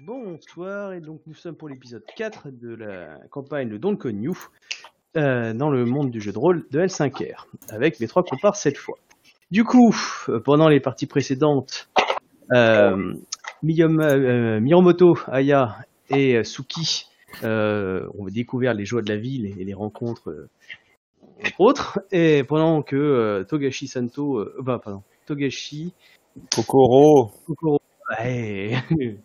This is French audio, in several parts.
Bonsoir, et donc nous sommes pour l'épisode 4 de la campagne de Don't New euh, dans le monde du jeu de rôle de L5R, avec les trois compars cette fois. Du coup, euh, pendant les parties précédentes, euh, euh, Aya et Suki ont découvert les joies de la ville et les rencontres, entre autres, et pendant que Togashi Santo, bah, pardon, Togashi Kokoro. Kokoro. Ouais.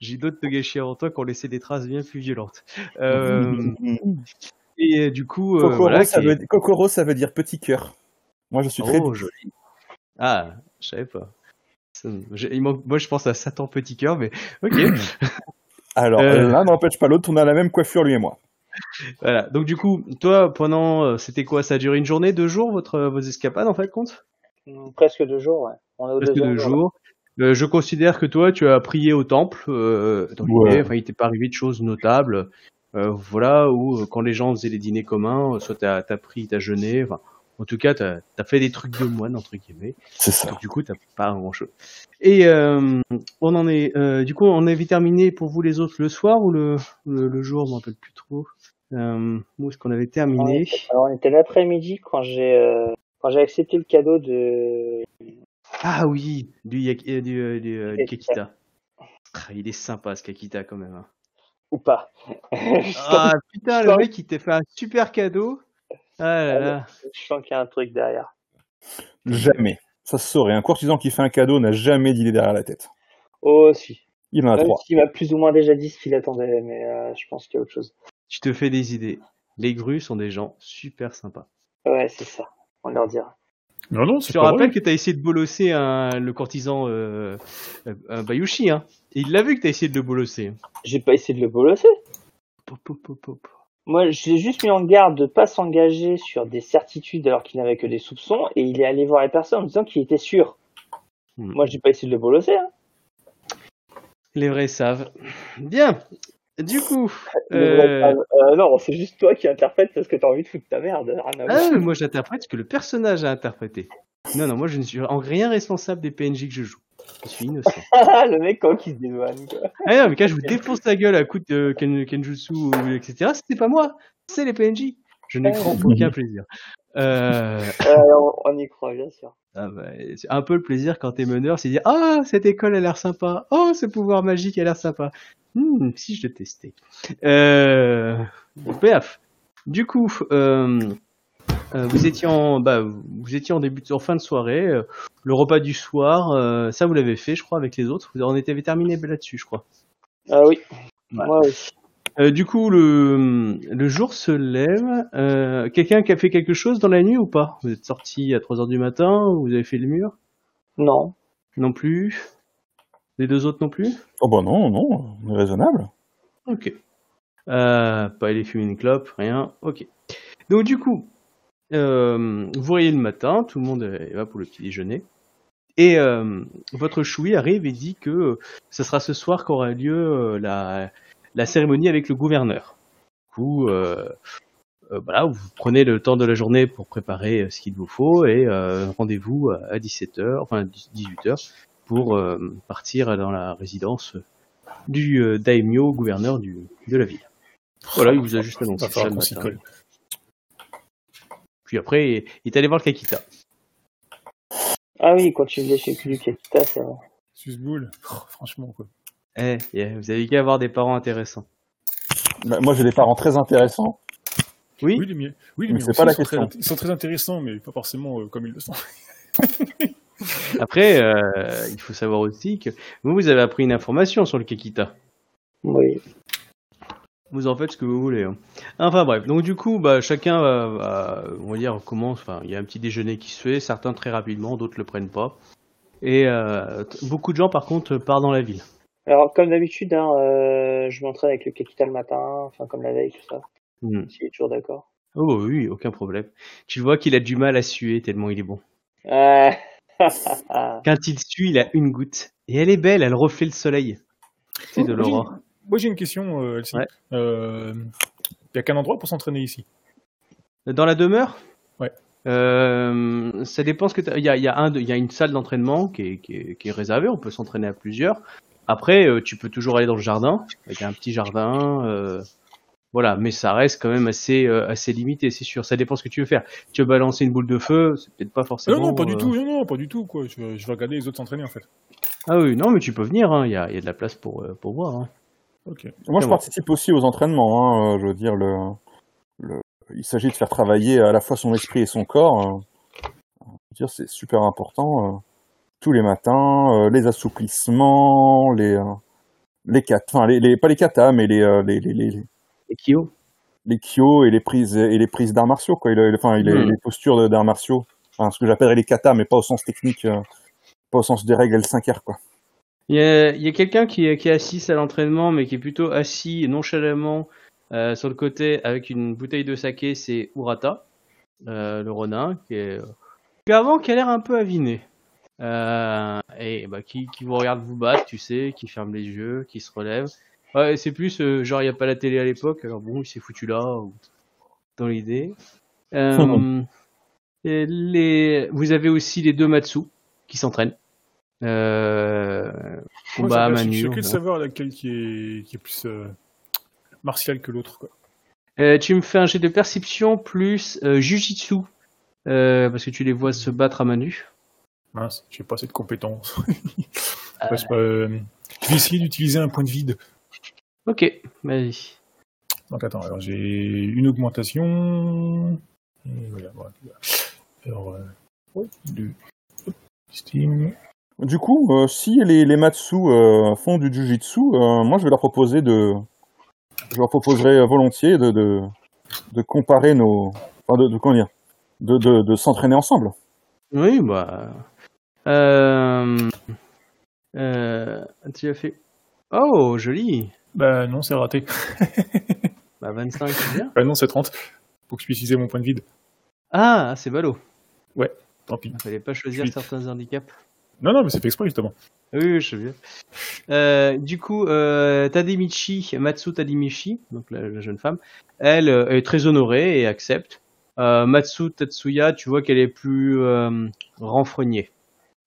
J'ai d'autres Togashi avant toi qui ont laissé des traces bien plus violentes. Euh, et euh, du coup, euh, Kokoro, voilà. ça veut... Kokoro, ça veut dire petit cœur. Moi, je suis très. Oh, joli. Ah, je savais pas. Ça me- j'ai- il manque- Moi, je pense à Satan Petit Cœur, mais ok. Alors, Euh. l'un n'empêche pas l'autre, on a la même coiffure, lui et moi. voilà. Donc, du coup, toi, pendant. C'était quoi? Ça a duré une journée, deux jours, votre, vos escapades, en fait, compte? Presque deux jours, ouais. On est au Presque deux jour, jours. Euh, je considère que toi, tu as prié au temple. Euh, dans Ouais. Enfin, il t'est pas arrivé de choses notables. Euh, voilà, où euh, quand les gens faisaient les dîners communs, euh, soit t'as as pris, t'as jeûné. Enfin, en tout cas, t'as as fait des trucs de moine entre guillemets. C'est ça. Donc, du coup, t'as pas grand chose. Et euh, on en est. euh, du coup, on avait terminé pour vous les autres le soir ou le le, le jour, je m'en rappelle plus trop. Euh, où est-ce qu'on avait On terminé? Était- Alors, on était l'après-midi quand j'ai euh, quand j'ai accepté le cadeau de. Ah oui, du euh, du, euh, du, euh, du Kakita. Ah, il est sympa ce Kakita quand même. hein. Ou pas. Ah putain, le mec il t'a fait un super cadeau. Ah là là. Je sens qu'il y a un truc derrière. Jamais. Ça se saurait. Un courtisan qui fait un cadeau n'a jamais d'idée derrière la tête. Oh, si. Il en a Même trois. s'il m'a plus ou moins déjà dit ce qu'il attendait, mais euh, je pense qu'il y a autre chose. Tu te fais des idées. Les grues sont des gens super sympas. Ouais, c'est ça. On leur dira. Non, non, Je c'est te rappelle vrai. que t'as essayé de bolosser un, le courtisan euh, euh, un Bayushi, hein. Et il l'a vu que t'as essayé de le bolosser. J'ai pas essayé de le bolosser. Pop, pop, pop, pop. Moi, je l'ai juste mis en garde de pas s'engager sur des certitudes alors qu'il n'avait que des soupçons, et il est allé voir les personnes en disant qu'il était sûr. Hmm. Moi, j'ai pas essayé de le bolosser. Hein. Les vrais savent. Bien. Du coup, euh, vrai- euh, non, c'est juste toi qui interprètes parce que t'as envie de foutre ta merde. Voir. ah, mais moi j'interprète ce que le personnage a interprété. Non, non, moi je ne suis en rien responsable des PNJ que je joue. Je suis innocent. le mec quand il se dédouane. Ah non, mais quand je vous défonce la gueule à coup de Ken, Kenjutsu, etc., c'était pas moi, c'est les PNJ. Je ne prends aucun plaisir. Euh, Euh, on, on y croit bien sûr. ah bah, c'est un peu le plaisir quand t'es meneur, c'est dire Ah, cette école a l'air sympa. Oh, ce pouvoir magique a l'air sympa. Hmm, si je le testais. Euh, bref. Du coup, euh, euh, vous étiez en, bah, vous étiez en début, de- en fin de soirée. euh, le repas du soir, euh, ça vous l'avez fait, je crois, avec les autres. Vous en étiez terminé là-dessus, je crois. Ah oui. Ouais. Moi aussi. Euh, du coup, le, le jour se lève. Euh, Quelqu'un qui a fait quelque chose dans la nuit ou pas? Vous êtes sorti à 3 heures du matin Vous avez fait le mur? Non. Non plus? Les deux autres non plus? Oh bah non, non, on est raisonnable. Ok. Euh, pas aller fumer une clope, rien. Ok. Donc du coup, euh, vous voyez le matin, tout le monde va pour le petit déjeuner. Et euh, votre choui arrive et dit que ce sera ce soir qu'aura lieu la, la cérémonie avec le gouverneur. Du coup, voilà, vous prenez le temps de la journée pour préparer ce qu'il vous faut et rendez-vous à à 17h, enfin 18h, pour euh, partir dans la résidence du euh, daimyo, gouverneur du, de la ville. Voilà, il vous a juste annoncé ça le matin. Puis après, il est allé voir le Kakita. Ah oui, quand tu faisais chez Kulukakita, c'est vrai. Susboule. Oh, franchement, quoi. Eh, yeah, vous avez qu'à avoir des parents intéressants. Bah, moi, j'ai des parents très intéressants. Oui, Oui, les miens. Oui, les Mais miens c'est aussi pas la sont très, question. ils sont très intéressants, mais pas forcément euh, comme ils le sont. Après, euh, il faut savoir aussi que vous, vous avez appris une information sur le Kakita. Oui. Vous en faites ce que vous voulez. hein. Enfin bref, donc du coup, bah, chacun va, va- on va dire, commence. Enfin, il y a un petit déjeuner qui se fait, certains très rapidement, d'autres le prennent pas. Et euh, t- beaucoup de gens, par contre, partent dans la ville. Alors, comme d'habitude, hein, euh, je m'entraîne avec le Kakita le matin, enfin comme la veille, tout ça. Hmm. S'il est toujours d'accord. Oh oui, aucun problème. Tu vois qu'il a du mal à suer tellement il est bon. Euh... Quand il sue, il a une goutte. Et elle est belle, elle reflet le soleil. C'est de l'aurore. Moi, j'ai une question, euh, Elsie. Ouais. Euh, Il y a qu'un endroit pour s'entraîner ici? Dans la demeure? Ouais. Euh, ça dépend ce que il y a, y y une salle d'entraînement qui est, qui, est, qui est réservée. On peut s'entraîner à plusieurs. Après, euh, tu peux toujours aller dans le jardin avec un petit jardin. Voilà, mais ça reste quand même assez euh, assez limité, c'est sûr. Ça dépend ce que tu veux faire. Tu veux balancer une boule de feu, c'est peut-être pas forcément. Non, non, pas du euh, tout, non, non, pas du tout, quoi. Je, vais- je vais regarder les autres s'entraîner, en fait. Ah oui, non, mais tu peux venir. hein. Il y, a, il y a de la place pour euh, pour voir. hein. Ok. Moi, je participe aussi aux entraînements. Hein, je veux dire, le, le, il s'agit de faire travailler à la fois son esprit et son corps. Je veux dire, c'est super important. tous les matins, euh, les assouplissements, les, euh, les kat, enfin, les, les, pas les katas, mais les, euh, les, les, les, Kyo les kyo et les prises et les prises d'arts martiaux, quoi. Le- enfin, les, Hmm. les postures d'arts martiaux. Enfin, ce que j'appellerais les katas, mais pas au sens technique, euh, pas au sens des règles L5R, quoi. Il y a, il a quelqu'un qui, qui est assis à l'entraînement, mais qui est plutôt assis nonchalamment euh, sur le côté avec une bouteille de saké. C'est Urata, euh, le Ronin, qui est clairement qui a l'air un peu aviné. Euh, et bah, qui, qui vous regarde vous battre, tu sais, qui ferme les yeux, qui se relève. Ouais, c'est plus euh, genre il n'y a pas la télé à l'époque, alors bon, il s'est foutu là, ou- dans l'idée. Euh, et les... Vous avez aussi les deux Matsu qui s'entraînent. Euh, combat à main je suis savoir laquelle qui est, qui est plus euh, martial que l'autre, quoi. Euh, tu me fais un jet de perception plus euh, jujitsu, euh, parce que tu les vois se battre à main nue. Mince, j'ai pas cette compétence. Euh, Je vais essayer d'utiliser un point de vide. Ok, vas-y. Donc attends, alors j'ai une augmentation. Et voilà, voilà. Alors, euh, deux. Hop, Steam. Du coup, euh, si les, les Matsu euh, font du Jujitsu, euh, moi je vais leur proposer de, je leur proposerai volontiers de, de, de comparer nos, enfin de, de comment dire, de, de, de s'entraîner ensemble. Oui, bah. Euh... Euh... Tu as fait. Oh, joli. Bah non, c'est raté. Bah 25, c'est bien. Bah non, c'est 30. Faut que je puisse utiliser mon point de vide. Ah, c'est ballot. Tant pis. Il fallait pas choisir certains handicaps. Non, non, mais c'est fait exprès, justement. Oui, je sais bien. Euh, du coup, euh, Tademichi, Matsu Tademichi, donc la, la jeune femme, elle euh, est très honorée et accepte. Euh, Matsu Tatsuya, tu vois qu'elle est plus renfrognée.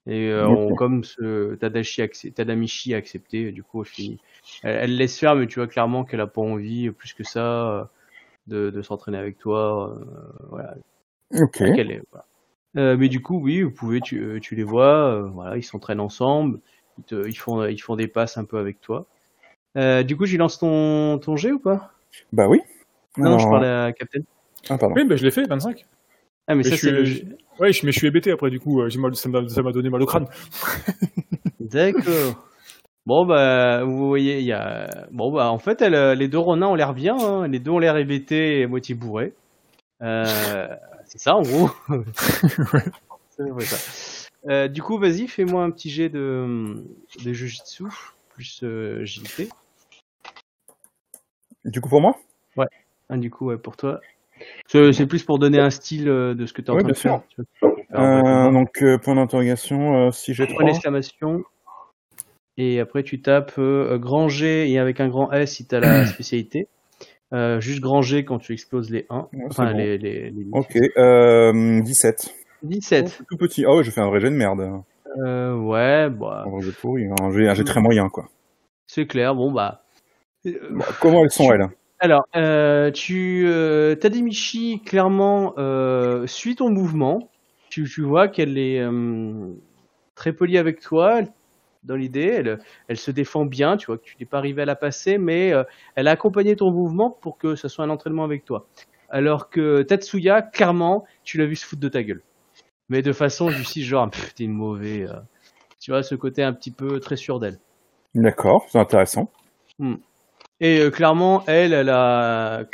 Et euh, on- comme ce Tadashi Tadamichi a accepté, du coup, elle. Elle, elle laisse faire, mais tu vois clairement qu'elle a pas envie, plus que ça, euh, de, de s'entraîner avec toi. euh, voilà, Ok. qu'elle est. voilà. Euh, mais du coup, oui, vous pouvez, tu, tu les vois, euh, voilà, ils s'entraînent ensemble, ils, te- ils font, ils font des passes un peu avec toi. Euh, du coup, j'y lance ton, ton jet ou pas? Bah oui. Non, je parlais à Captain. Ah, pardon. Oui, bah je l'ai fait, 25. Ah, mais, Mais ça, je c'est suis- le. Ouais, je, mais je suis hébété après, du coup, euh, j'ai mal, ça m'a donné mal au crâne. D'accord. Bon, bah, vous voyez, il y a. Bon, bah, en fait, elle, euh, les deux Ronins ont l'air bien, hein. les deux ont l'air hébétés et moitié bourrés. Euh, c'est ça, en gros. Près ça. Euh, du coup, vas-y, fais-moi un petit jet de, de Jujitsu, plus euh, JT. Du coup pour moi? Ah, du coup, ouais, pour toi. C'est plus pour donner un style euh, de ce que tu es en Ouais, train de faire. Euh, donc euh, point d'interrogation, euh, si j'ai Point trois. d'exclamation. Et après, tu tapes euh, grand G et avec un grand S si tu as la spécialité. Euh, juste grand G quand tu exploses les 1. Ouais, c'est Enfin, bon. les, les, les Ok. Euh, 17. 17. C'est tout petit. Ah ouais, j'ai fait un vrai jet de merde. Euh, ouais, bah, Un vrai jet pourri. hein. Un jet, un jet très moyen quoi. c'est clair. Bon, bah. Bon, comment elles sont elles? Alors, euh, tu, euh, Tademichi, clairement, euh, suit ton mouvement. Tu, tu vois qu'elle est euh, très polie avec toi. Dans l'idée, elle, elle se défend bien. Tu vois que tu n'es pas arrivé à la passer, mais euh, elle a accompagné ton mouvement pour que ça soit un entraînement avec toi. Alors que Tatsuya, clairement, tu l'as vu se foutre de ta gueule. Mais de façon du style genre, Pff, t'es une mauvaise. euh. Tu vois, ce côté un petit peu très sûr d'elle. D'accord, c'est intéressant. Et euh, clairement, elle, elle a.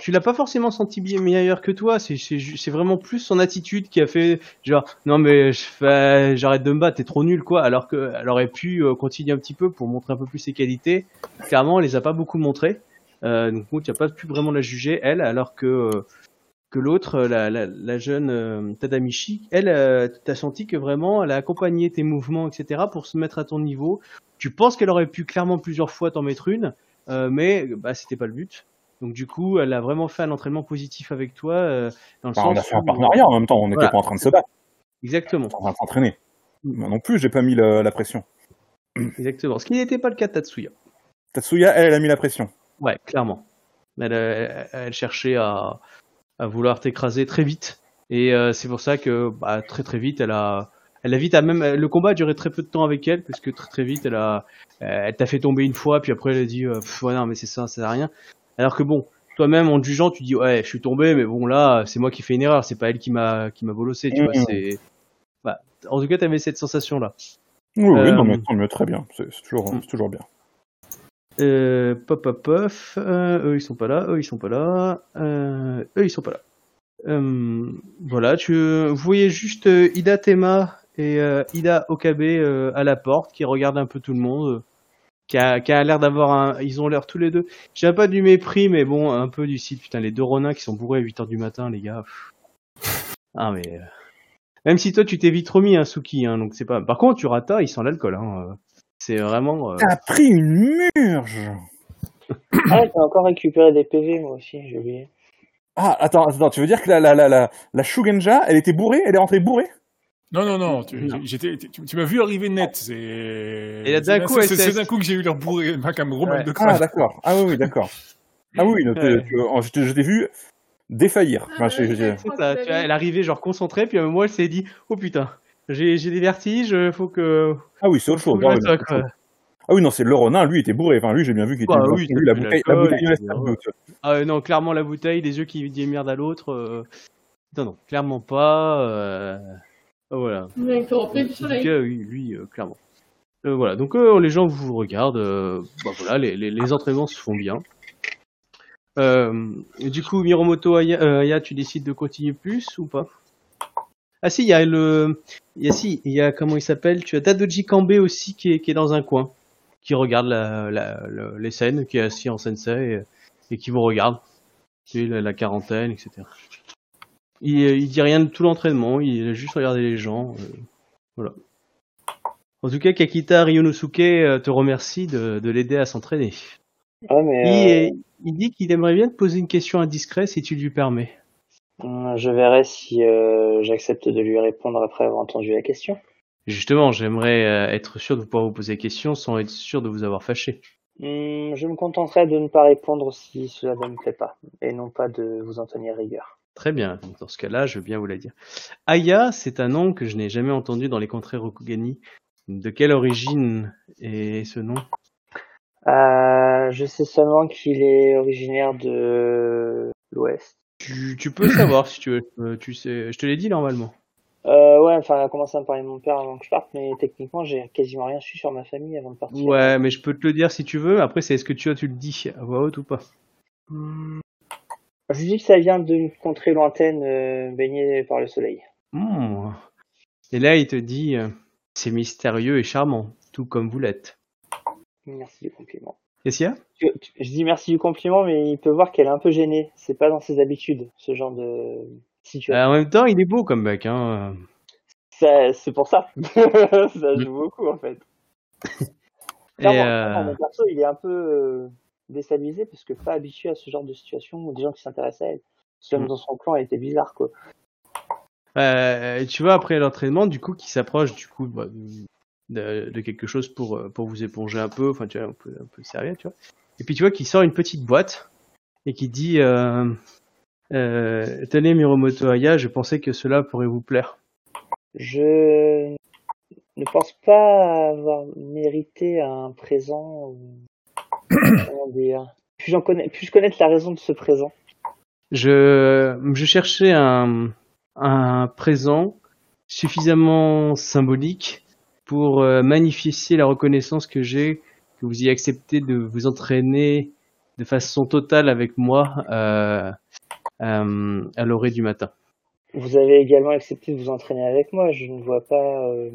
Tu l'as pas forcément senti bien meilleur que toi. C'est vraiment plus son attitude qui a fait genre non mais j'arrête de me battre, t'es trop nul quoi. Alors que elle aurait pu euh, continuer un petit peu pour montrer un peu plus ses qualités. Clairement, elle les a pas beaucoup montrées. Euh, donc tu n'as pas pu vraiment la juger elle, alors que que l'autre, euh, la, la, la jeune euh, Tadamichi, elle, euh, t'as senti que vraiment elle a accompagné tes mouvements, etc. pour se mettre à ton niveau. Tu penses qu'elle aurait pu clairement plusieurs fois t'en mettre une, euh, mais bah c'était pas le but. Donc du coup, elle a vraiment fait un entraînement positif avec toi. dans le Enfin, on a fait un où- partenariat en même temps, on n'était Voilà. pas en train de se battre, Exactement, on train de s'entraîner. Moi non plus, j'ai pas mis la, la pression. exactement. Ce qui n'était pas le cas de Tatsuya. Tatsuya, elle, elle a mis la pression. Ouais, clairement. Elle, elle, cherchait à, à vouloir t'écraser très vite. Et euh, c'est pour ça que bah, très très vite, elle a, elle a vite à même le combat a duré très peu de temps avec elle parce que très très vite, elle a, euh, elle t'a fait tomber une fois, puis après elle a dit, euh, Pff, ouais, non mais c'est ça, ça sert à rien. Alors que bon, toi-même en te jugeant, tu dis ouais, je suis tombé, mais bon là, c'est moi qui fais une erreur, c'est pas elle qui m'a qui m'a bolossé, tu vois. Mhm. C'est, bah, en tout cas, t'avais cette sensation là. Oui, oui, non, mais tant mieux, très bien. C'est toujours, Mm. c'est toujours bien. Euh, pop, pop, pop. Euh, eux, ils sont pas là. Eux, ils sont pas là. Euh, eux, ils sont pas là. Euh, voilà, tu, vous voyez juste euh, Ida Tema et euh, Ida Okabe à la porte qui regardent un peu tout le monde. qui a, a l'air d'avoir un. Ils ont l'air tous les deux. J'ai pas du mépris, mais bon, un peu du site. Putain, les deux Ronins qui sont bourrés à 8h du matin, les gars. Ah, mais. Même si toi, tu t'es vite remis, hein, Suki, hein, donc c'est pas. Par contre, Urata, il sent l'alcool, hein. Euh, C'est vraiment. euh, T'as pris une murge Ah, j'ai encore récupéré des PV, moi aussi, j'ai oublié. Ah, attends, attends, tu veux dire que la, la, la, la, la Shugenja, elle était bourrée? Elle est rentrée bourrée? Non, non, non, tu, j'étais, tu, tu m'as vu arriver net. C'est, Et là, d'un c'est- coup, c'est, c'est, c'est d'un coup que j'ai eu l'air bourré, mec, un gros Ouais. mal de Ah, crâne. d'accord. Ah oui, d'accord. Ah oui, donc, Ouais. tu- tu- je t'ai- je t'ai vu défaillir. Enfin, je- je- je- C'est ça, tu vois, elle arrivait genre concentrée, puis à un moment elle s'est dit Oh putain, j'ai j'ai des vertiges, faut que. Ah oui, c'est autre chose. faut Ah oui, non, quoi. Ah oui, non, c'est le Ronin, lui, était bourré. Enfin, lui, j'ai bien vu qu'il était Bah bourré. oui, Lui, la bouteille, la bouteille il reste. Ah euh, non, clairement la bouteille, les yeux qui disent merde à l'autre. euh, Non, non, clairement pas. euh, Voilà. Mais du soleil. cas, oui, lui, euh, clairement. Euh, voilà, donc euh, les gens vous regardent. euh, bah, voilà, les, les, les entraînements se font bien. Euh, du coup, Miromoto Aya, euh, Aya, tu décides de continuer plus ou pas? Ah si, il y a le, il y a si, il y a comment il s'appelle Tu as Dadoji Kambe aussi qui est, qui est dans un coin, qui regarde la, la, la- les scènes, qui est assis en sensei et, et qui vous regarde. Tu sais, la, quarantaine, etc. Il, il dit rien de tout l'entraînement, il a juste regardé les gens. euh, voilà. En tout cas, Kakita Ryonosuke euh, te remercie de, de l'aider à s'entraîner. Ouais, mais euh, il dit qu'il aimerait bien te poser une question indiscrète si tu lui permets. Hum, je verrai si euh, j'accepte de lui répondre après avoir entendu la question. Justement, j'aimerais euh, être sûr de pouvoir vous poser des questions sans être sûr de vous avoir fâché. Hum, je me contenterai de ne pas répondre si cela ne me plaît pas, et non pas de vous en tenir rigueur. Très bien, donc dans ce cas-là, je veux bien vous la dire. Aya, c'est un nom que je n'ai jamais entendu dans les contrées Rokugani. De quelle origine est ce nom? Euh, je sais seulement qu'il est originaire de l'Ouest. Tu, tu peux savoir si tu veux. Tu sais, je te l'ai dit normalement. Euh, ouais, enfin, elle a commencé à me parler de mon père avant que je parte, mais techniquement, j'ai quasiment rien su sur ma famille avant de partir. Ouais, mais je peux te le dire si tu veux. Après, c'est est-ce que tu as, tu le dis à voix haute ou pas? Je dis que ça vient d'une contrée lointaine euh, baignée par le soleil. Hmm. Et là, il te dit, euh, c'est mystérieux et charmant, tout comme vous l'êtes. Merci du compliment. Qu'est-ce qu'il y a? Je dis merci du compliment, mais il peut voir qu'elle est un peu gênée. C'est pas dans ses habitudes, ce genre de situation. Euh, En même temps, il est beau comme mec. Hein. Ça- C'est pour ça. ça joue beaucoup, en fait. Clairement, euh, mon perso, il est un peu euh, déstabilisé parce que pas habitué à ce genre de situation où des gens qui s'intéressent à elle. Même Mm. dans son clan, elle était bizarre, quoi. euh, tu vois, après l'entraînement, du coup, qui s'approche du coup bah, de, de quelque chose pour, euh, pour vous éponger un peu, enfin, tu vois, un peu, un peu sérieux, tu vois. Et puis, tu vois, qu'il sort une petite boîte et qui dit euh, euh, Tenez, Miromoto Aya, je pensais que cela pourrait vous plaire. Je ne pense pas avoir mérité un présent. Comment dire Puis j'en connais, puis connais la raison de ce présent? Je, je cherchais un, un présent suffisamment symbolique pour euh, magnifier la reconnaissance que j'ai que vous ayez accepté de vous entraîner de façon totale avec moi euh, euh, à l'orée du matin. Vous avez également accepté de vous entraîner avec moi. Je ne vois pas. euh,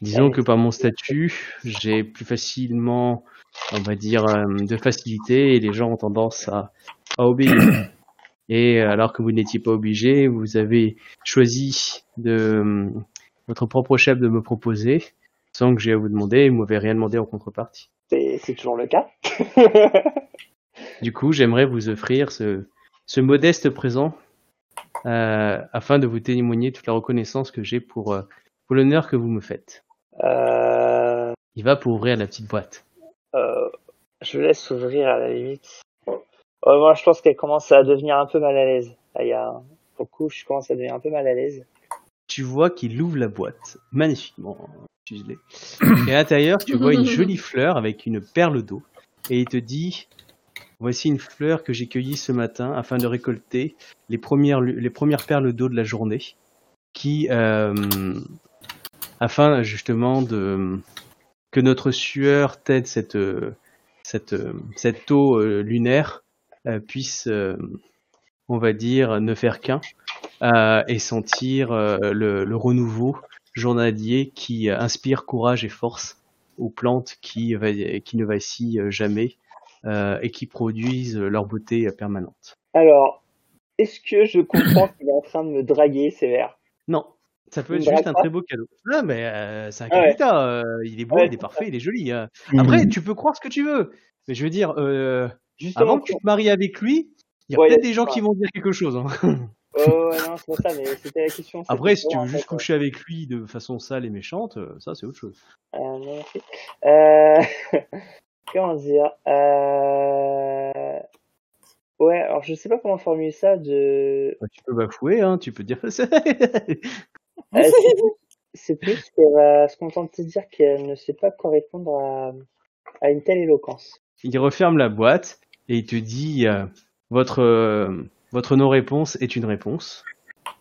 Disons que par mon statut, j'ai plus facilement, on va dire, euh, de facilité et les gens ont tendance à, à obéir. Et alors que vous n'étiez pas obligé, vous avez choisi de euh, votre propre chef de me proposer sans que j'ai à vous demander et vous m'avez rien demandé en contrepartie. C'est toujours le cas. Du coup, j'aimerais vous offrir ce, ce modeste présent euh, afin de vous témoigner toute la reconnaissance que j'ai pour, euh, pour l'honneur que vous me faites. Euh, Il va pour ouvrir la petite boîte. je laisse ouvrir à la limite. Euh, moi, je pense qu'elle commence à devenir un peu mal à l'aise. Là, il y a beaucoup, je commence à devenir un peu mal à l'aise. Tu vois qu'il ouvre la boîte magnifiquement Et à l'intérieur, tu vois une jolie fleur avec une perle d'eau. Et il te dit Voici une fleur que j'ai cueillie ce matin afin de récolter les premières, lu- les premières perles d'eau de la journée. Qui, euh, afin justement de que notre sueur t'aide cette, cette, cette eau euh, lunaire euh, puisse, on va dire, ne faire qu'un et sentir le, le renouveau journalier qui euh, inspire courage et force aux plantes qui, va- qui ne vacillent jamais euh, et qui produisent leur beauté euh, permanente. Alors, est-ce que je comprends qu'il est en train de me draguer sévère? Non, ça peut être me juste un très beau cadeau. Ah, mais euh, c'est un Ah ouais. euh, il est beau, Ouais, il est parfait, il est joli. hein. Mhm. Après, tu peux croire ce que tu veux, mais je veux dire, euh, Justement, avant que tu te maries avec lui, il y a Ouais, peut-être des gens qui vont dire quelque chose. hein. Oh, non, c'est ça, mais c'était la question. Après, si tu veux juste fait, coucher avec lui de façon sale et méchante, euh, ça c'est autre chose. Euh, merci. Euh, comment dire euh... Ouais, alors je sais pas comment formuler ça de. Bah, tu peux bafouer, hein, tu peux dire. Euh, c'est- c'est plus qu'elle va se contenter de dire qu'elle ne sait pas quoi répondre à, à une telle éloquence. il referme la boîte et il te dit euh, votre euh, votre non-réponse est une réponse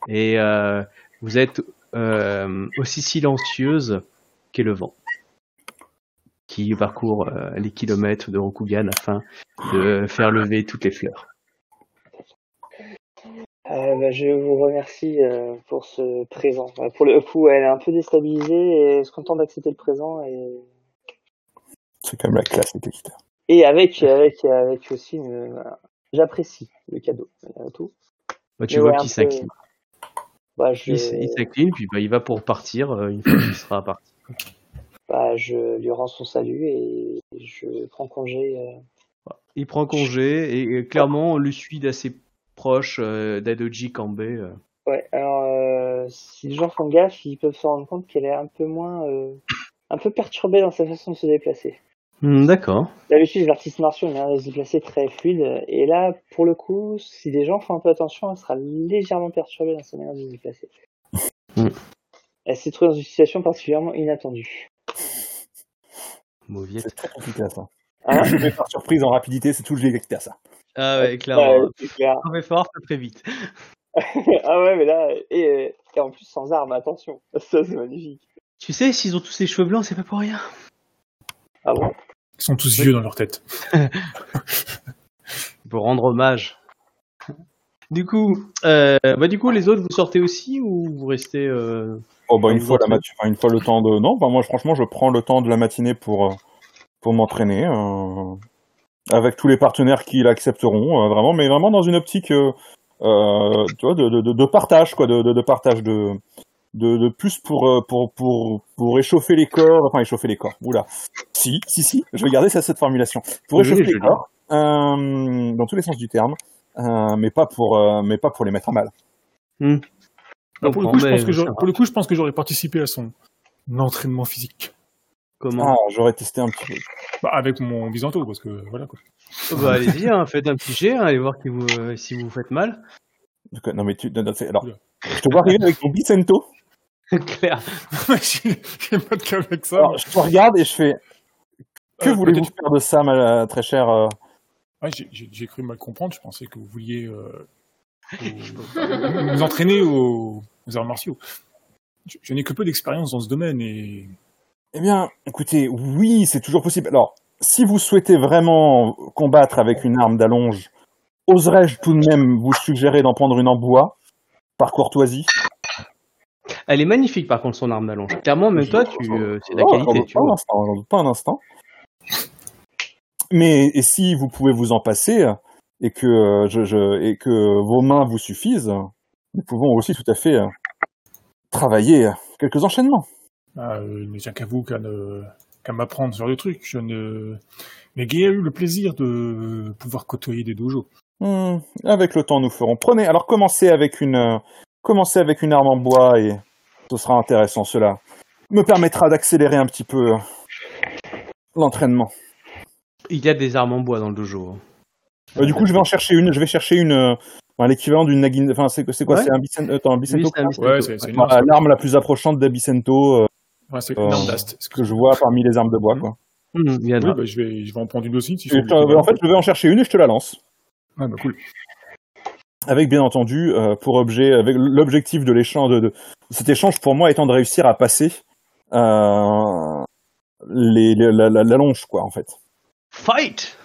et euh, vous êtes euh, aussi silencieuse qu'est le vent qui parcourt euh, les kilomètres de Rokugan afin de faire lever toutes les fleurs. Euh, bah, je vous remercie euh, pour ce présent. Euh, Pour le coup, elle est un peu déstabilisée et elle se contente d'accepter le présent et, C'est quand même la classe, les et avec avec avec aussi une... J'apprécie le cadeau. euh, tout. Bah, tu Mais vois ouais, qu'il s'incline. Bah, je... Il, s'incline puis bah, il va pour partir euh, une fois qu'il sera parti. Bah, je lui rends son salut et je prends congé. euh. Il prend congé et, et clairement on le suit d'assez proche euh, d'Adoji Kambe. euh. Ouais, alors euh, si les gens font gaffe, ils peuvent se rendre compte qu'elle est un peu moins, euh, un peu perturbée dans sa façon de se déplacer. Hmm, D'accord. D'habitude, les artistes martiaux ont une manière de se déplacer très fluide, et là, pour le coup, si les gens font un peu attention, elle sera légèrement perturbée dans sa manière de se déplacer. Mm. Elle s'est trouvée dans une situation particulièrement inattendue. Mauviette. C'est très compliqué à ça. Hein Je vais par surprise en rapidité, c'est tout, je l'ai à ça. Ah ouais, clairement. Ouais, c'est clair. On fait fort, ça très vite. ah ouais, mais là, et, et en plus sans armes, attention. Ça, c'est magnifique. Tu sais, s'ils ont tous les cheveux blancs, c'est pas pour rien. Ah bon? Ils sont tous vieux dans leur tête. Pour rendre hommage. Du coup, euh, bah du coup, les autres, vous sortez aussi ou vous restez euh... Oh, bah, Ah, une fois la entrez mat- enfin, une fois le temps de, non, bah, moi, franchement, je prends le temps de la matinée pour, euh, pour m'entraîner, euh, avec tous les partenaires qui l'accepteront, euh, vraiment, mais vraiment dans une optique, euh, euh, tu vois, de, de, de, de partage, quoi, de, de, de partage de, de, de plus pour, euh, pour, pour, pour échauffer les corps, enfin, échauffer les corps, oula. Si, si, si, je vais garder ça, cette formulation. Pour Oui, échauffer les corps, euh, dans tous les sens du terme, euh, mais pas pour, euh, mais pas pour les mettre à mal. Alors, pour, le comprends, coup, je pense que j'aurais- va. pour le coup, je pense que j'aurais participé à son entraînement physique. Comment? Ah, j'aurais testé un petit peu. Bah, avec mon bisanto, parce que voilà quoi. Bah allez-y, hein, faites un petit jet, hein, allez voir qui vous, euh, si vous vous faites mal. Non, mais tu, non, non, alors, je te vois arriver avec ton Bicento. Claire. J'ai j'ai pas de cas avec ça. Alors, je te regarde et je fais, que Euh, voulez-vous peut-être- faire de ça, ma très cher euh, Ouais, j'ai- j'ai j'ai cru mal comprendre. Je pensais que vous vouliez euh, vous, vous entraîner aux, aux arts martiaux. Je, je n'ai que peu d'expérience dans ce domaine et Eh bien, écoutez, oui, c'est toujours possible. Alors, si vous souhaitez vraiment combattre avec une arme d'allonge, oserais-je tout de même vous suggérer d'en prendre une en bois, par courtoisie? Elle est magnifique par contre son arme d'allonge. Clairement, même toi, tu, euh, c'est de la Oh, j'en qualité, doute tu pas un vois. instant, j'en doute pas un instant. Mais et si vous pouvez vous en passer et que euh, je, je et que vos mains vous suffisent, nous pouvons aussi tout à fait euh, travailler quelques enchaînements. euh, il ne tient qu'à vous qu'à ne, qu'à m'apprendre sur le truc. Je ne... Mais Gay a eu le plaisir de pouvoir côtoyer des dojos. Hmm, avec le temps, nous ferons. Prenez, alors commencez avec une, commencez avec une arme en bois et ce sera intéressant. Cela me permettra d'accélérer un petit peu euh, l'entraînement. Il y a des armes en bois dans le dojo. hein. Euh, du coup, je vais en chercher une. Je vais chercher une, euh, enfin, l'équivalent d'une Nagin. Enfin, c'est quoi Ouais. C'est un Bicento. Attends, un Bicento. Ouais, Bah, L'arme la plus approchante d'Abicento euh, ouais, c'est euh, une arme d'ast. que je vois parmi les armes de bois. Quoi. Hum, il y en a. Oui, bah, je, vais, je vais en prendre une aussi. Si Et, euh, en fait, je vais en chercher une et je te la lance. Ouais, bah, cool. Avec bien entendu euh, pour objet, avec l'objectif de l'échange de, de cet échange pour moi étant de réussir à passer euh, les, les- la, la, la longe quoi en fait. Fight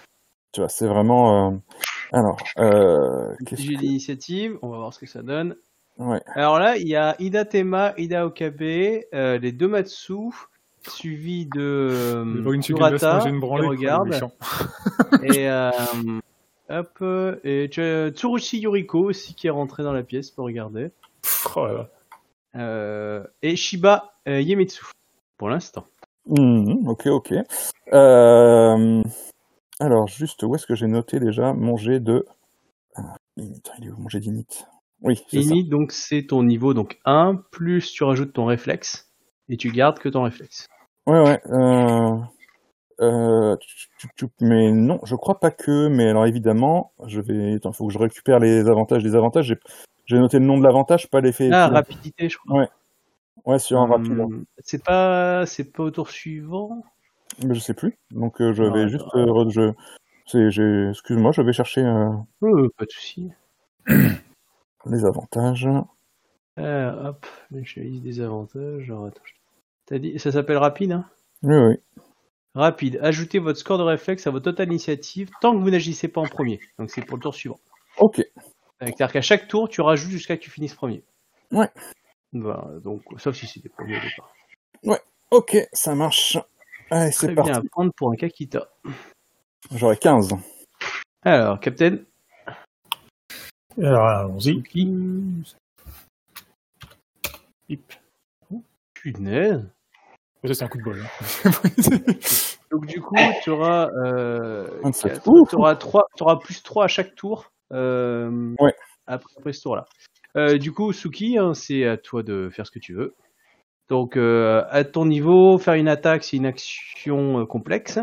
Tu vois, c'est vraiment. euh, Alors, euh, qu'est-ce J'ai que- l'initiative, on va voir ce que ça donne. ouais. Alors là, il y a Ida Tema, Ida Okabe, euh, les deux Matsu, suivi de euh, une Urata, une qui branlée. regarde, et euh, hop, et tu as Tsurushi Yoriko aussi qui est rentré dans la pièce pour regarder, Pff, oh là là. euh, et Shiba euh, Yemitsu, pour l'instant. Mhm, ok, ok. Euh, Alors, juste, où est-ce que j'ai noté déjà mon jet de. Ah, init, il est où mon jet d'init? Oui, c'est ça. Init, donc c'est ton niveau donc 1, plus tu rajoutes ton réflexe, et tu gardes que ton réflexe. Ouais, ouais. Euh... Mais non, je crois pas que. Mais alors évidemment, je vais. Attends, faut que je récupère les avantages. Les avantages, j'ai noté le nom de l'avantage, pas l'effet. Ah, final. rapidité, je crois. Ouais, sur un rapide. Hum, C'est pas, c'est pas au tour suivant. Mais je sais plus. Donc euh, je Ah, vais juste. euh, je... c'est- Excuse-moi, je vais chercher Euh, pas de souci. les avantages. Euh, hop, je liste des avantages. Alors, attends, je- dit, ça s'appelle rapide, hein? Oui, oui. Rapide. Ajoutez votre score de réflexe à votre totale initiative tant que vous n'agissez pas en premier. Donc c'est pour le tour suivant. Ok. C'est-à-dire qu'à chaque tour, tu rajoutes jusqu'à que tu finisses premier. Ouais. Voilà, donc, sauf si c'était premier au départ. Ok, ça marche. Allez, c'est Très parti. bien à prendre pour un Kakita. J'aurai 15. Alors, Captain, Alors, allons-y. Hip. punaise. Ça, c'est un coup de bol. hein. Donc du coup, tu auras, euh, 27. quatre- Ouh. t'auras trois- t'auras plus 3 à chaque tour. euh, Ouais. Après, après ce tour-là. Euh, du coup, Suki, hein, c'est à toi de faire ce que tu veux. Donc, euh, à ton niveau, faire une attaque, c'est une action euh, complexe.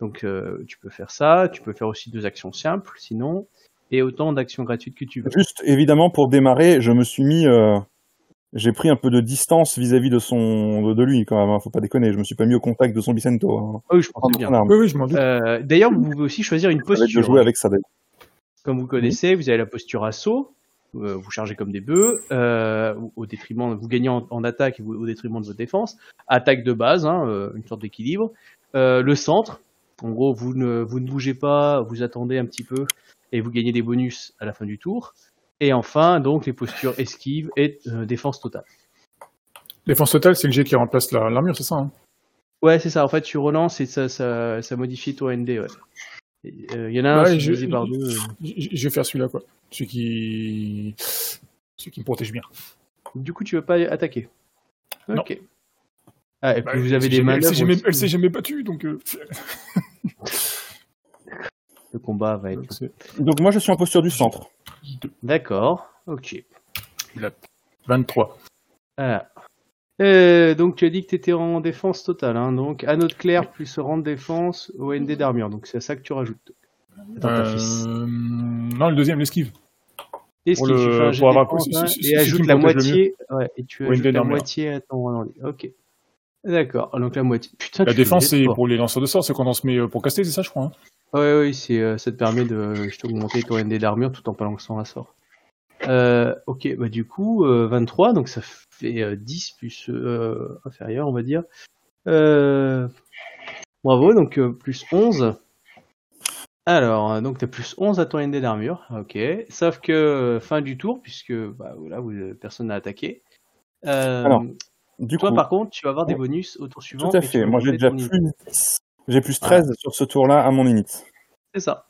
Donc, euh, tu peux faire ça. Tu peux faire aussi deux actions simples, sinon, et autant d'actions gratuites que tu veux. Juste, évidemment, pour démarrer, je me suis mis. J'ai pris un peu de distance vis-à-vis de son de, de lui quand même. hein, Faut pas déconner. Je me suis pas mis au contact de son Bicento. Hein. Ah oui, je Prendre bien. Oui, oui, je m'en doute. Euh, D'ailleurs, vous pouvez aussi choisir une posture. jouer avec ça. Comme vous connaissez, vous avez la posture assaut, euh, vous chargez comme des bœufs, euh, au- détriment, vous gagnez en, en attaque et vous- au détriment de votre défense. Attaque de base, hein, euh, une sorte d'équilibre. Euh, le centre, en gros, vous ne, vous ne bougez pas, vous attendez un petit peu et vous gagnez des bonus à la fin du tour. Et enfin, donc, les postures esquive et euh, défense totale. Défense totale, c'est le jet qui remplace la- l'armure, c'est ça hein? Ouais, c'est ça. En fait, tu relances et ça, ça, ça modifie ton ND. Ouais. Et, euh, Il y en a un Ouais, je- par deux. Je vais faire celui-là, quoi. Celui qui... Celui qui me protège bien. Du coup, tu veux pas attaquer? Non. Ok. Ah, et puis Bah, vous elle avez des jamais- elle s'est manœuvres. elle s'est jamais battue, donc... euh, Le combat va être. donc Donc moi, je suis en posture du centre. D'accord. Ok. 23. Ah. Euh, donc tu as dit que tu étais en défense totale. Hein, donc anneau de clair plus rang de défense au ND d'armure. Donc c'est ça que tu rajoutes. Dans ta fiche. Euh, non, le deuxième, l'esquive. Esquive, pour le- avoir- défense, si- hein, si- si- et si ajoute la moitié. Ouais, et tu ajoutes la moitié à ton rang Ok. D'accord. Donc la moitié. Putain. La défense, c'est pour les lanceurs de sorts, c'est quand on se met euh, pour caster, c'est ça, je crois. hein Ouais, ouais, c'est, euh, ça te permet de juste augmenter ton ND d'armure tout en pas lançant un sort. Euh, ok, bah du coup, euh, 23, donc ça fait euh, 10 plus euh, inférieur, on va dire. Euh, bravo, donc euh, plus 11. Alors, euh, donc t'as plus 11 à ton ND d'armure, ok. Sauf que euh, fin du tour, puisque bah, voilà, vous, euh, personne n'a attaqué. Euh, Alors, Du toi, coup, par contre, tu vas avoir des bonus au tour suivant. tout à fait. Moi, j'ai déjà plus. J'ai plus 13 sur ce tour-là à mon init. C'est ça.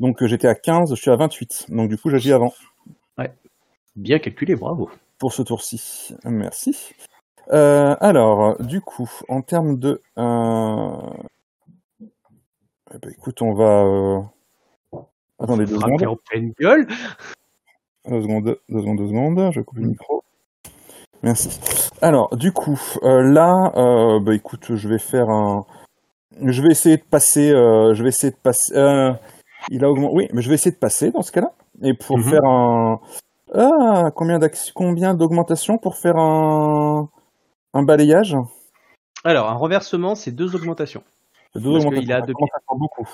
Donc euh, j'étais à 15, je suis à 28. Donc du coup, j'agis avant Bien calculé, bravo. pour ce tour-ci. Merci. Euh, alors, du coup, en termes de... Euh... eh ben, écoute, on va... euh, Attendez deux secondes. en pleine gueule. Deux secondes, deux secondes, deux secondes. Je coupe le micro. Merci. Alors, du coup, là, bah écoute, je vais faire un... Je vais essayer de passer... euh, je vais essayer de passer... euh, Il a augmenté... Oui, mais je vais essayer de passer dans ce cas-là. Et pour Mhm. faire un... Ah, combien combien d'augmentation pour faire un... Un balayage? Alors, un renversement, c'est deux augmentations. Deux Parce augmentations. qu'il a deux beaucoup.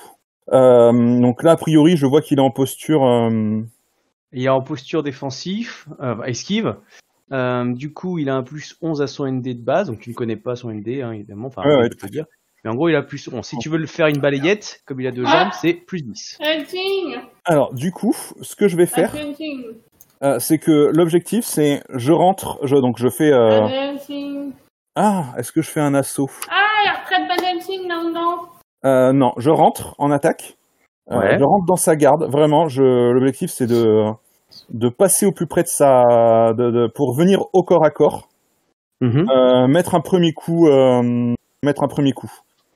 Euh, donc là, a priori, je vois qu'il est en posture... Il est en posture défensif, esquive. Euh, du coup, il a un plus 11 à son ND de base, donc tu ne connais pas son ND, hein, évidemment. Enfin, Ouais, dire. Mais en gros, il a plus 11. Si tu veux le faire une balayette, comme il a deux jambes, c'est plus 10. Hunting Alors, du coup, ce que je vais faire, euh, c'est que l'objectif, c'est je rentre, je, donc je fais... euh, Ah, est-ce que je fais un assaut? Ah, il y a retraite Bad Hunting là-dedans euh, Non, je rentre en attaque. Euh, Ouais. je rentre dans sa garde. Vraiment, je, l'objectif, c'est de, de passer au plus près de sa... De, de- pour venir au corps à corps, Mhm. euh, mettre un premier coup... euh, mettre un premier coup.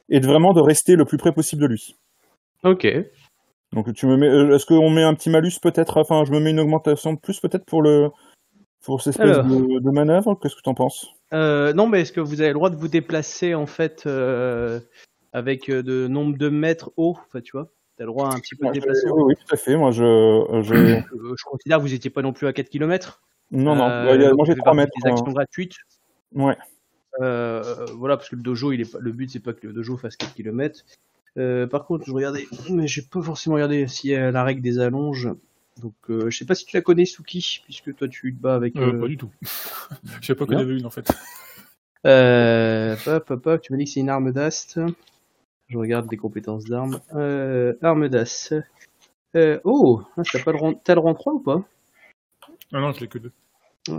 Et de vraiment de rester le plus près possible de lui. Ok. Donc tu me mets, euh, est-ce qu'on met un petit malus peut-être, enfin je me mets une augmentation de plus peut-être pour le, pour cette espèce Alors. de, de manœuvre? Qu'est-ce que tu en penses? Euh, non, mais est-ce que vous avez le droit de vous déplacer en fait euh, avec de nombre de mètres haut? Enfin, tu vois, t'as le droit à un petit peu de Moi, déplacer. oui, oui, tout à fait. Moi je, je... Je considère que vous n'étiez pas non plus à 4 km. non non. Euh, Ouais, il y a- donc moi j'ai vous faites 3 partie mètres. Des actions hein. gratuites. Ouais. Euh, voilà, parce que le dojo, il est le but, c'est pas que le dojo fasse 4 km. Euh, par contre, je regardais, mais j'ai pas forcément regardé s'il y a la règle des allonges. Donc, euh, je sais pas si tu la connais, Suki, puisque toi, tu te bats avec. Euh, pas du tout. je sais pas qu'il y avait une, en fait. Hop, hop, hop, tu m'as dit que c'est une arme d'ast. Je regarde des compétences d'armes. arme d'as. oh, ah, t'as le, rang... le rang 3 ou pas? Ah non, je l'ai que 2.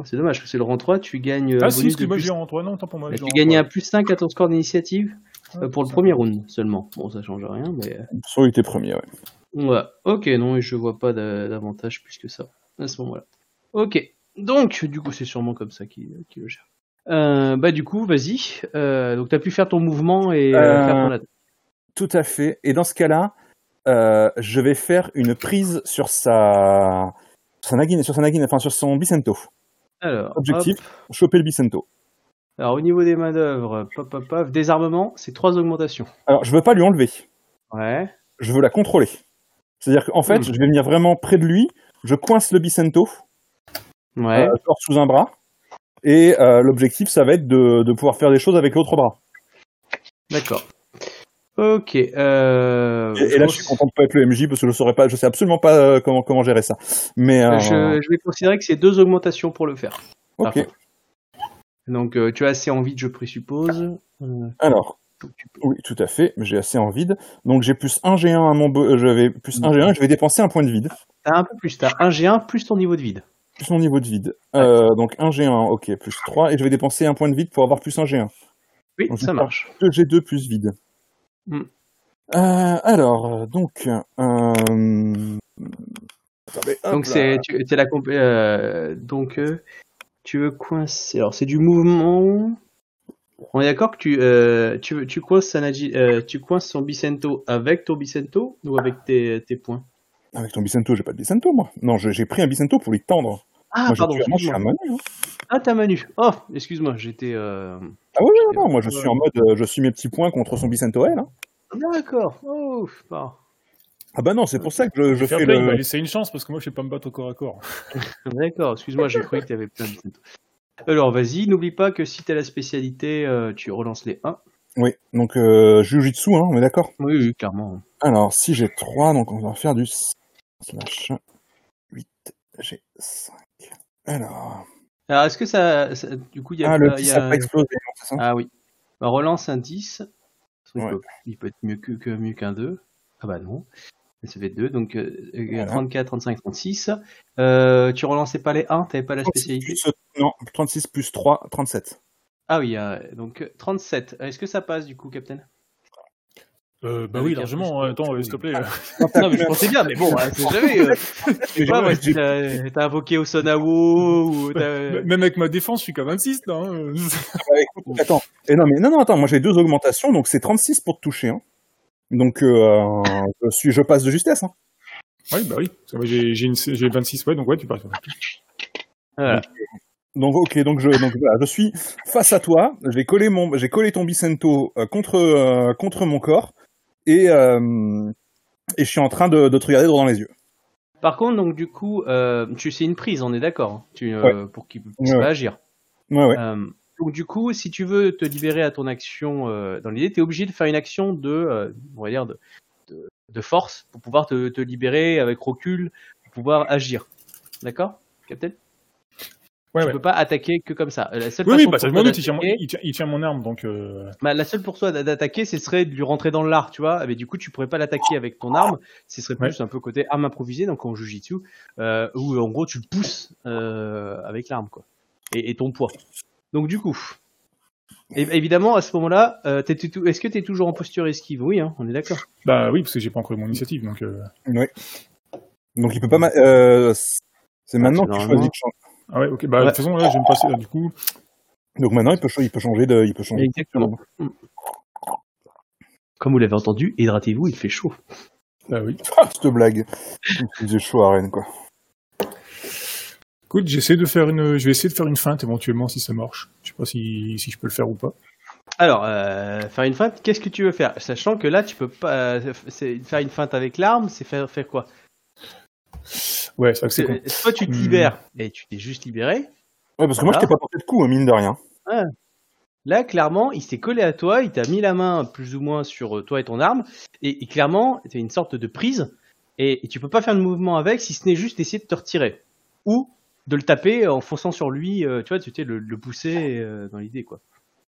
C'est dommage, parce que le rang 3, tu gagnes. Euh, ah, si, excuse-moi, j'ai rang 3, non, tant pour moi. Bah, tu gagnes un plus 5 à ton score d'initiative euh, pour le premier round seulement. Bon, ça change rien, mais. Euh. Soit il premier, ouais. Ok, non, je vois pas d'avantage plus que ça à ce moment-là. Ok, donc, du coup, c'est sûrement comme ça qu'il le gère. Bah, du coup, vas-y. Donc, tu as pu faire ton mouvement et euh, faire. Tout à fait. Et dans ce cas-là, je vais faire une prise sur sa. Sur sur sa naguine, enfin sur son Bicento. Alors, Objectif, hop. choper le Bicento. Alors, au niveau des manœuvres, pop, pop, pop, désarmement, c'est trois augmentations. Alors je veux pas lui enlever. Ouais. je veux la contrôler. C'est-à-dire qu'en fait, Hmm. je vais venir vraiment près de lui, je coince le Bicento, Ouais. euh, fort sous un bras, et euh, l'objectif, ça va être de, de pouvoir faire des choses avec l'autre bras. D'accord. Ok. Euh, Et, et là, je suis content de pas être le MJ parce que je saurais pas, je sais absolument pas euh, comment comment gérer ça. Mais euh, je, je vais considérer que c'est deux augmentations pour le faire. ok. Donc, euh, tu as assez en vide, je présuppose. Alors, oui, tout à fait. J'ai assez en vide, donc j'ai plus 1 G1 à mon, bo- je vais plus 1 G1, je vais dépenser un point de vide, T'as un peu plus. T'as un G1 plus ton niveau de vide. plus mon niveau de vide. Euh, donc 1 G1, ok, plus 3, et je vais dépenser un point de vide pour avoir plus 1 G1. Oui, Donc, ça marche. 2 G2 plus vide. Hmm. Euh, alors, donc, euh... attendez, hop Donc c'est tu- la comp- euh, donc tu veux coincer. Alors c'est du mouvement. On est d'accord que tu tu tu coinces tu coinces son Bicento avec ton Bicento ou avec tes, tes points? Avec ton Bicento, j'ai pas de Bicento, moi. Non, j'ai pris un Bicento pour lui tendre. Ah moi, pardon. suis, moi, je suis excuse-moi. un Manu. hein. Ah t'as Manu. Oh excuse-moi j'étais. Euh... Ah ouais, ouais, non, moi, je suis en mode, euh, je suis mes petits points contre son Bicento L. Hein. D'accord. Oh pardon. Ah bah non, c'est pour ça que je, je fais play, il le... laissé une chance parce que moi je sais pas me battre au corps à corps. D'accord. Excuse-moi j'ai cru que t'avais plein de Bicento. Alors vas-y n'oublie pas que si t'as la spécialité euh, tu relances les 1. Oui, donc euh, Jujitsu, hein, on est d'accord? Oui oui clairement. Alors, si j'ai 3, donc on va faire du slash 8, j'ai 5. Alors... Alors est-ce que ça, ça- du coup il y a Ah, le pas- il petit y a- ça pas explosé, non, c'est ça Ah oui. Bah, relance un 10. Il, Ouais. peut, il peut être mieux que, que mieux qu'un 2. Ah bah non. Ça fait 2, donc euh, euh, Voilà. 34, 35, 36. Euh, tu relançais pas les 1, t'avais pas la 36 spécialité? plus, non, 36 plus 3, 37. Ah oui, euh, donc euh, 37. Est-ce que ça passe du coup, Captain? Euh, bah Avec oui, largement. de- Attends, euh, s'il te plaît. Non, mais je pensais bien, mais bon, hein, c'est jamais. euh, je sais pas, moi, si t'as t'as invoqué Osanao ou t'as. Même avec ma défense, je suis qu'à 26 là. hein. Bah, écoute, attends. Et non, mais non, non, attends. Moi, j'ai deux augmentations, donc c'est 36 pour te toucher. Hein. Donc, euh, je suis, je passe de justesse. Hein. Oui, bah oui. J'ai j'ai une- j'ai 26, ouais, donc ouais, tu passes. Voilà. Donc, ok, donc je, donc voilà, je suis face à toi. J'ai collé mon, j'ai collé ton Bicento euh, contre, euh, contre mon corps, et euh, et je suis en train de, de te regarder droit dans les yeux. Par contre, donc du coup, euh, tu c'est une prise, on est d'accord, hein, euh, pour qu'il puisse Ouais, pas ouais. agir. Ouais, ouais. Donc du coup, si tu veux te libérer à ton action dans l'idée, tu es obligé de faire une action de, on va dire, de, de, de force pour pouvoir te, te libérer avec recul, pour pouvoir agir. D'accord Captain Ouais, Tu ouais. peux pas attaquer que comme ça. La seule Oui, oui, façon bah ça toi demande, il tient, mon- d'attaquer- il, tient, il tient mon arme, donc. Euh... bah, la seule pour toi d'a- d'attaquer, ce serait de lui rentrer dans l'art, tu vois. Mais du coup, tu pourrais pas l'attaquer avec ton arme. Ce serait plus un peu côté arme improvisée, donc en jujitsu, euh, où en gros tu le pousses euh, avec l'arme, quoi, et, et ton poids. Donc du coup, et, évidemment, à ce moment-là, euh, est-ce que tu es toujours en posture esquive? Oui, hein, on est d'accord. Bah oui, parce que j'ai pas encore eu mon initiative, donc. Euh... Ouais. Donc il peut pas. Euh, c'est maintenant c'est que tu choisis de changer. Ah ouais, ok. Bah Ouais. de toute façon, là, je vais me passer. euh, du coup, Donc maintenant il peut, il peut changer de, il peut changer. Exactement. Comme vous l'avez entendu, hydratez-vous, il fait chaud. bah oui. Ah, cette blague. Il faisait chaud à Rennes, quoi. Écoute, j'essaie de faire une, je vais essayer de faire une feinte éventuellement si ça marche. Je sais pas si, si je peux le faire ou pas. Alors, euh, faire une feinte, qu'est-ce que tu veux faire? Sachant que là, tu peux pas. euh, faire une feinte avec l'arme, c'est faire, faire quoi? Ouais, c'est vrai que c'est con. C'est- Soit tu te Hmm. libères, et tu t'es juste libéré. Ouais, parce que moi je t'ai pas porté de coup, hein, mine de rien. Là, clairement, il s'est collé à toi, il t'a mis la main plus ou moins sur euh, toi et ton arme, et, et clairement, c'est une sorte de prise, et, et tu peux pas faire de mouvement avec si ce n'est juste essayer de te retirer. Ou de le taper en fonçant sur lui, euh, tu vois, tu sais, le, le pousser euh, dans l'idée, quoi.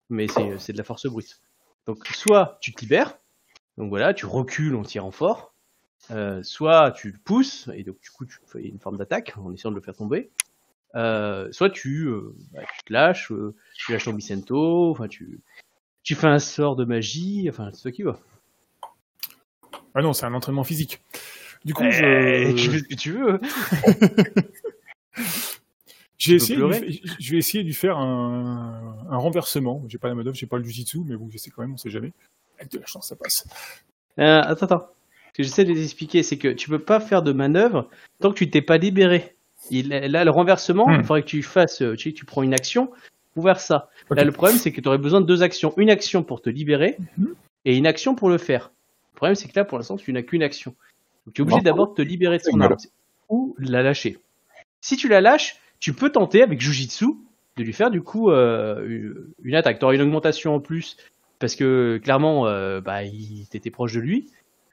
Mais c'est c'est de la force brute. Donc, soit tu te libères, donc voilà, tu recules en tirant fort, euh, soit tu le pousses, et donc du coup, tu fais une forme d'attaque en essayant de le faire tomber, euh, soit tu, euh, bah, tu te lâches, tu lâches ton Bicento, enfin tu, tu fais un sort de magie, enfin c'est toi qui va. Ah non, c'est un entraînement physique. Du coup, Eh, je... Tu fais ce que tu veux. j'ai essayé, je vais essayer de lui faire un, un renversement. J'ai pas la manœuvre, j'ai pas le jujitsu, mais bon, j'essaie quand même, on sait jamais. Avec de la chance, ça passe. Attends, attends. Ce que j'essaie de t'expliquer, c'est que tu peux pas faire de manœuvre tant que tu t'es pas libéré. Il, là, le renversement, Hmm. il faudrait que tu fasses, euh, tu, tu prends une action pour faire ça. Là, le problème, c'est que tu aurais besoin de deux actions. Une action pour te libérer Mhm. et une action pour le faire. Le problème, c'est que là, pour l'instant, tu n'as qu'une action. Donc, tu es obligé d'abord de te libérer de son arme ou de la lâcher. Si tu la lâches, tu peux tenter avec Jujitsu de lui faire du coup euh, une attaque. Tu auras une augmentation en plus parce que clairement, euh, bah, il t'étais proche de lui,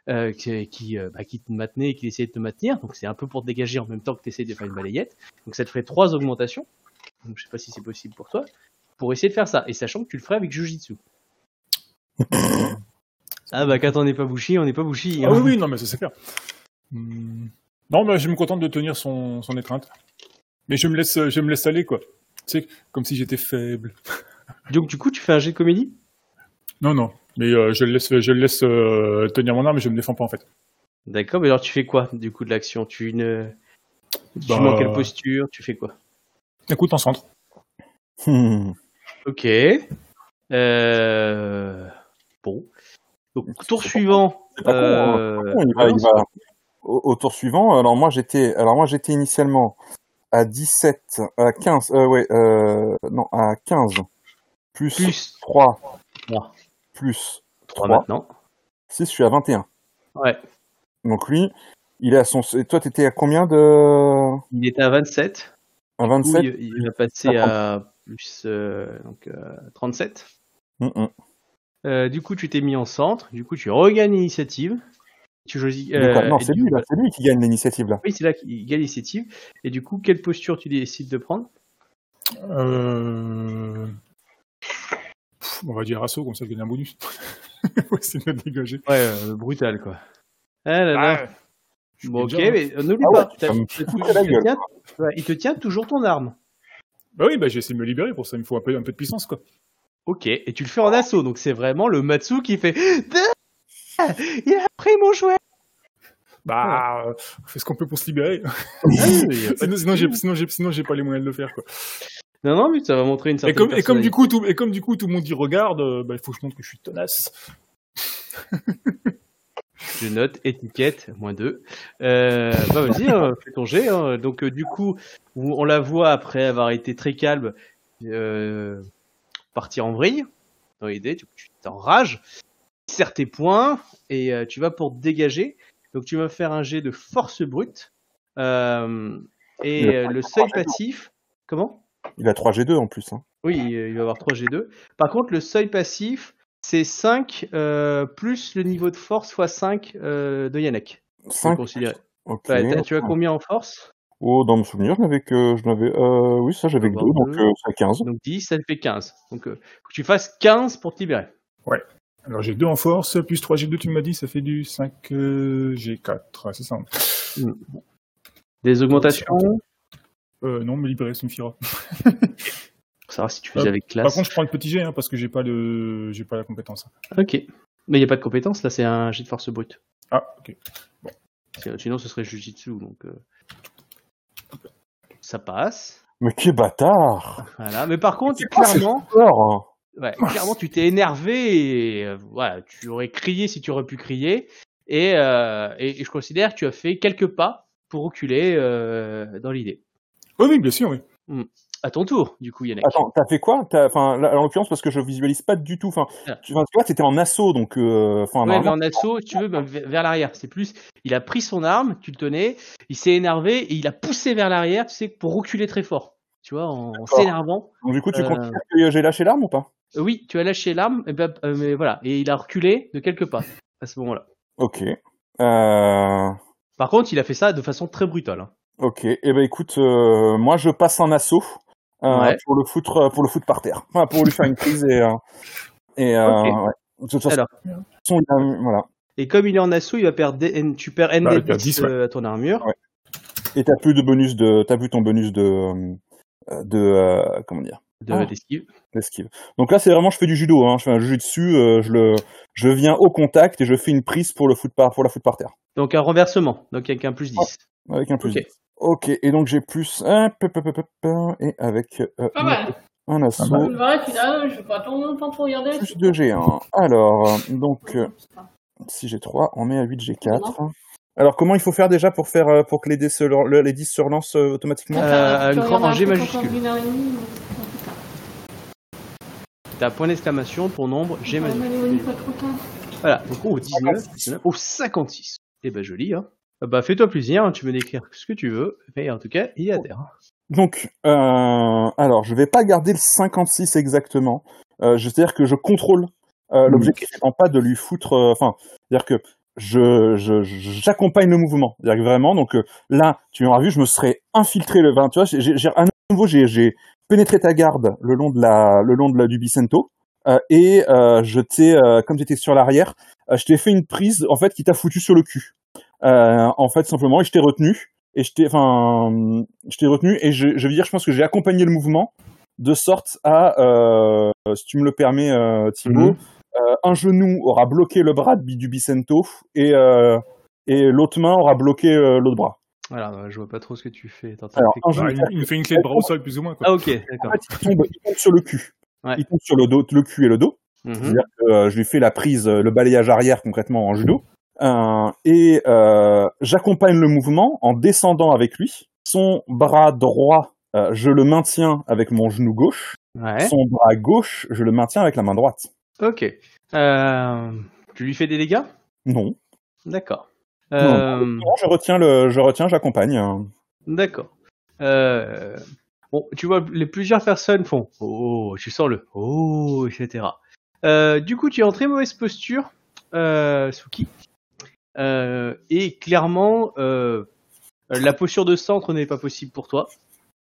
euh, qui, qui, euh, bah, qui te maintenait et qui essayait de te maintenir. Donc c'est un peu pour te dégager en même temps que tu essayes de faire une balayette. Donc ça te ferait trois augmentations. Donc je sais pas si c'est possible pour toi. Pour essayer de faire ça. Et sachant que tu le ferais avec Jujitsu. ah bah quand on n'est pas bouchi, on n'est pas bouchi. Ah hein. oui, oui, non, mais ça c'est clair. Hmm. Non, mais je me contente de tenir son, son étreinte. Mais je me laisse, je me laisse aller, quoi. Tu sais, comme si j'étais faible. Donc du coup, tu fais un jet de comédie? Non, non. Mais euh, je le laisse, je le laisse euh, tenir mon arme, mais je me défends pas en fait. D'accord, mais alors tu fais quoi du coup de l'action? Tu une... Tu Bah, mets en quelle posture? Tu fais quoi? Écoute, en centre. Hmm. Ok. Euh... Bon. Donc tour suivant. C'est pas con, hein. Bon, il va, il va- Au, au tour suivant, alors moi j'étais, alors moi j'étais initialement à 17, à 15, euh, ouais, euh, non, à 15, plus, Plus 3, Trois. Plus 3 3, maintenant. 6, je suis à 21. Ouais. Donc lui, il est à son, et toi t'étais à combien de, Il était à 27. à Du coup, 27? il, il va passer à plus euh, donc, euh, 37. Mm, mm. Euh, du coup, tu t'es mis en centre. Du coup, tu regagnes l'initiative. Tu choisis. Euh, non, c'est lui, coup, là, c'est lui qui gagne l'initiative, là. Oui, c'est là qu'il gagne l'initiative. Et du coup, quelle posture tu décides de prendre? Euh... On va dire assaut, comme ça je gagne un bonus. ouais, c'est de me dégager. Ouais, euh, brutal quoi. Ah là là. Ah, bon, ok, hein. mais euh, n'oublie Ah ouais, pas. tu il, te tient, ouais, il te tient toujours ton arme. Bah oui, bah j'ai essayé de me libérer pour ça, il me faut un peu, un peu de puissance, quoi. Ok, et tu le fais en assaut, donc c'est vraiment le Matsu qui fait. Il a pris mon jouet Bah, on fait ce qu'on peut pour se libérer. Ah sinon, sinon, j'ai, souci. sinon, j'ai, sinon, j'ai pas les moyens de le faire, quoi. Non, non, mais ça va montrer une Et certaine comme, et comme du coup, tout, et comme du coup, tout le monde y regarde, euh, bah, il faut que je montre que je suis tenace. Je note étiquette, moins 2. Euh, bah vas-y, hein, fais ton jet. hein. Donc euh, du coup, on la voit après avoir été très calme euh, partir en vrille. Dans l'idée, tu tu t'enrages, tu serres tes poings et euh, tu vas pour te dégager. Donc tu vas faire un jet de force brute. Euh, et Il euh, le seuil 3G2. passif, comment? Il a 3G2 en plus. Hein. Oui, il il va avoir 3 G2. Par contre, le seuil passif, c'est 5 euh, plus le niveau de force x 5 euh, de Yannick. C'est 5. considéré. Ouais, tu as combien en force? Oh, dans mon souvenir, je n'avais que. Je n'avais, euh, oui, ça, j'avais que Avoir 2, donc euh, c'est 15. Donc 10, ça fait 15. Donc euh, faut que tu fasses 15 pour te libérer. Alors, j'ai 2 en force, plus 3 G2, tu m'as dit, ça fait du 5 euh, G4. C'est ça. Des augmentations? Euh, non, me libérer, ça me fera. Pour savoir si tu faisais Euh, avec Par classe. contre, je prends le petit G, hein, parce que j'ai pas le, j'ai pas la compétence. Ok. Mais il n'y a pas de compétence, là c'est un jet de force brute. Ah, ok. Sinon- Sinon ce serait Jujitsu. Donc euh, ça passe. Mais quel bâtard Voilà. Mais par contre, ce clairement, sport Ouais, clairement, tu t'es énervé et euh, voilà, tu aurais crié si tu aurais pu crier. Et, euh, et, et je considère que tu as fait quelques pas pour reculer euh, dans l'idée. Oui, oui, bien sûr, oui. À ton tour, du coup, Yannick. Attends, t'as fait quoi? Enfin, en l'occurrence, parce que je visualise pas du tout. Enfin, Ah. tu vois, t'étais en assaut, donc. euh, Enfin, Ouais, mais en assaut, tu veux, ben, vers l'arrière. C'est plus, il a pris son arme, tu le tenais, il s'est énervé et il a poussé vers l'arrière, tu sais, pour reculer très fort. Tu vois, en, en s'énervant. donc, du coup, tu Euh, considères que j'ai lâché l'arme ou pas? Euh, oui, tu as lâché l'arme, et ben, euh, mais voilà, et il a reculé de quelques pas à ce moment-là. Ok. Euh... Par contre, il a fait ça de façon très brutale. hein. Ok. Eh ben, écoute, euh, moi, je passe en assaut euh, Ouais. pour le foutre, euh, pour le foutre par terre. Enfin, pour lui faire une prise et. euh, et euh, Ok. ouais. De toute façon, Alors. de toute façon, il a- voilà. Et comme il est en assaut, il va perdre, des- tu perds Bah, ND10 perd 10, ouais. euh, à ton armure. Ouais. Et t'as plus de bonus de, t'as plus ton bonus de, de, euh, comment dire, de Ah. d'esquive. d'esquive. Donc là, c'est vraiment, je fais du judo, hein. Je fais un jujutsu, euh, je le, je viens au contact et je fais une prise pour le foot par, pour la foot par terre. Donc un renversement, donc avec un plus 10. Avec un plus. Ok. dix. Ok. Et donc j'ai plus, un, peu, peu, peu, peu, peu, et avec, euh, Pas mal. un assaut. Pas je vais pas pour regarder. Plus 2 G1. Alors, donc, euh, si j'ai 3, on met à 8 G4. Alors, comment il faut faire déjà pour faire euh, pour que les, dés se, le- les 10 se relancent euh, automatiquement Euh, une G majuscule. T'as point d'exclamation, ton nombre, G majuscule. Voilà, donc au 19, 19, au 56. Eh ben joli, hein. Ah Bah fais-toi plaisir, hein, tu peux décrire ce que tu veux, mais en tout cas, il est à terre. Donc, euh, alors, je vais pas garder le 56 exactement. Euh, C'est-à-dire que je contrôle. Euh, L'objectif étant pas de lui foutre. euh, Enfin, c'est-à-dire que je j'accompagne le mouvement. C'est-à-dire que vraiment, donc euh, là, tu auras vu, je me serais infiltré le. enfin, tu vois, j'ai à nouveau, j'ai j'ai pénétré ta garde le long de la le long de la du Bicento. Euh, et euh, je t'ai, euh, comme tu étais sur l'arrière, euh, je t'ai fait une prise en fait qui t'a foutu sur le cul. Euh, en fait, simplement, et je t'ai retenu et je t'ai, enfin, je t'ai retenu et je, je veux dire, je pense que j'ai accompagné le mouvement de sorte à, euh, si tu me le permets, euh, Thibaut, Mhm. euh, un genou aura bloqué le bras de, du Bicento et euh, et l'autre main aura bloqué euh, l'autre bras. Voilà, bah, je vois pas trop ce que tu fais. Alors, un genou, Bah, il, me fait une clé de bras au sol, plus ou moins. Quoi. Ah ok, en fait, il tombe, il tombe sur le cul. Ouais. Il tombe sur le dos, le cul et le dos. Mhm. C'est-à-dire que euh, je lui fais la prise, le balayage arrière concrètement en judo. Euh, et euh, j'accompagne le mouvement en descendant avec lui. Son bras droit, euh, je le maintiens avec mon genou gauche. Ouais. Son bras gauche, je le maintiens avec la main droite. Ok. Tu lui fais des dégâts? Non. D'accord. Euh, Non, je retiens le, je retiens, j'accompagne. hein. D'accord. Euh, bon, tu vois, les plusieurs personnes font oh, tu sens le oh, etc. Euh, du coup, tu es en très mauvaise posture, Suki. Euh, et clairement, euh, la posture de centre n'est pas possible pour toi.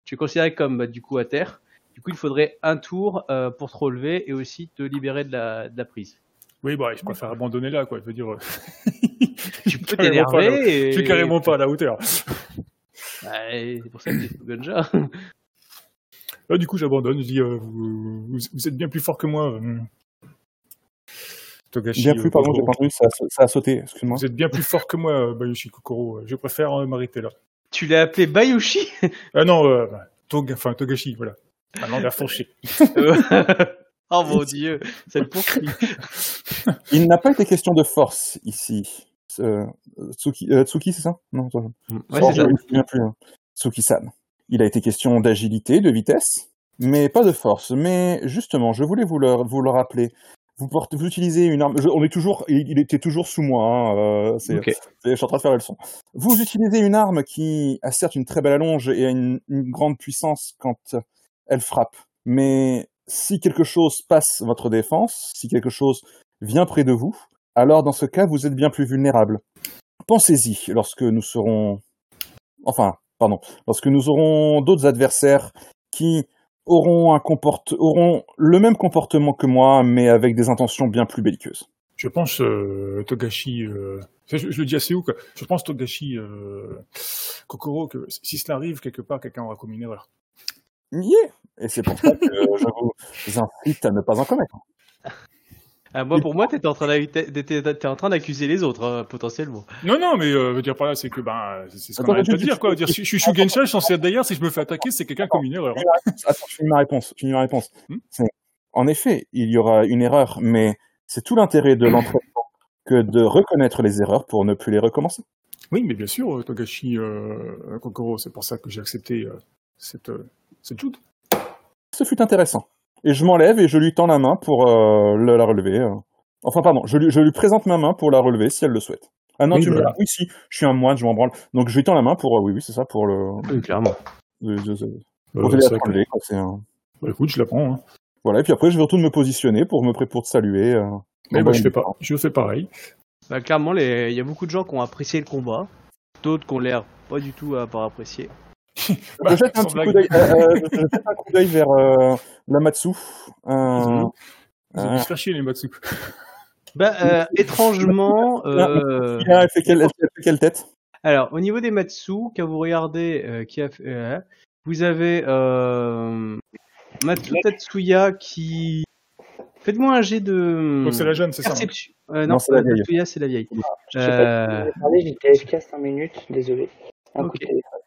Tu es considéré comme bah, du coup à terre. Du coup, il faudrait un tour euh, pour te relever et aussi te libérer de la, de la prise. Oui, bah, je préfère abandonner là, quoi. Je veux dire. Tu peux t'énerver. et- Je suis carrément pas à la hauteur. Ouais, c'est pour ça que t'es Gonja. Là, du coup, j'abandonne. Je dis, euh, vous êtes bien plus fort que moi. Euh. Togashi. Bien plus, euh, pardon, j'ai pas entendu, ça a, ça a sauté, excuse-moi. Vous êtes bien plus fort que moi, euh, Bayushi Kokoro. Je préfère euh, m'arrêter là. Tu l'as appelé Bayushi? Ah non, euh, bah, Toga, enfin Togashi, voilà. Maintenant, on a fourché. Oh mon dieu, c'est le poursuit. Il n'a pas été question de force ici. Euh, Tsuki, euh, Tsuki, c'est ça? Non, attends, Ouais, ça. je me souviens plus. hein. Tsuki-san. Il a été question d'agilité, de vitesse, mais pas de force. Mais justement, je voulais vous le, vous le rappeler. Vous, portez, vous utilisez une arme. je- on est toujours, il, il était toujours sous moi. hein, euh, c'est, Ok. c'est- je suis en train de faire la leçon. Vous utilisez une arme qui a certes une très belle allonge et a une, une grande puissance quand elle frappe. Mais si quelque chose passe votre défense, si quelque chose vient près de vous, alors dans ce cas, vous êtes bien plus vulnérable. Pensez-y lorsque nous serons, enfin, pardon, lorsque nous aurons d'autres adversaires qui auront un auront le même comportement que moi, mais avec des intentions bien plus belliqueuses. Je pense euh, Togashi. Euh... je le dis assez haut, quoi. Je pense Togashi euh... Kokoro que si cela arrive quelque part, quelqu'un aura commis une erreur. Yeah Et c'est pour ça que je vous incite à ne pas en commettre. Ah, moi, pour moi, t'étais en train d'accuser les autres, hein, potentiellement. Non, non, mais euh, veux dire par là, c'est que ben, c'est ce qu'on arrête de dire, quoi. Dire, je suis Shugensha, je suis censé être d'ailleurs, si je me fais attaquer, c'est quelqu'un qui a commis une erreur. hein. Attends, je finis ma réponse. Je finis ma réponse. Hmm? En effet, il y aura une erreur, mais c'est tout l'intérêt de l'entraînement que de reconnaître les erreurs pour ne plus les recommencer. Oui, mais bien sûr, euh, Togashi euh, Kokoro, c'est pour ça que j'ai accepté euh, cette, euh, cette joute. Ce fut intéressant. Et je m'enlève et je lui tends la main pour euh, le- la relever. euh. Enfin, pardon, je lui, je lui présente ma main pour la relever si elle le souhaite. Ah non, Oui, tu me voilà. dis, oui, si, je suis un moine, je m'en branle. Donc je lui tends la main pour, euh, oui, oui, c'est ça, pour le. Oui, clairement. Euh, pour vrai que- relever, quoi, c'est un- bah, écoute, je la prends. Hein. Voilà, et puis après, je vais retourner me positionner pour me pré- pour te saluer. euh. Mais Bon, bah, je, fais pas, je fais pareil. Bah, clairement, les- il y a beaucoup de gens qui ont apprécié le combat. D'autres qui ont l'air pas du tout à avoir apprécié. Bah, je jette un sans petit blague. coup d'œil, euh, euh, je jette un coup d'œil vers euh, Lamatsu. Euh, Mhm. Ils ont dû se faire chier, les Matsu. Bah, euh, étrangement, euh, il a fait quelle, elle a fait quelle tête? Alors au niveau des Matsu, quand vous regardez euh, qui a fait, euh, vous avez euh, Matsu Tatsuya qui faites-moi un jet de Donc c'est la jeune, c'est ça hein? Euh, Non, non, c'est la vieille. Tatsuya c'est la vieille. Je sais pas Euh, si vous avez parlé, j'étais AFK 5 minutes, désolé. Un Ok. coup de téléphone.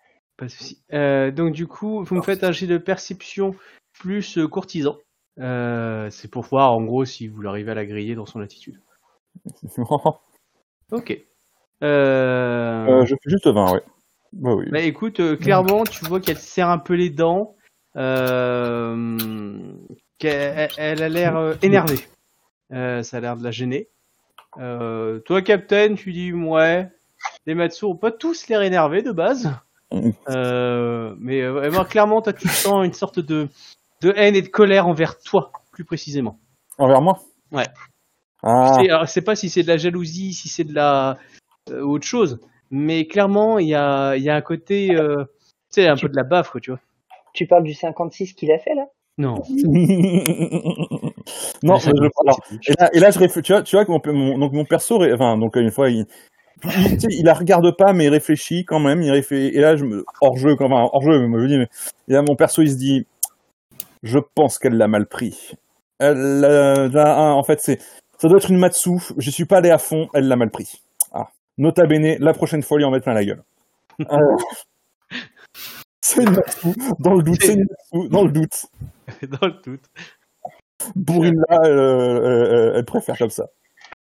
Pas de souci. Euh, donc du coup, vous me faites un jet de perception plus euh, courtisan. Euh, c'est pour voir en gros si vous l'arrivez à la griller dans son attitude. Ok. Euh... Euh, Je fais juste 20, ouais. Bah oui. Bah écoute, euh, clairement, tu vois qu'elle serre un peu les dents. Euh... qu'elle- elle a l'air euh, énervée. Euh, ça a l'air de la gêner. Euh, toi, Captain, tu dis ouais. Les Matsu ont pas tous l'air énervés de base. Euh, mais euh, clairement, toi, tu sens une sorte de, de haine et de colère envers toi, plus précisément. Envers moi? Ouais. Ah, Je sais, alors, je sais pas si c'est de la jalousie, si c'est de la euh, autre chose, mais clairement, il y a, il y a un côté, euh, tu sais, un peu de la baffe, quoi, tu vois. Tu parles du 56 qu'il a fait là? Non. non, je- c'est- alors, c'est- et là, et là, je réfléchis, tu vois, tu vois que mon, mon- donc mon perso, enfin, donc une fois, il, il, la regarde pas, mais il réfléchit quand même, il réfléchit, et là, je me, hors jeu, quand même, hors jeu, je me dis, mais, et là, mon perso, il se dit, je pense qu'elle l'a mal pris. Elle, euh, là, en fait, c'est, ça doit être une Matsu, je suis pas allé à fond, elle l'a mal pris. Ah. Nota bene, la prochaine fois, lui en mettre plein la gueule. Euh, c'est une Matsu, dans le doute, c'est une Matsu, dans le doute. Dans le doute, Bourrine là, euh, euh, elle préfère comme ça.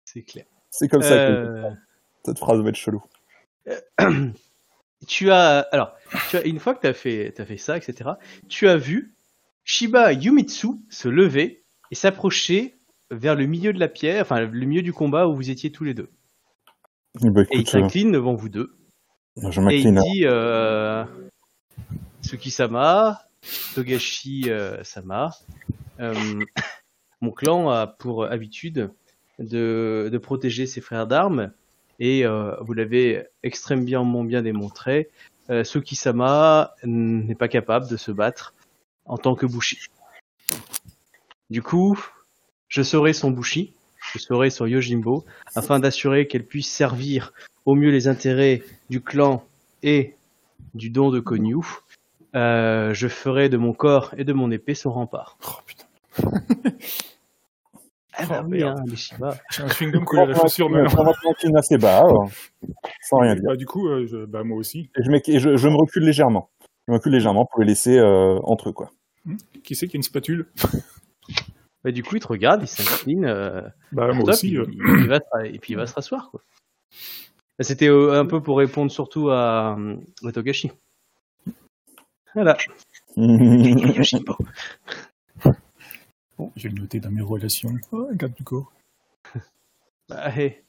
c'est clair. C'est comme ça que Euh, cette phrase va être chelou. tu as, alors, tu as, une fois que tu as fait, t'as fait ça, etc., tu as vu Shiba Yumitsu se lever et s'approcher vers le milieu de la pierre, enfin, le milieu du combat où vous étiez tous les deux. Bah, Et il s'incline devant vous deux. je Et il m'incline. dit euh, Tsuki-sama, Togashi euh, sama, euh, mon clan a pour habitude de, de protéger ses frères d'armes et euh, vous l'avez extrêmement bien démontré. Euh, Tsuki-sama n'est pas capable de se battre en tant que Bushi. Du coup, je serai son Bushi, je serai son Yojimbo, afin d'assurer qu'elle puisse servir au mieux les intérêts du clan et du don de Konyu. Euh, je ferai de mon corps et de mon épée son rempart. Oh putain. Ah bah Oh, oui, merde. hein, les Shiba. J'ai un chewing-gum collé à la chaussure maintenant. On va tranquille assez bas, euh, sans rien dire. Bah, du coup, euh, je- bah, moi aussi. Et je, mets- et je, je me recule légèrement. Je me recule légèrement pour les laisser euh, entre eux, quoi. Qui c'est qui a une spatule? Bah, du coup, il te regarde, il s'incline. euh, Bah, moi Top, aussi. il- euh, il- il va et puis il va se rasseoir. quoi. Bah, C'était euh, un peu pour répondre surtout à, euh, à Togashi. Voilà. Togashi, bon. Bon, je vais le noter dans mes relations. Oh, regarde du coup. Bah, hey.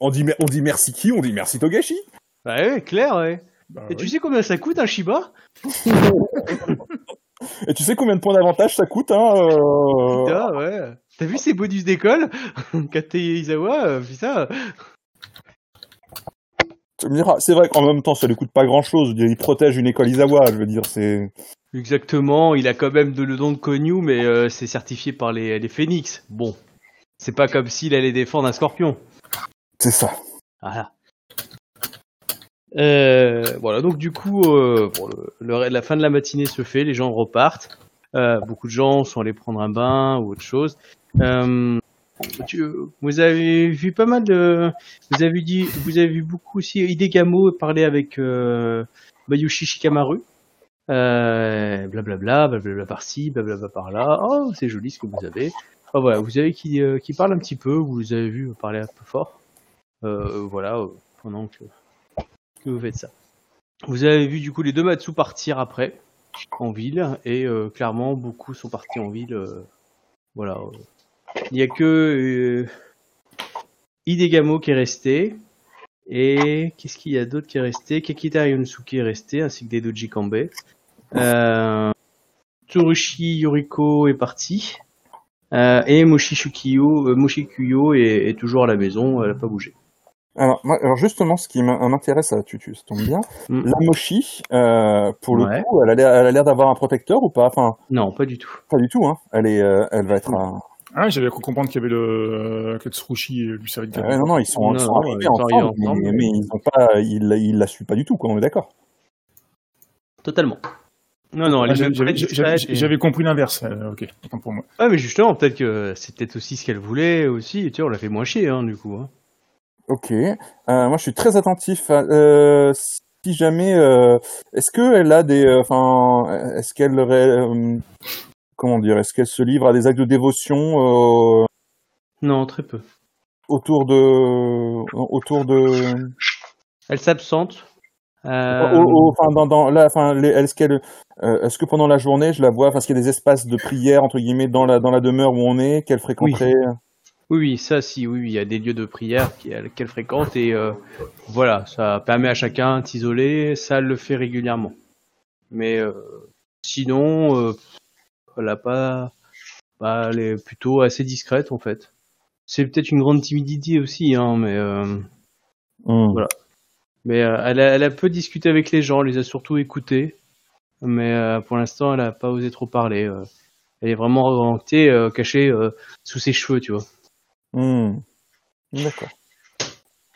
on, dit, on dit merci qui? On dit merci Togashi. Bah ouais, clair, ouais. Bah, Et oui. tu sais combien ça coûte un Shiba? Et tu sais combien de points d'avantage ça coûte hein, euh, Putain, ouais. T'as vu ces bonus d'école? Kate Izawa, euh, putain. Tu me diras, c'est vrai qu'en même temps, ça lui coûte pas grand chose. Il protège une école Isawa, je veux dire, c'est. Exactement, il a quand même de le don de Konyu, mais euh, c'est certifié par les, les phénix. Bon, c'est pas comme s'il allait défendre un scorpion. C'est ça. Voilà. Euh, voilà, donc du coup, euh, bon, le, le- la fin de la matinée se fait, les gens repartent. Beaucoup de gens sont allés prendre un bain ou autre chose. Euh, vous avez vu pas mal de, vous avez vu beaucoup aussi Hidegamo parler avec euh, Bayushi Shikamaru. Euh, blablabla, blablabla par-ci, blablabla par-là. Oh, c'est joli ce que vous avez. Ah, voilà, vous avez qui, euh, qui parle un petit peu, vous avez vu parler un peu fort. Euh, voilà, euh, pendant que, que vous faites ça. Vous avez vu du coup les deux Matsu partir après en ville et clairement beaucoup sont partis en ville. voilà. Il y a que euh, Hidegamo qui est resté et qu'est-ce qu'il y a d'autre qui est resté? Kekita Yonosuke est resté ainsi que des Doji Kambe. Euh, Tsurushi Yoriko est parti. Euh, et Moshi Shukiyo, euh, est, est toujours à la maison, elle a pas bougé. Alors, moi, alors justement, ce qui m'in- m'intéresse, à tu, tu, ça tombe bien. Mm. La Moshi, euh, pour le Ouais. coup, elle a l'air, d'avoir un protecteur ou pas? Enfin, Non, pas du tout. pas du tout. Hein. Elle est, elle va être. un- Ah, j'avais cru comprendre qu'il y avait le que Tsurushi lui servait de non, non, ils sont, Non, ils sont non, arrivés ensemble, ensemble, mais, mais- mais ils ont pas, ils, ils la suivent pas du tout, quoi. On est d'accord. Totalement. Non, non, elle Ah, est j'avais- et- compris l'inverse. euh, ok, autant pour moi. Ah, mais justement, peut-être que c'est peut-être aussi ce qu'elle voulait aussi. Et tu vois, on l'a fait moins chier, hein, du coup. Hein. Ok. Euh, moi, je suis très attentif. À, euh, si jamais, euh, est-ce que elle a des, euh, enfin, est-ce qu'elle, aurait, euh, comment dire, est-ce qu'elle se livre à des actes de dévotion euh, Non, très peu. autour de, autour de, Elle s'absente. Euh, enfin, dans, dans, là, enfin, est-ce qu'elle, euh, est-ce que pendant la journée, je la vois, parce qu'il y a des espaces de prière entre guillemets dans la, dans la demeure où on est, qu'elle fréquenterait? Oui, oui, ça, si, oui, oui, il y a des lieux de prière qu'elle fréquente et euh, voilà, ça permet à chacun de s'isoler. Ça elle le fait régulièrement. Mais sinon, elle a pas, bah, elle est plutôt assez discrète en fait. C'est peut-être une grande timidité aussi, hein, mais. Euh, Hmm. Voilà. Mais euh, elle, a, elle a peu discuté avec les gens, elle les a surtout écoutés. Mais euh, pour l'instant, elle a pas osé trop parler. Elle est vraiment euh, cachée sous ses cheveux, tu vois. Hmm. D'accord.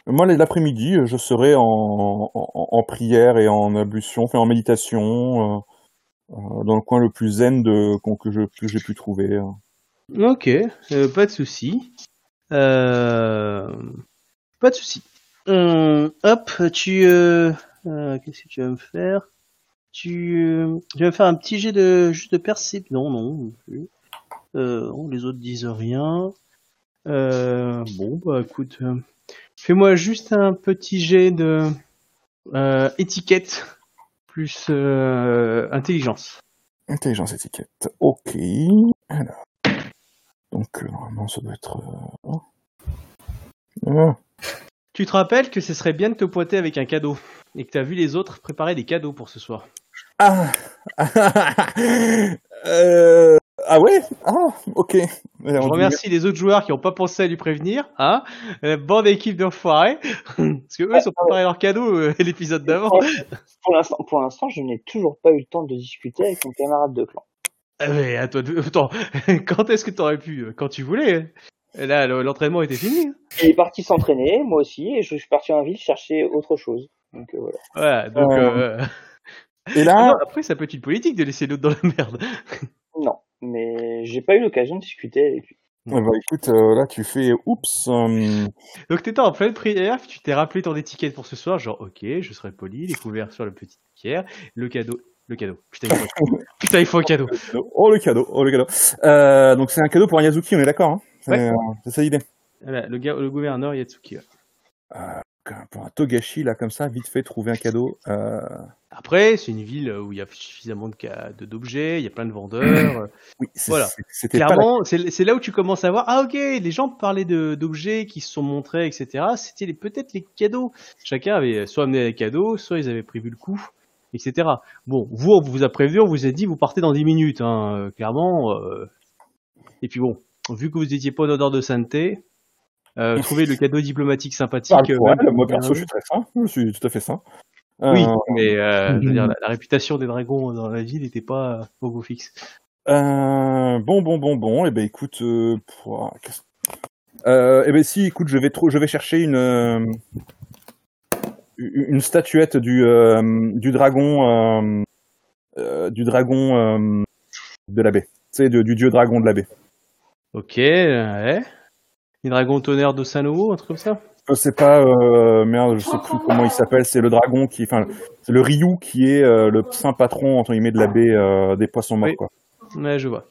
Moi, l'après-midi, je serai en, en, en prière et en ablution, enfin en méditation, dans le coin le plus zen que j'ai pu trouver. euh. Ok, euh, pas de souci. Euh, pas de souci. Hop, tu, euh, euh, qu'est-ce que tu vas me faire? Tu, euh, tu vas me faire un petit jet de juste de perception. Non, non. Euh, non, les autres disent rien. Euh, bon, bah écoute, euh, fais-moi juste un petit jet de euh, étiquette plus euh, intelligence. Intelligence étiquette. Ok. Alors. Donc, euh, normalement, ça doit être. euh, oh. Ah. Tu te rappelles que ce serait bien de te pointer avec un cadeau et que tu as vu les autres préparer des cadeaux pour ce soir? Ah. Euh, ah ouais? Ah, ok. Je remercie les autres joueurs qui n'ont pas pensé à lui prévenir. Hein Euh, Bande d'équipe d'enfoirés. Parce que eux, ils ont préparé leurs cadeaux euh, l'épisode d'avant. Pour l'instant, pour l'instant, je n'ai toujours pas eu le temps de discuter avec mon camarade de clan. Ah mais à toi de... Attends, quand est-ce que tu aurais pu Quand tu voulais. Et là, le- l'entraînement était fini. Il est parti s'entraîner, moi aussi, et je suis parti en ville chercher autre chose. Donc euh, voilà. Voilà, donc... Euh, euh, Et ah là, non, après, ça peut être une politique de laisser l'autre dans la merde. Non, mais j'ai pas eu l'occasion de discuter avec lui. Eh ben, écoute, euh, là tu fais oups. euh, Donc t'étais en pleine prière, tu t'es rappelé ton étiquette pour ce soir, genre ok, je serai poli, les couverts sur la petite pierre, le cadeau, le cadeau. Putain, il faut, Putain, il faut un cadeau. Oh le cadeau, oh le cadeau. Euh, donc c'est un cadeau pour un Yazuki, on est d'accord hein C'est Ouais. euh, ça l'idée. Voilà, le, gars, le gouverneur Yatsuki. ouais. Euh, pour un Togashi là comme ça, vite fait trouver un cadeau. Euh, Après, c'est une ville où il y a suffisamment de d'objets, il y a plein de vendeurs. oui, c'est- Voilà. la- Clairement, c'est là où tu commences à voir, ah ok, les gens parlaient de- d'objets qui se sont montrés, etc. C'était peut-être les cadeaux. Chacun avait soit amené des cadeaux, soit ils avaient prévu le coup, etc. Bon, vous, on vous a prévu, on vous a dit, vous partez dans 10 minutes, hein, euh, clairement. euh. Et puis bon, vu que vous étiez pas en odeur de sainteté, euh, trouver le cadeau diplomatique sympathique. Parle euh, pour même- moi perso je suis très sain, je suis tout à fait sain. Oui, Euh, mais euh, je veux dire, la, la réputation des dragons dans la ville n'était pas euh, au beau fixe. Euh, bon, bon, bon, bon. Eh ben, écoute, euh, euh, eh ben, si, écoute, je vais trop, je vais chercher une euh, une statuette du euh, du dragon euh, euh, du dragon euh, de la baie. Tu sais, du dieu dragon de la baie. Ok, ouais. Les dragons tonnerre de Sanowo, un truc comme ça Je sais pas, euh, merde, je sais plus comment il s'appelle. C'est le dragon qui, enfin, c'est le Ryu qui est euh, le saint patron entre guillemets de la baie euh, des poissons morts. Oui. Quoi. Ouais, je vois.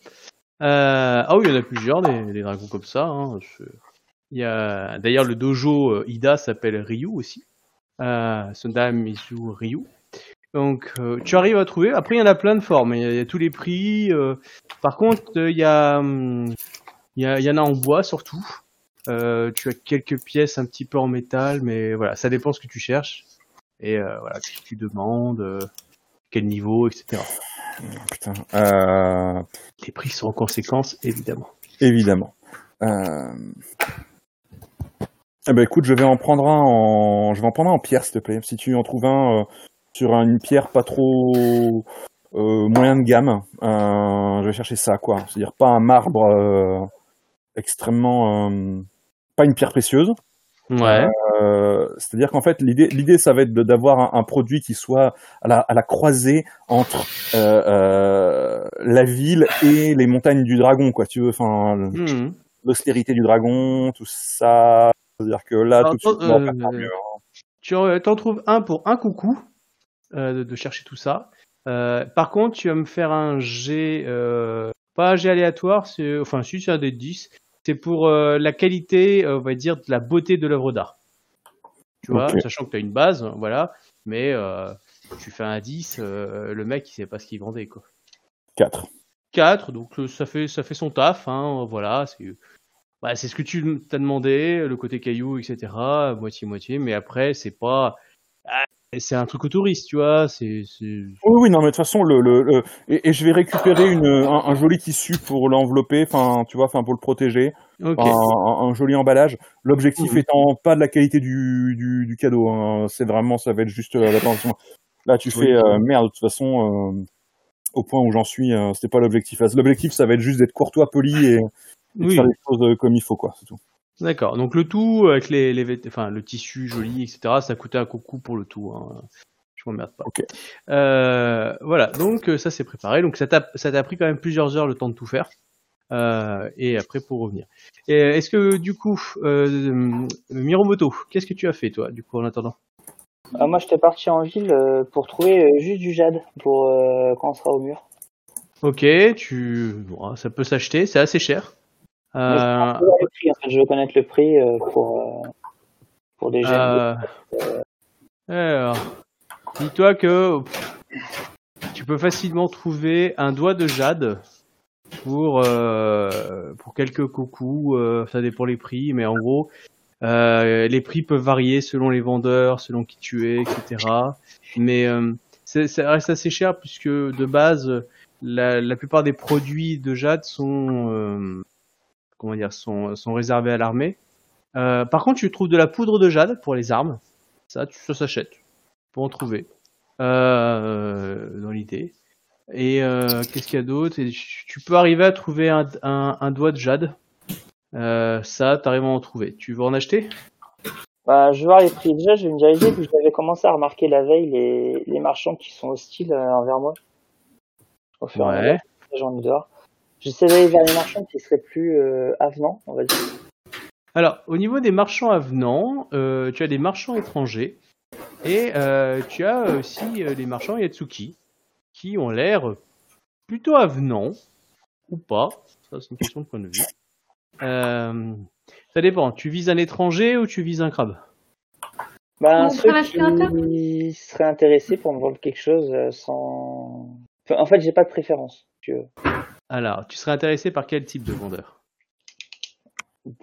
Euh, ah oui, il y en a plusieurs, des, des dragons comme ça. hein. Je- Il y a d'ailleurs le dojo euh, Ida s'appelle Ryu aussi. Euh, Mizu Ryu. Donc euh, tu arrives à trouver. Après il y en a plein de formes. Il y a, il y a tous les prix. euh. Par contre euh, il y a, hum, il y a, il y en a en bois surtout. Euh, tu as quelques pièces un petit peu en métal, mais voilà, ça dépend ce que tu cherches. Et euh, voilà, ce que tu demandes, euh, quel niveau, etc. Putain. Euh, Les prix sont en conséquence, évidemment. Évidemment. Eh ben écoute, je vais en prendre un en, je vais en prendre un en pierre, s'il te plaît. Si tu en trouves un sur une pierre pas trop moyen de gamme, je vais chercher ça, quoi. C'est-à-dire pas un marbre extrêmement, euh, pas une pierre précieuse. Ouais. Euh, c'est-à-dire qu'en fait, l'idée, l'idée, ça va être d'avoir un, un produit qui soit à la, à la croisée entre euh, euh, la ville et les montagnes du dragon, quoi. Tu veux, enfin, Mhm. l'austérité du dragon, tout ça. C'est-à-dire que là, Alors, tout de suite, attends, on va pas faire mieux, hein. Tu en trouves un pour un coucou de, de chercher tout ça. Par contre, tu vas me faire un G, pas un G aléatoire, c'est, enfin, si c'est un des 10. C'est pour euh, la qualité, euh, on va dire, de la beauté de l'œuvre d'art. Tu vois, sachant que tu as une base, voilà, mais euh, tu fais un 10, euh, le mec, il sait pas ce qu'il vendait, quoi. 4. 4, donc ça fait ça fait son taf, hein, voilà, c'est bah, c'est ce que tu t'as demandé, le côté caillou, etc. Moitié moitié, mais après c'est pas c'est un truc au touriste, tu vois, c'est Oui, oui, non, mais de toute façon, le, le, le- et, et je vais récupérer une, un, un joli tissu pour l'envelopper, enfin, tu vois, enfin, pour le protéger, ok. un, joli emballage. L'objectif Mhm. étant pas de la qualité du, du, du cadeau, hein. c'est vraiment, ça va être juste euh, l'attention. Là, tu Oui. fais euh, merde, de toute façon, euh, au point où j'en suis, c'était pas l'objectif. L'objectif, ça va être juste d'être courtois, poli et, et de Oui. faire les choses comme il faut, quoi, c'est tout. D'accord. Donc le tout avec les, les vêt- enfin le tissu joli, etc. Ça coûtait un coucou pour le tout. Hein. Je m'emmerde pas. Ok. Euh, voilà. Donc euh, ça c'est préparé. Donc ça t'a ça t'a pris quand même plusieurs heures le temps de tout faire. Euh, et après pour revenir. Et Est-ce que du coup, euh, Miromoto, qu'est-ce que tu as fait toi du coup en attendant? Ah, moi, j'étais parti en ville euh, pour trouver euh, juste du jade pour euh, quand on sera au mur. Ok, tu, bon, ça peut s'acheter, c'est assez cher. Euh, je, veux connaître le prix euh, pour, euh, pour des jades. Euh, alors, dis-toi que tu peux facilement trouver un doigt de jade pour euh, pour quelques coucous. euh, ça dépend les prix, mais en gros, euh, les prix peuvent varier selon les vendeurs, selon qui tu es, etc. Mais ça reste assez cher puisque de base, la, la plupart des produits de jade sont comment dire sont sont réservés à l'armée. Euh, par contre, tu trouves de la poudre de jade pour les armes. Ça, tu, ça s'achète. Pour en trouver. Euh, dans l'idée. Et euh, qu'est-ce qu'il y a d'autre? Tu peux arriver à trouver un, un, un doigt de jade. Ça, t'arrives à en trouver. Tu veux en acheter? Bah, je vais voir les prix. Déjà, je vais me diriger, puis j'avais commencé à remarquer la veille les, les marchands qui sont hostiles envers moi. Au fur et à mesure j'en ai dehors. J'essaie d'aller vers les marchands qui seraient plus euh, avenants, on va dire. Alors, au niveau des marchands avenants, euh, tu as des marchands étrangers et euh, tu as aussi euh, les marchands Yatsuki qui ont l'air plutôt avenants ou pas. Ça, c'est une question de point de vue. Euh, ça dépend. Tu vises un étranger ou tu vises un crabe? Ben, On ceux qui seraient intéressés pour me vendre quelque chose sans... Enfin, en fait, j'ai pas de préférence. si tu veux. Alors, tu serais intéressé par quel type de vendeur?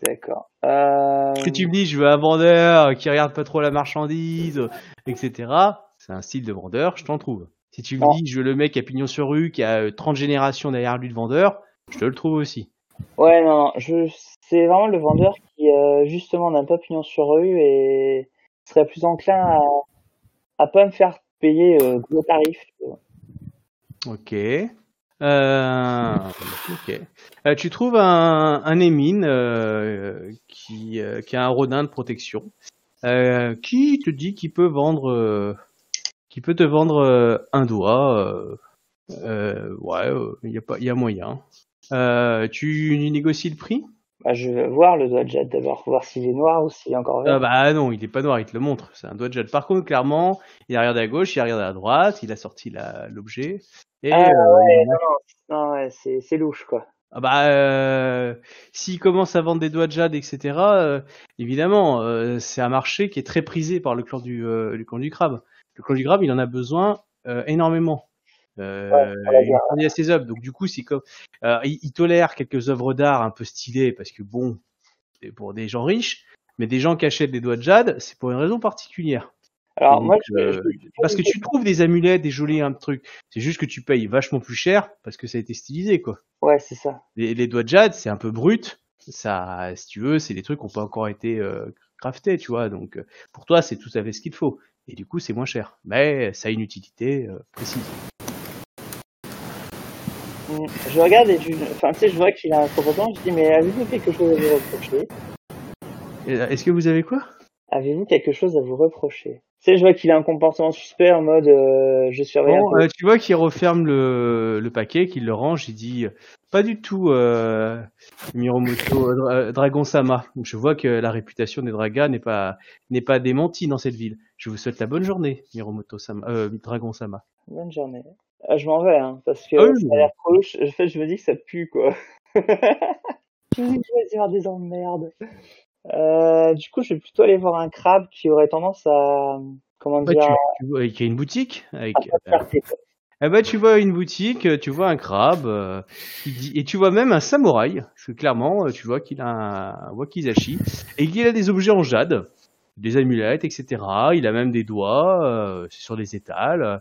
D'accord. Euh... Si tu me dis, je veux un vendeur qui regarde pas trop la marchandise, etc., c'est un style de vendeur, je t'en trouve. Si tu me Non. dis, je veux le mec à pignon sur rue, qui a euh, 30 générations derrière lui de vendeur, je te le trouve aussi. Ouais, non, non, je... c'est vraiment le vendeur qui, euh, justement, n'a pas pignon sur rue et serait plus enclin à, à pas me faire payer euh, gros tarifs. Ok. Euh, ok. Euh, tu trouves un, un émine euh, qui, euh, qui a un rodin de protection, euh, qui te dit qu'il peut vendre, qui peut te vendre un doigt. Ouais, il y a pas, il y a moyen. Tu négocies le prix? Bah, je vais voir le doigt de jade d'abord, voir s'il est noir ou s'il est encore vert. Ah bah non, il est pas noir, il te le montre. C'est un doigt de jade. Par contre, clairement, il a regardé à gauche, il a regardé à droite, il a sorti l'objet. Et Ah, euh, ouais, non, non, non, ouais, c'est, louche, quoi. Ah bah, euh, s'il commence à vendre des doigts de jade, etc., euh, évidemment, euh, c'est un marché qui est très prisé par le clan du, le clan du crabe. Le clan du crabe, il en a besoin énormément. Euh, Ouais, il à ses œuvres. Donc du coup, c'est comme, euh, il, il tolère quelques œuvres d'art un peu stylées parce que bon, c'est pour des gens riches, mais des gens qui achètent des doigts de jade, c'est pour une raison particulière. Alors, Donc, moi, je, euh, je- parce que tu trouves des amulettes, des jolis un truc. C'est juste que tu payes vachement plus cher parce que ça a été stylisé, quoi. ouais, c'est ça. Les, les doigts de jade, c'est un peu brut. Ça, si tu veux, c'est des trucs qui n'ont pas encore été euh, craftés, tu vois. Donc, pour toi, c'est tout à fait ce qu'il faut. Et du coup, c'est moins cher. Mais ça a une utilité précise. Je regarde et je, enfin, tu sais, je vois qu'il a un comportement, je dis, mais avez-vous quelque chose à vous reprocher? Euh, Est-ce que vous avez quoi? Avez-vous quelque chose à vous reprocher? Tu sais, je vois qu'il a un comportement suspect en mode, euh, je surveille Bon, euh, tu vois qu'il referme le, le paquet, qu'il le range, il dit pas du tout euh, Miromoto euh, Dra- Dragon Sama. Je vois que la réputation des Dragas n'est pas n'est pas démentie dans cette ville. Je vous souhaite la bonne journée, Miromoto Sama, euh, Dragon Sama. Bonne journée. Ah, je m'en vais, hein, parce que Ah oui, ça a l'air trop louche. En fait, je me dis que ça pue, quoi. je me dis que je vais avoir des emmerdes. Euh, du coup, je vais plutôt aller voir un crabe qui aurait tendance à, comment Bah, dire, tu, tu vois qu'il y a une boutique avec. euh, quoi. eh ben, tu vois une boutique, euh, tu vois un crabe, euh, qui dit- et tu vois même un samouraï, parce que clairement, tu vois qu'il a un, un wakizashi, et qu'il a des objets en jade, des amulettes, etc. Il a même des doigts, euh, c'est sur des étals,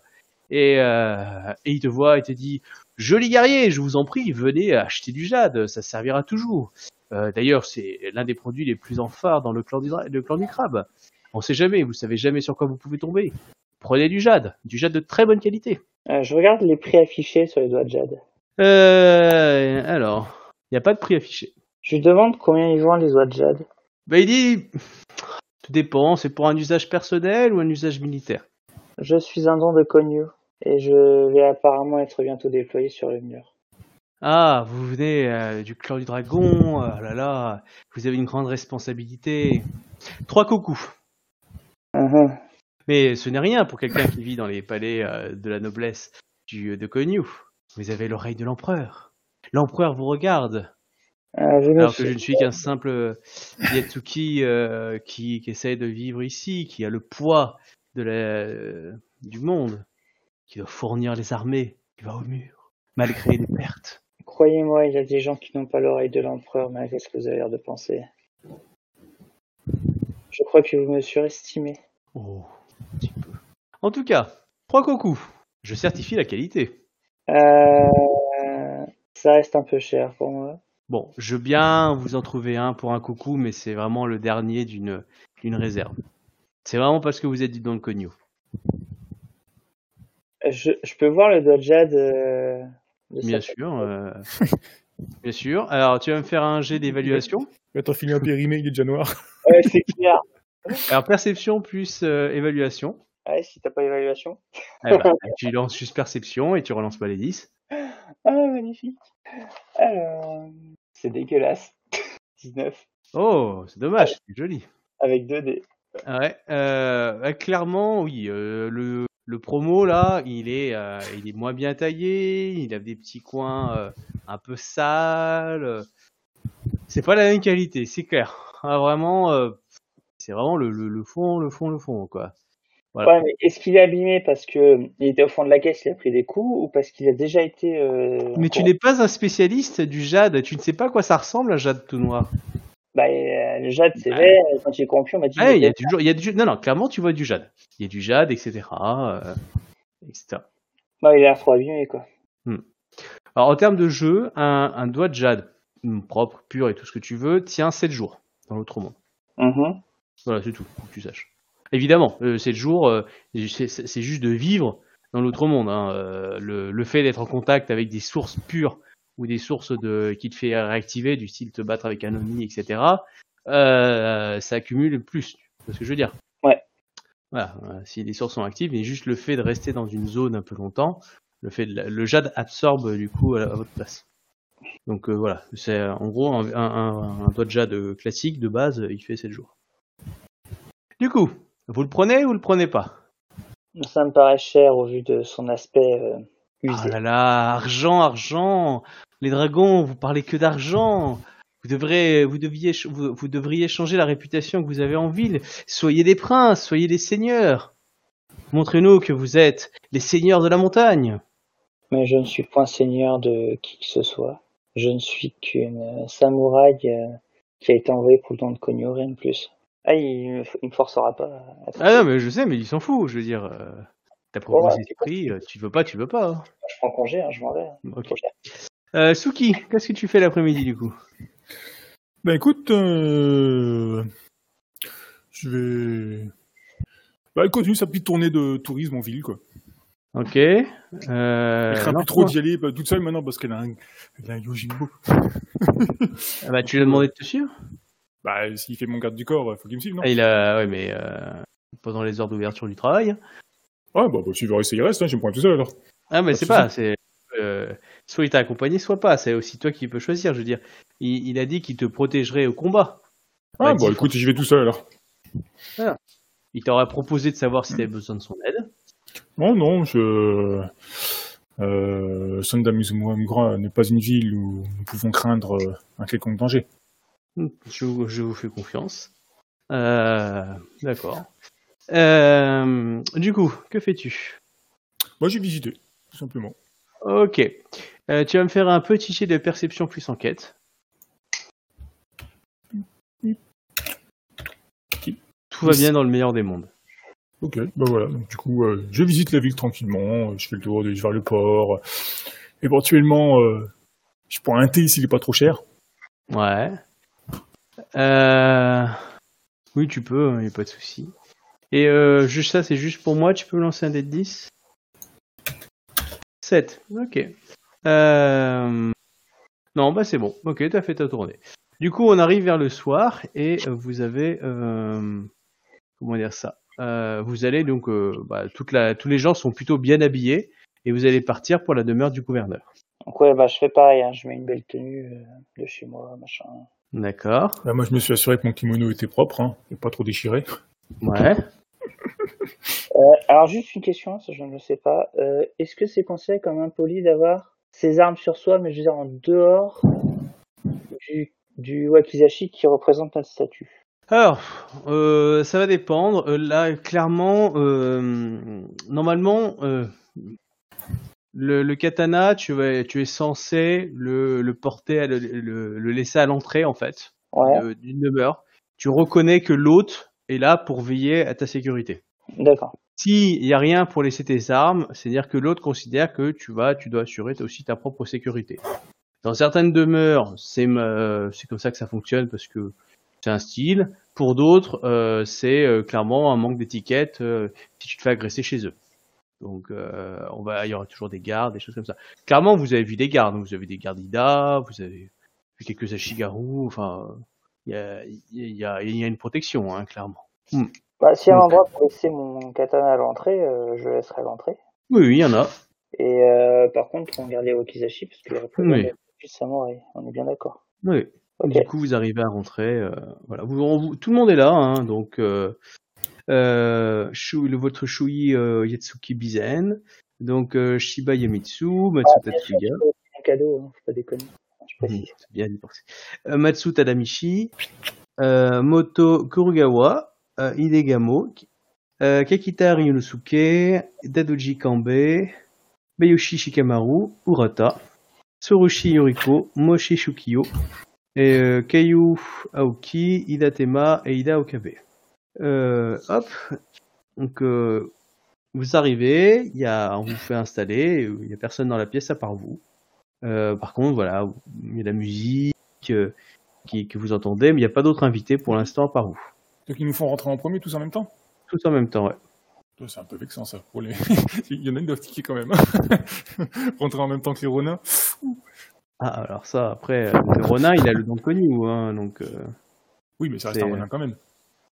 et, euh, et il te voit et te dit Joli guerrier, je vous en prie, venez acheter du jade, ça servira toujours. Euh, D'ailleurs, c'est l'un des produits les plus en phare dans le clan du, dra- le clan du crabe. On sait jamais, vous savez jamais sur quoi vous pouvez tomber. Prenez du jade, du jade de très bonne qualité. Euh, je regarde les prix affichés sur les doigts de jade. Euh, alors, il n'y a pas de prix affiché. Je lui demande combien ils vendent les doigts de jade. Bah, il dit, tout dépend, c'est pour un usage personnel ou un usage militaire. Je suis un don de Konyu et je vais apparemment être bientôt déployé sur le mur. Ah, vous venez euh, du clan du dragon, oh là là, vous avez une grande responsabilité. Trois coucous. Mhm. Mais ce n'est rien pour quelqu'un qui vit dans les palais euh, de la noblesse du, de Konyu. Vous avez l'oreille de l'empereur. L'empereur vous regarde, Euh, je me alors que je ne suis qu'un simple Yatsuki euh, qui, qui essaie de vivre ici, qui a le poids de la, du monde, qui doit fournir les armées, qui va au mur, malgré les pertes. Croyez-moi, il y a des gens qui n'ont pas l'oreille de l'empereur malgré ce que vous avez l'air de penser. Je crois que vous me surestimez. Oh, un petit peu. En tout cas, trois coucous. Je certifie la qualité. Euh, ça reste un peu cher pour moi. Bon, je veux bien vous en trouver un pour un coucou, mais c'est vraiment le dernier d'une réserve. C'est vraiment parce que vous êtes du don de Konyu. Je, je peux voir le de jade euh, de Bien sûr. euh, Bien sûr. Alors, tu vas me faire un jet d'évaluation. T'en filer un périmé, il est déjà noir. Ouais, c'est clair. Alors, perception plus euh, évaluation. Ouais, si t'as pas l'évaluation. Eh ben, tu lances juste perception et tu relances pas les 10. Ah, magnifique. Alors, c'est dégueulasse. 19. Oh, c'est dommage, c'est joli. Avec 2 dés. Ouais, euh, bah, clairement, oui. euh, le, le promo là, il est, euh, il est moins bien taillé. Il a des petits coins euh, un peu sales. C'est pas la même qualité, c'est clair. Ah, vraiment, euh, c'est vraiment le, le, le fond, le fond, le fond, quoi. Voilà. Ouais, mais est-ce qu'il est abîmé parce que il était au fond de la caisse, il a pris des coups, ou parce qu'il a déjà été. Mais tu n'es pas un spécialiste du jade. Tu ne sais pas à quoi ça ressemble un jade tout noir. Bah, le jade, c'est et quand est corrompu, on m'a dit. Ah, il y a toujours, il y a du, non, non, clairement, tu vois du jade. Il y a du jade, etc., euh, etc. Bah, il a l'air trop abîmé, quoi. Alors, en termes de jeu, un, un doigt de jade, hum, propre, pur et tout ce que tu veux, tient 7 jours dans l'autre monde. Mhm. Voilà, c'est tout, que tu saches. Évidemment, euh, 7 jours, euh, c'est juste de vivre dans l'autre monde. hein. Euh, le, le fait d'être en contact avec des sources pures ou des sources de, qui te fait réactiver, du style te battre avec un etc., euh, ça accumule plus. Vois ce que je veux dire? Ouais. Voilà, euh, si les sources sont actives, mais juste le fait de rester dans une zone un peu longtemps, le fait de le jade absorbe du coup à, à votre place. Donc euh, voilà, c'est euh, en gros un, un, doigt de jade euh, classique de base, euh, il fait 7 jours. Du coup, vous le prenez ou vous le prenez pas? Ça me paraît cher au vu de son aspect euh, Ah usé. là là, argent, argent. Les dragons, vous parlez que d'argent. Vous devrez, vous deviez, ch- vous, vous devriez changer la réputation que vous avez en ville. Soyez des princes, soyez des seigneurs. Montrez-nous que vous êtes les seigneurs de la montagne. Mais je ne suis point seigneur de qui que ce soit. Je ne suis qu'une samouraï euh, qui a été envoyée pour le don de Konyo, rien de plus. Ah, il me, il me forcera pas à faire Ah ça. non, mais je sais, mais il s'en fout. Je veux dire, euh, t'as proposé ouais, ce prix, tu veux pas, tu veux pas. hein. Je prends congé, hein, je m'en vais. hein. Euh, Suki, qu'est-ce que tu fais l'après-midi du coup? Bah écoute, euh... je vais. Bah, elle continue sa petite tournée de tourisme en ville, quoi. Ok. Euh, Elle craint plus trop d'y aller bah, toute seule maintenant parce qu'elle a un, elle a un Yojimbo. Ah bah, tu lui as demandé de te suivre? Bah, s'il fait mon garde du corps, faut qu'il me suive, non? Ah, Il a, ouais, mais euh, pendant les heures d'ouverture du travail. Ah, bah, bah, rester, il reste, hein, je me prendre tout seul alors. Ah, mais c'est pas, c'est euh, soit il t'a accompagné, soit pas. C'est aussi toi qui peux choisir. Je veux dire, il, il a dit qu'il te protégerait au combat. Ah, Bah, bah, dis- écoute, j'y vais tout seul alors. Il t'aurait proposé de savoir si t'avais besoin de son aide. Non, non, je. Euh, n'est pas une ville où nous pouvons craindre euh, un quelconque danger. Je, vous- je vous fais confiance. Euh, D'accord. Euh, du coup, que fais-tu? Moi, j'ai visité, tout simplement. Ok. Euh, tu vas me faire un petit jet de perception plus enquête. Tout va bien dans le meilleur des mondes. Ok, bah voilà. Donc, du coup, euh, je visite la ville tranquillement. euh, Je fais le tour, je vais vers le port. éventuellement, euh, je prends un thé s'il est pas trop cher. Ouais. Euh... Oui, tu peux, il n'y a pas de souci. Et euh, juste ça, c'est juste pour moi, tu peux me lancer un dé de 10 7, ok. Euh... Non, bah c'est bon, ok, t'as fait ta tournée. Du coup, on arrive vers le soir et euh, vous avez... euh, Comment dire ça? Euh, Vous allez donc... euh, bah, toute la... Tous les gens sont plutôt bien habillés et vous allez partir pour la demeure du gouverneur. Donc ouais, bah je fais pareil, hein, je mets une belle tenue euh, de chez moi, machin. D'accord. Bah, moi, je me suis assuré que mon kimono était propre, hein, et pas trop déchiré. Ouais. Euh, alors juste une question, ça je ne le sais pas. Euh, Est-ce que c'est considéré comme impoli d'avoir ses armes sur soi, mais je veux dire en dehors du, du wakizashi qui représente notre statut? Alors, euh, ça va dépendre. Là, clairement, normalement, le, le katana, tu, vas, tu es censé le, le porter, le, le- laisser à l'entrée, en fait, Ouais, d'une demeure. Tu reconnais que l'hôte est là pour veiller à ta sécurité. d'accord. S'il n'y a rien pour laisser tes armes, c'est-à-dire que l'autre considère que tu vas, tu dois assurer aussi ta propre sécurité. Dans certaines demeures, c'est euh, comme ça que ça fonctionne parce que c'est un style. Pour d'autres, euh, c'est euh, clairement un manque d'étiquette euh, si tu te fais agresser chez eux. Donc, on va, il y aura toujours des gardes, des choses comme ça. Clairement, vous avez vu des gardes. Vous avez des gardes Ida, vous avez vu quelques Ashigaru. Enfin, il y a, il y, a, il y a une protection, hein, clairement. Bah, s'il y a un endroit pour laisser mon katana à l'entrée, euh, je laisserai à l'entrée. Oui, il y en a. Et euh, par contre, on garde les wakizashi parce qu'il y aurait pas Oui. samouraï. On est bien d'accord. Oui. Du coup, vous arrivez à rentrer. euh, voilà, vous, on- vous- tout le monde est là, hein, donc Shu- le, votre Shui Yatsuki Bizen, donc Shiba Yamitsu, Matsu Bien sûr, Tatsuya, c'est un cadeau, hein, faut pas déconner. Euh, Matsu Tadamichi, euh, Moto Kurugawa, euh, Hidegamo, Kakita Ryunosuke, Dadoji Kambe, Bayoshi Shikamaru, Urata, Tsurushi Yoriko, Moshi Shukiyo, et Aoki, Ida Tema et Ida Okabe. Hop, donc vous arrivez, y a, on vous fait installer, il y a personne dans la pièce à part vous. Euh, par contre, voilà, il y a de la musique euh, qui, que vous entendez, mais il n'y a pas d'autres invités pour l'instant à part vous. Donc ils nous font rentrer en premier tous en même temps? Tout en même temps, ouais. C'est un peu vexant ça. Pour les... Il y en a une doivent tiquer quand même. rentrer en même temps que les Ronin. Ah, alors ça, après, euh, le Ronin, il a le don de connu, hein, donc... euh, Oui, mais ça reste un Ronin quand même.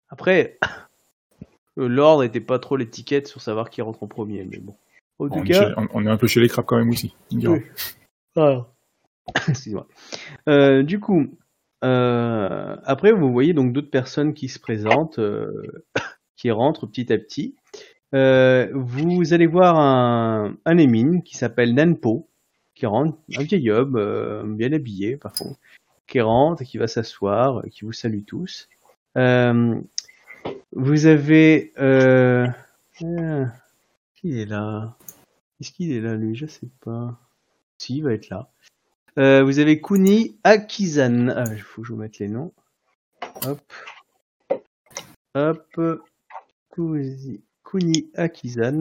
Après, l'ordre n'était pas trop l'étiquette sur savoir qui rentre en premier, mais bon. En on, tout est cas... chez- on- on est un peu chez les crabes quand même aussi. Oui. Ah. Excusez-moi. Euh, du coup, euh, après, vous voyez donc d'autres personnes qui se présentent, euh, qui rentrent petit à petit. Vous allez voir un, un qui s'appelle Nanpo, qui rentre, un vieil homme, bien habillé par contre, qui rentre qui va s'asseoir, qui vous salue tous. Vous avez... Qui est là? Est-ce qu'il est là, lui? Je sais pas. Si, il va être là. Euh, vous avez Kuni Akizan. Ah, il faut que je vous mette les noms. Hop. Hop. Kuzi- Kuni Akizan.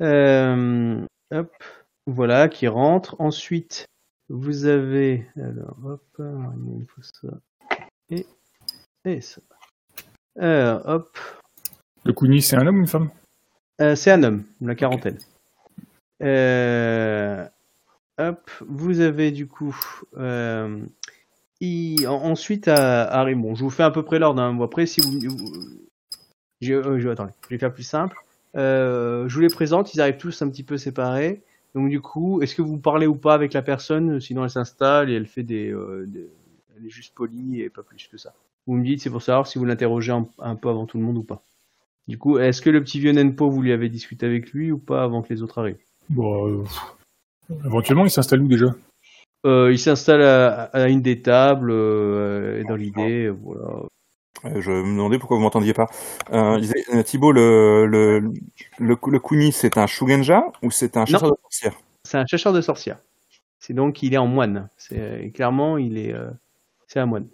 Euh, hop. Voilà, qui rentre. Ensuite, vous avez. Alors, hop. Il faut ça. Et. Et ça. Euh, hop. Le Kuni, c'est un homme ou une femme? Euh, c'est un homme, la quarantaine. Euh, hop, vous avez du coup. Euh, ensuite, à, à- bon, je vous fais à peu près l'ordre. Hein. Après, si vous, je, euh, je- attendez, je vais faire plus simple. Euh, je vous les présente. Ils arrivent tous un petit peu séparés. Donc du coup, est-ce que vous parlez ou pas avec la personne Sinon, elle s'installe et elle fait des, euh, elle est juste polie et pas plus que ça? Vous me dites, c'est pour savoir si vous l'interrogez un, peu avant tout le monde ou pas. Du coup, est-ce que le petit vieux Nenpo, vous lui avez discuté avec lui ou pas avant que les autres arrivent? Bon, euh, éventuellement, il s'installe où déjà? Euh, Il s'installe à, à une des tables, euh, dans l'idée, voilà. Euh, Je me demandais pourquoi vous m'entendiez pas. Euh, Thibaut, le, le, le, le Kuni, c'est un Shugenja ou c'est un chasseur de sorcières? C'est un chasseur de sorcières. C'est donc, il est en moine. C'est clairement, il est, euh, c'est un moine.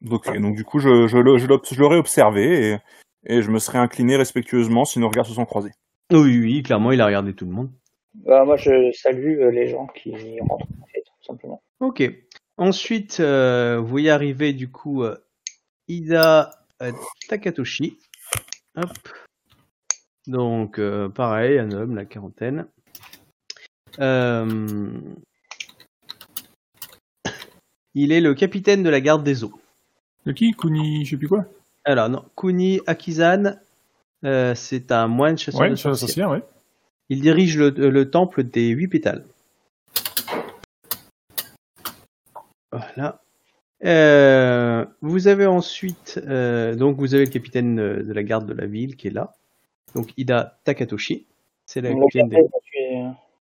Donc, donc du coup, je, je, je l'aurais observé et, et je me serais incliné respectueusement si nos regards se sont croisés. Oui, oui, clairement, il a regardé tout le monde. Bah, moi, je salue euh, les gens qui rentrent, en fait, tout simplement. Ok. Ensuite, euh, vous y arrivez du coup euh, Ida euh, Takatoshi. Hop. Donc, euh, pareil, un homme, la quarantaine. Euh, Il est le capitaine de la garde des eaux. De qui? Kuni, je sais plus quoi Alors, non, Kuni Akizan, euh, c'est un moine chasseur Ouais, de chasseur de sorcières. sorcière, ouais. Il dirige le, le temple des huit pétales. Voilà. Euh, vous avez ensuite, euh, donc vous avez le capitaine euh, de la garde de la ville qui est là. Donc Ida Takatoshi. C'est la Le capitaine des... es-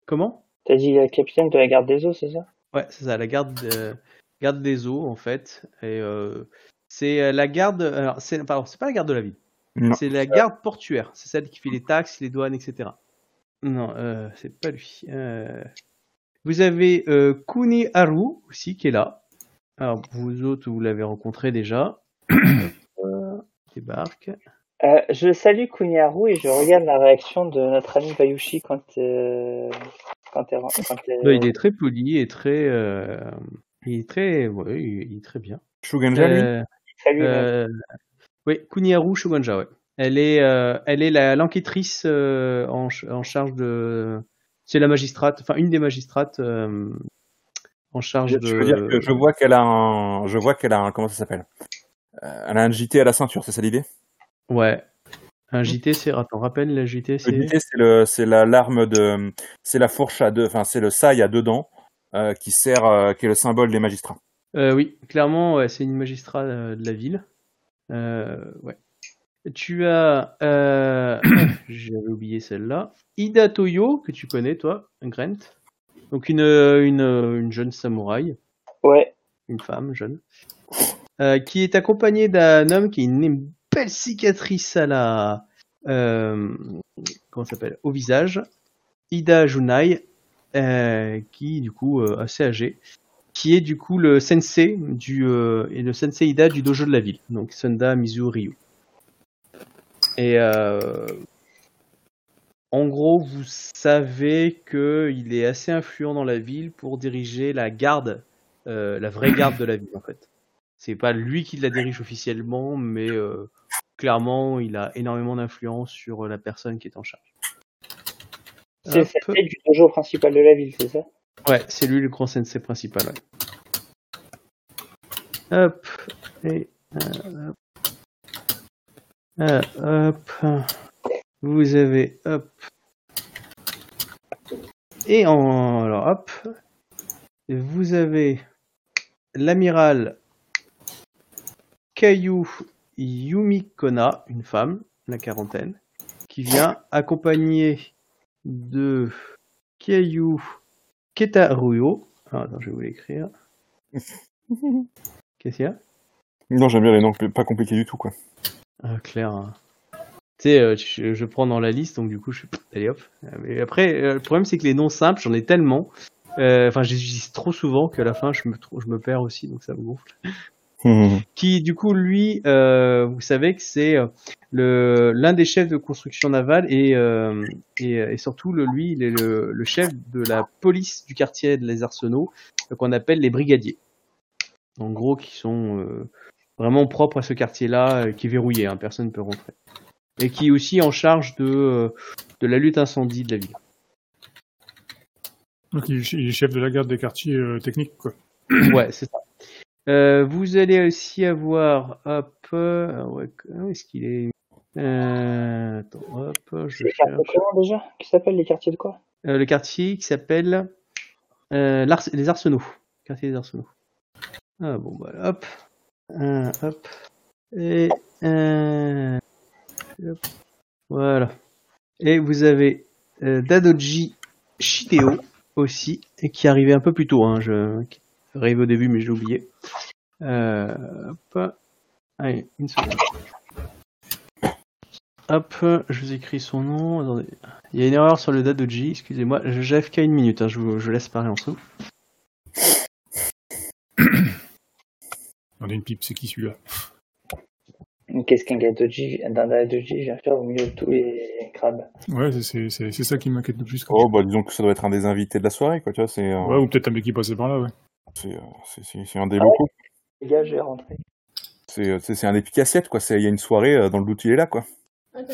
Comment? T'as dit la capitaine de la garde des eaux, c'est ça? Ouais, c'est ça, la garde, de- garde des eaux en fait. Et euh, c'est euh, la garde. Alors, c'est pas la garde de la ville. C'est la garde portuaire. C'est celle qui fait les taxes, les douanes, etc. Non, euh, c'est pas lui. Euh, Vous avez euh, Kuni Haru aussi qui est là. Alors vous autres, vous l'avez rencontré déjà. Euh, débarque. Euh, je salue Kunyaru et je regarde la réaction de notre ami Bayushi quand, euh, quand elle, quand elle- Bah, il est très poli et très, euh, il est très, ouais, il est très bien. Shugenja, lui Euh, Salut, Euh, oui, Kuniharu Shogunja, ouais. Elle est, euh, elle est la- l'enquêtrice euh, en, en charge de. C'est la magistrate, enfin une des magistrates euh, en charge Je, de. je veux dire que je vois qu'elle a un, je vois qu'elle a un, comment ça s'appelle? Euh, Elle a un JT à la ceinture, c'est ça l'idée? Ouais. Un JT, c'est. Attends, rappelle, la JT, Le c'est. JT, c'est le, c'est la l'arme de, c'est la fourche à deux, enfin c'est le saille à deux dents qui sert, qui est le symbole des magistrats. Oui, clairement, ouais, c'est une magistrat euh, de la ville. Ouais. Tu as. Euh... J'avais oublié celle-là. Ida Toyo, que tu connais, toi, Grant. Donc, une, une, une jeune samouraï, Ouais. une femme jeune, euh, qui est accompagnée d'un homme qui a une belle cicatrice à la. Euh, comment s'appelle Au visage. Ida Junai, qui, du coup, assez âgé qui est du coup le sensei du et le sensei Ida du dojo de la ville, donc Sunda Mizu Ryu. Et euh, en gros, vous savez que il est assez influent dans la ville pour diriger la garde, euh, la vraie garde de la ville en fait. C'est pas lui qui la dirige officiellement, mais euh, clairement, il a énormément d'influence sur la personne qui est en charge. C'est c'est du dojo principal de la ville, c'est ça? Ouais, c'est lui le grand sensei principal. Ouais. Hop. Et. euh, hop. Euh, hop. Vous avez. Hop. Et en. Alors, hop. Vous avez l'amiral Kayu Yumikona, une femme, la quarantaine, qui vient accompagner de Kayu Ketaruyo. Ah, attends, je vais vous l'écrire. Qu'est-ce qu'il y a? Non, j'aime bien les noms pas compliqués du tout, quoi. Ah, Claire. hein. Tu sais, euh, je, je prends dans la liste, donc du coup, je suis. Allez hop. Mais après, euh, le problème, c'est que les noms simples, j'en ai tellement. Euh, Enfin, j'utilise trop souvent qu'à la fin, je me, je me perds aussi, donc ça me gonfle. Hum, Qui, du coup, lui, euh, vous savez que c'est le l'un des chefs de construction navale et, euh, et, et surtout, le, lui, il est le, le chef de la police du quartier des Arsenaux, qu'on appelle les brigadiers. En gros, qui sont euh, vraiment propres à ce quartier-là, euh, qui est verrouillé, hein, personne ne peut rentrer. Et qui est aussi en charge de, euh, de la lutte incendie de la ville. Donc il, est chef de la garde des quartiers euh, techniques, quoi. Ouais, c'est ça. Euh, vous allez aussi avoir, hop, euh, ah ouais, où est-ce qu'il est? Euh, Attends, hop, je Les quartiers cherche. comment déjà? Qui s'appelle les quartiers de quoi? Euh, le quartier qui s'appelle euh, les Arsenaux. Quartier des Arsenaux. Ah bon, bah hop, Euh, hop, et hop. voilà. Et vous avez euh, Dadoji Shideo aussi, et qui est arrivé un peu plus tôt. Hein, je, arrivé au début, mais je l'ai oublié. Euh, hop. Allez, une seconde. Hop, je vous écris son nom. Attendez. Il y a une erreur sur le Dadoji, excusez-moi. J'ai FK une minute, hein, je, vous, laisse parler en dessous. On a une pipe, c'est qui celui-là Qu'est-ce qu'un je viens faire au milieu de tous les crabes. Ouais, c'est- ça qui m'inquiète le plus. Quand Oh, bah disons que ça doit être un des invités de la soirée, quoi. Tu vois, euh, Ouais, ou peut-être un mec qui passait par là, ouais. c'est euh, un des locaux. Les gars, je vais rentrer. C'est euh, c'est un des picassiettes, quoi. C'est il y a une soirée euh, dans le doute, il est là, quoi. Ah.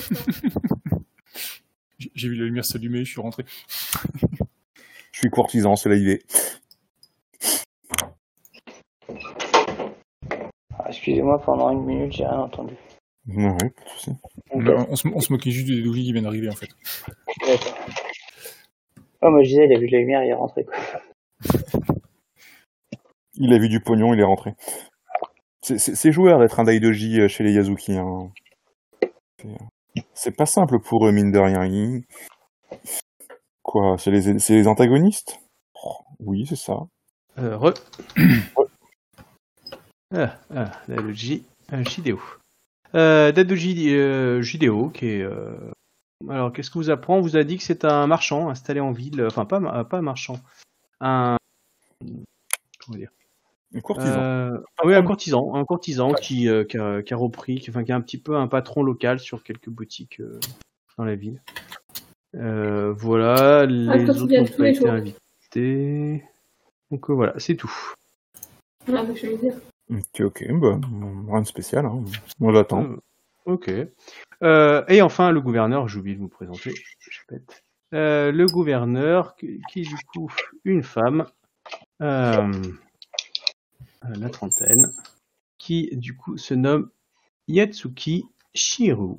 J'ai- J'ai vu la lumière s'allumer, je suis rentré. Je suis courtisan, c'est. Ah, Excusez-moi, pendant une minute, j'ai rien entendu. Ouais, ouais, pas de souci. On, on se, on se moquait juste des douilles qui viennent d'arriver, en fait. d'accord. Oh, moi je disais, il a vu la lumière, il est rentré. Quoi. Il a vu du pognon, il est rentré. C'est- joueur d'être un Daidoji euh, chez les Yazuki. Hein. C'est, euh, C'est pas simple pour eux, mine de rien. Ils- Quoi C'est les, c'est les antagonistes? Oh, Oui, c'est ça. Euh, re. ah, ah, Dadoji euh, Shideo. Euh, Dadoji euh, qui est. euh, Alors, qu'est-ce que vous apprend? On vous a dit que c'est un marchand installé en ville. Enfin, pas, pas un marchand. Un. Comment dire? Un courtisan. Euh, ah oui, un courtisan, un courtisan qui, euh, qui, a, qui a repris, qui, enfin, qui a un petit peu un patron local sur quelques boutiques euh, dans la ville. Euh, voilà, les Ah, autres n'ont pas été jours. invités. Donc euh, voilà, c'est tout. Ah, bah, je vais dire. Ok, ok, bah, rien de spécial. Hein. On l'attend. Euh, ok. Euh, et enfin, le gouverneur, j'ai oublié de vous présenter, je répète. Euh, le gouverneur, qui, qui du coup une femme, la trentaine, qui du coup se nomme Yatsuki Shiru.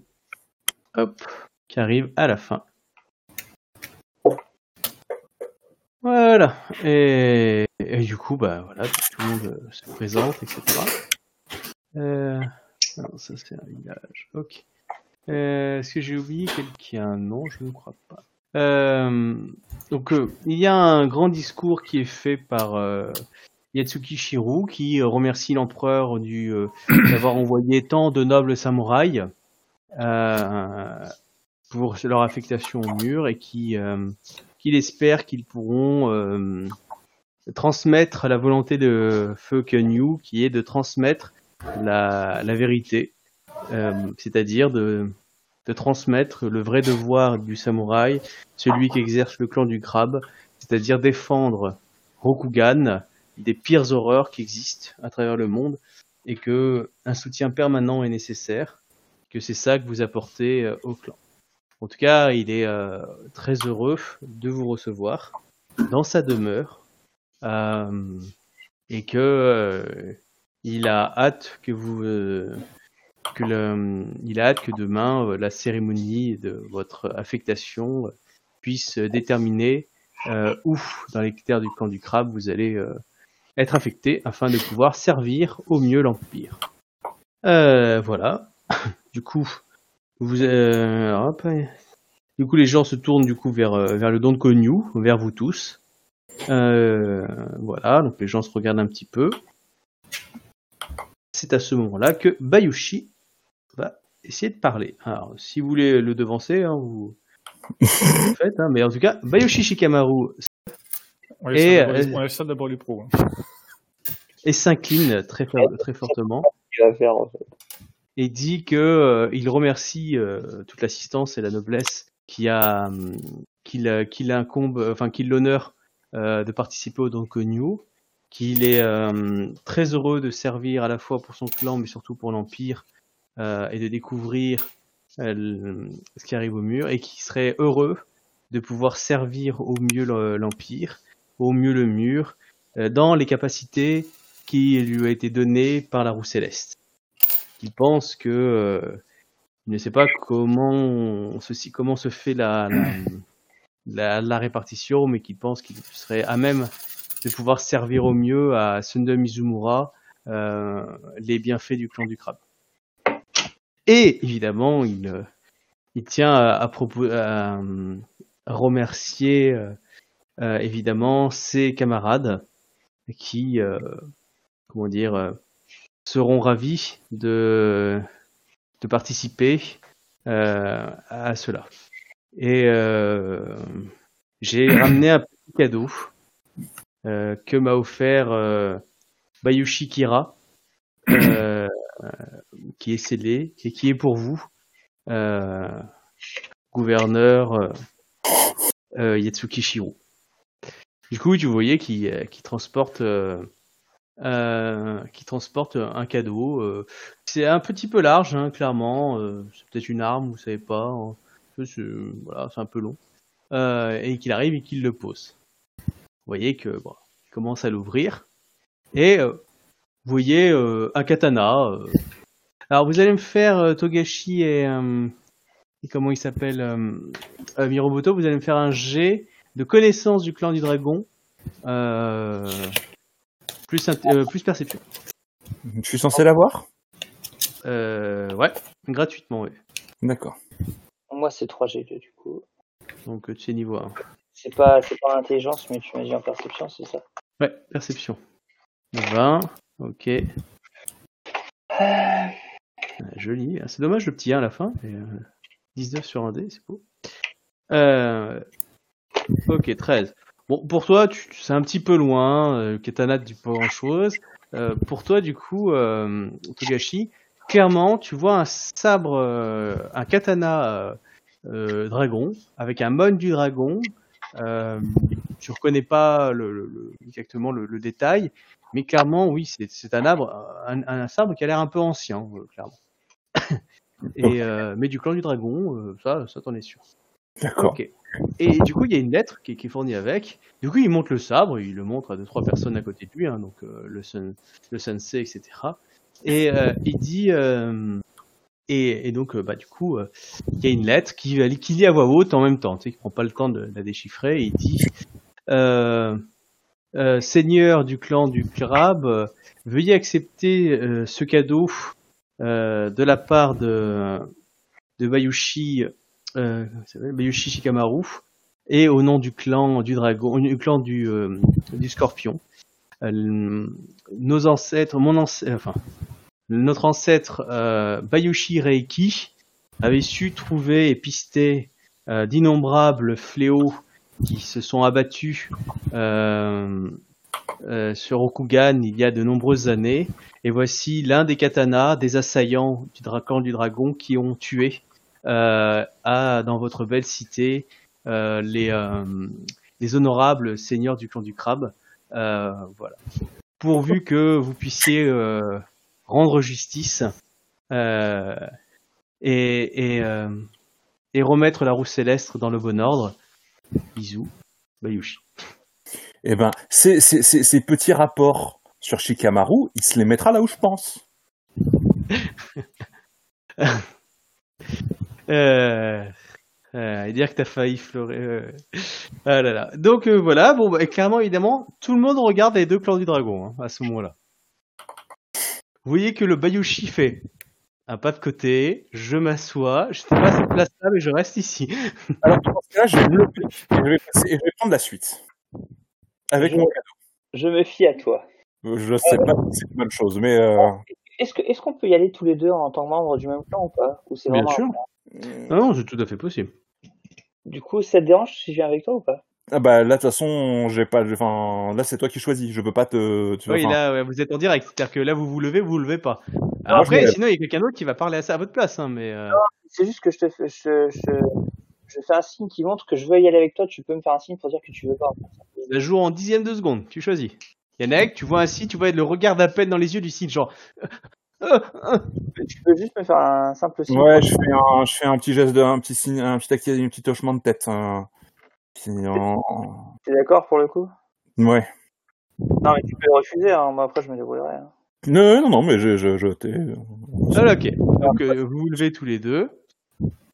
hop, qui arrive à la fin. Voilà. Et, du coup, bah voilà, tout le monde euh, se présente, etc. Euh, non, ça c'est un village. Ok. Euh, Est-ce que j'ai oublié quelqu'un Non, je ne crois pas. Euh, donc, euh, il y a un grand discours qui est fait par euh, Yatsuki Shiru qui euh, remercie l'empereur du euh, d'avoir envoyé tant de nobles samouraïs euh, pour leur affectation au mur et qui euh, qu'il espère qu'ils pourront euh, transmettre la volonté de Feu Kenyu qui est de transmettre la, vérité, euh, c'est-à-dire de, transmettre le vrai devoir du samouraï, celui qui exerce le clan du crabe, c'est-à-dire défendre Rokugan des pires horreurs qui existent à travers le monde et que un soutien permanent est nécessaire, que c'est ça que vous apportez euh, au clan. En tout cas, il est euh, très heureux de vous recevoir dans sa demeure euh, et que euh, il a hâte que a hâte que demain la cérémonie de votre affectation puisse déterminer où dans les terres du camp du crabe vous allez être affecté afin de pouvoir servir au mieux l'empire. Voilà. Du coup, vous euh, hop, du coup les gens se tournent du coup vers euh, vers le don de Konyu, vers vous tous. Euh, voilà, donc les gens se regardent un petit peu. C'est à ce moment-là que Bayushi va essayer de parler. Alors, si vous voulez le devancer, hein, vous vous le faites, hein, mais en tout cas, Bayushi Shikamaru On Et, ça d'abord les pros. hein. et s'incline très, fort- très fortement Il va faire, en fait. Et dit que euh, il remercie euh, toute l'assistance et la noblesse qui a qu'il euh, qu'il incombe, enfin qu'il l'honneur de participer au Don Konyu, qu'il est très heureux de servir à la fois pour son clan mais surtout pour l'empire et de découvrir ce qui arrive au mur et qui serait heureux de pouvoir servir au mieux le- l'empire, au mieux le mur, dans les capacités qui lui ont été données par la roue céleste il pense que euh, il ne sait pas comment ceci comment se fait la la, répartition, mais qu'il pense qu'il serait à même de pouvoir servir au mieux à Sundom Mizumura euh, les bienfaits du clan du crabe. Et évidemment, il euh, il tient à, à à, remercier évidemment ses camarades qui comment dire seront ravis de, participer euh, à cela. Et euh, j'ai ramené un petit cadeau euh, que m'a offert Bayushi Kira, qui est scellé et qui est pour vous, gouverneur Yatsuki Shiro. Du coup, tu voyais qui, qui transporte euh, qui transporte un cadeau. euh, c'est un petit peu large, hein, clairement. euh, c'est peut-être une arme, vous savez pas. hein. C'est, voilà, c'est un peu long. Et qu'il arrive et qu'il le pose. Vous voyez que bon, il commence à l'ouvrir. Et vous voyez un katana. Alors vous allez me faire Togashi et, comment il s'appelle Miromoto. Vous allez me faire un jet de connaissance du clan du dragon. Plus, euh, plus perception. Je suis censé l'avoir Euh, ouais, gratuitement, ouais. D'accord. Moi, c'est 3 G2 du coup. Donc euh, tu sais niveau 1. C'est pas, c'est pas l'intelligence, mais tu m'as dit en perception, c'est ça? Ouais, perception. 20, ok. Euh, Joli. Ah, C'est dommage le petit 1 à la fin. mais, euh, 19 sur un dé, c'est beau. Euh, ok, 13. Bon, pour toi, c'est un petit peu loin. Euh, Katana, tu dis pas grand chose. pour toi, du coup, euh, Togashi, clairement, tu vois un sabre, euh, un katana euh, euh, dragon avec un mon du dragon. Euh, tu reconnais pas le, le- exactement le, le détail, mais clairement, oui, c'est, un un, un sabre qui a l'air un peu ancien, euh, clairement. Et euh, mais du clan du dragon, euh, ça, ça t'en es sûr. D'accord. Ok. Et du coup, il y a une lettre qui, est- fournie avec. Du coup, il montre le sabre, il le montre à deux trois personnes à côté de lui, hein, donc euh, le sun, le sensei, etc. Et euh, il dit, euh, et, donc, bah, du coup, il y a une lettre qui, lit à voix haute en même temps, tu sais, qui prend pas le temps de, la déchiffrer. Il dit Seigneur du clan du crabe, veuillez accepter ce cadeau de la part de, de Bayushi, euh, Bayushi Shikamaru, et au nom du clan du dragon, du clan du, euh, scorpion. Euh, nos ancêtres, mon enfin, notre ancêtre euh, Bayushi Reiki avait su trouver et pister euh, d'innombrables fléaux qui se sont abattus euh, euh, sur Rokugan il y a de nombreuses années. Et voici l'un des katanas des assaillants du dragon du dragon qui ont tué euh, à, dans votre belle cité euh, les, euh, les honorables seigneurs du clan du crabe. Euh, voilà. Pourvu que vous puissiez euh, rendre justice euh, et, et, euh, et remettre la roue céleste dans le bon ordre. Bisous, Bayushi. Eh ben, ces, ces, ces, ces petits rapports sur Shikamaru, il se les mettra là où je pense. Euh, euh, et dire que t'as failli fleurer. euh. Ah là là. Donc euh, voilà, bon, bah, clairement, évidemment, tout le monde regarde les deux clans du dragon hein, à ce moment-là. Vous voyez que le Bayushi fait un pas de côté, je m'assois, je sais pas cette place-là, mais je reste ici. Alors, dans ce cas-là, je vais me lever et je vais, passer- et je vais prendre la suite. Avec Je- mon cadeau. Je me fie à toi. Je sais pas si c'est une bonne chose, mais euh, Est-ce qu'on peut y aller tous les deux en tant que membre du même clan ou pas? Ou Bien sûr. Non, non, c'est tout à fait possible. Du coup, ça te dérange si je viens avec toi ou pas? Ah bah là de toute façon, j'ai pas, enfin là c'est toi qui choisis. Je peux pas te. Tu vois, Oui, là, ouais, vous êtes en direct, c'est-à-dire que là, vous vous levez, vous vous levez pas. Alors je après, lève. sinon, il y a quelqu'un d'autre qui va parler à ça à votre place, hein, mais. euh, C'est juste que je te fais, je, je, je fais un signe qui montre que je veux y aller avec toi. Tu peux me faire un signe pour dire que tu veux pas. Ça joue en dixième de seconde, tu choisis. Yannick, tu vois ainsi, tu vois le regard d'appel dans les yeux du site, genre. Euh, euh, Tu peux juste me faire un simple signe. Ouais, je fais un, je fais un petit geste de, un petit signe, un petit, un petit hochement de tête. en- T'es d'accord pour le coup? Ouais. Non, mais tu peux le refuser. Hein. Moi après, je me débrouillerai. Hein. Non, non, non, mais je, je, je t'ai. Ah, ok. Donc, euh, vous vous levez tous les deux.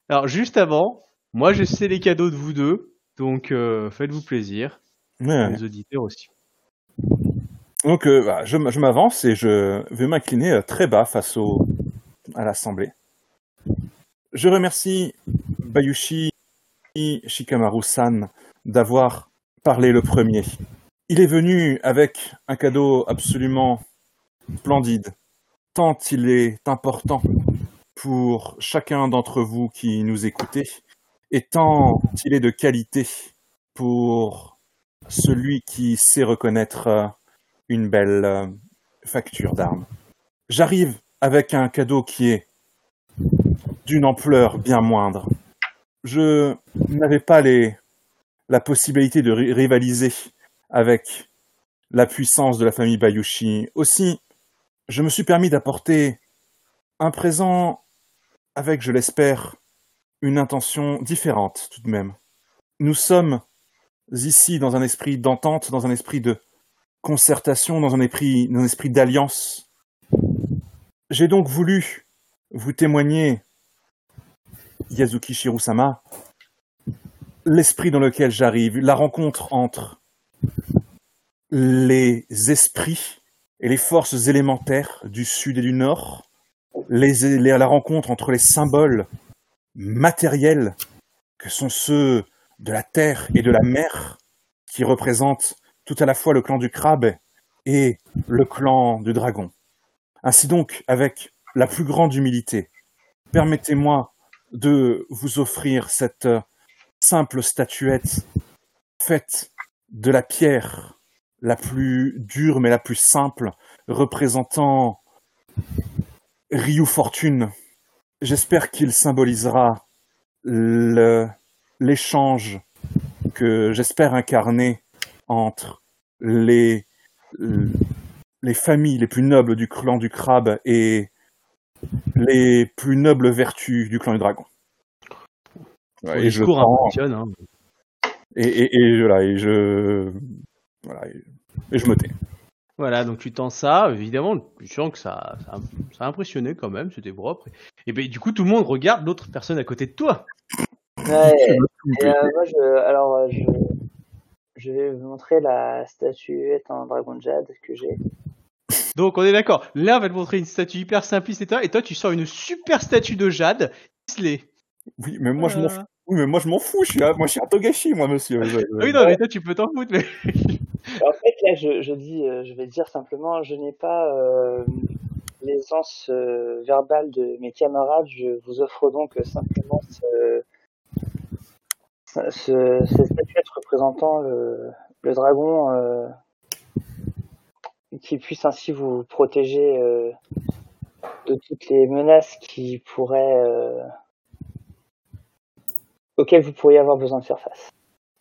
Alors, juste avant, moi, je sais les cadeaux de vous deux, donc euh, faites-vous plaisir. Ouais. Les auditeurs aussi. Donc, euh, bah, je, m'avance et je vais m'incliner euh, très bas face à l'assemblée. Je remercie Bayushi Shikamaru-san d'avoir parlé le premier. Il est venu avec un cadeau absolument splendide, tant il est important pour chacun d'entre vous qui nous écoutez, et tant il est de qualité pour celui qui sait reconnaître euh, une belle euh, facture d'armes. J'arrive avec un cadeau qui est d'une ampleur bien moindre. Je n'avais pas la possibilité de ri- rivaliser avec la puissance de la famille Bayushi. Aussi, je me suis permis d'apporter un présent avec, je l'espère, une intention différente tout de même. Nous sommes ici dans un esprit d'entente, dans un esprit de dans un esprit, d'alliance. J'ai donc voulu vous témoigner, Yazuki Shirusama, l'esprit dans lequel j'arrive, la rencontre entre les esprits et les forces élémentaires du sud et du nord, la rencontre entre les symboles matériels que sont ceux de la terre et de la mer, qui représentent tout à la fois le clan du crabe et le clan du dragon. Ainsi donc, avec la plus grande humilité, permettez-moi de vous offrir cette simple statuette faite de la pierre la plus dure mais la plus simple, représentant Ryu Fortune. J'espère qu'il symbolisera l'échange que j'espère incarner entre les, les familles les plus nobles du clan du crabe et les plus nobles vertus du clan du dragon. Ouais, et je impressionne, hein. et, et, et voilà, et je voilà, et, et je me tais. Voilà, donc tu tends ça, évidemment, tu sens que ça, ça, ça a impressionné quand même, c'était propre. Et ben du coup, tout le monde regarde l'autre personne à côté de toi. Ouais, et, euh, moi, je, alors, euh, je, je vais vous montrer la statuette en dragon de jade que j'ai. Donc on est d'accord, l'un va te montrer une statue hyper simpliste et toi, et toi tu sors une super statue de jade, ficelée. Oui, mais moi je m'en Euh, fous. Oui, mais moi je m'en fous. Je suis, moi je suis à Togashi, moi, monsieur. Je- je- Oui, non, mais toi tu peux t'en foutre, mais... En fait, là, je, je dis, euh, je vais dire simplement, je n'ai pas euh, l'aisance euh, verbale de mes camarades. Je vous offre donc simplement ce, ce, ce- cette statuette représentant le, dragon euh, qui puisse ainsi vous protéger euh, de toutes les menaces qui pourraient euh, auxquelles vous pourriez avoir besoin de faire face.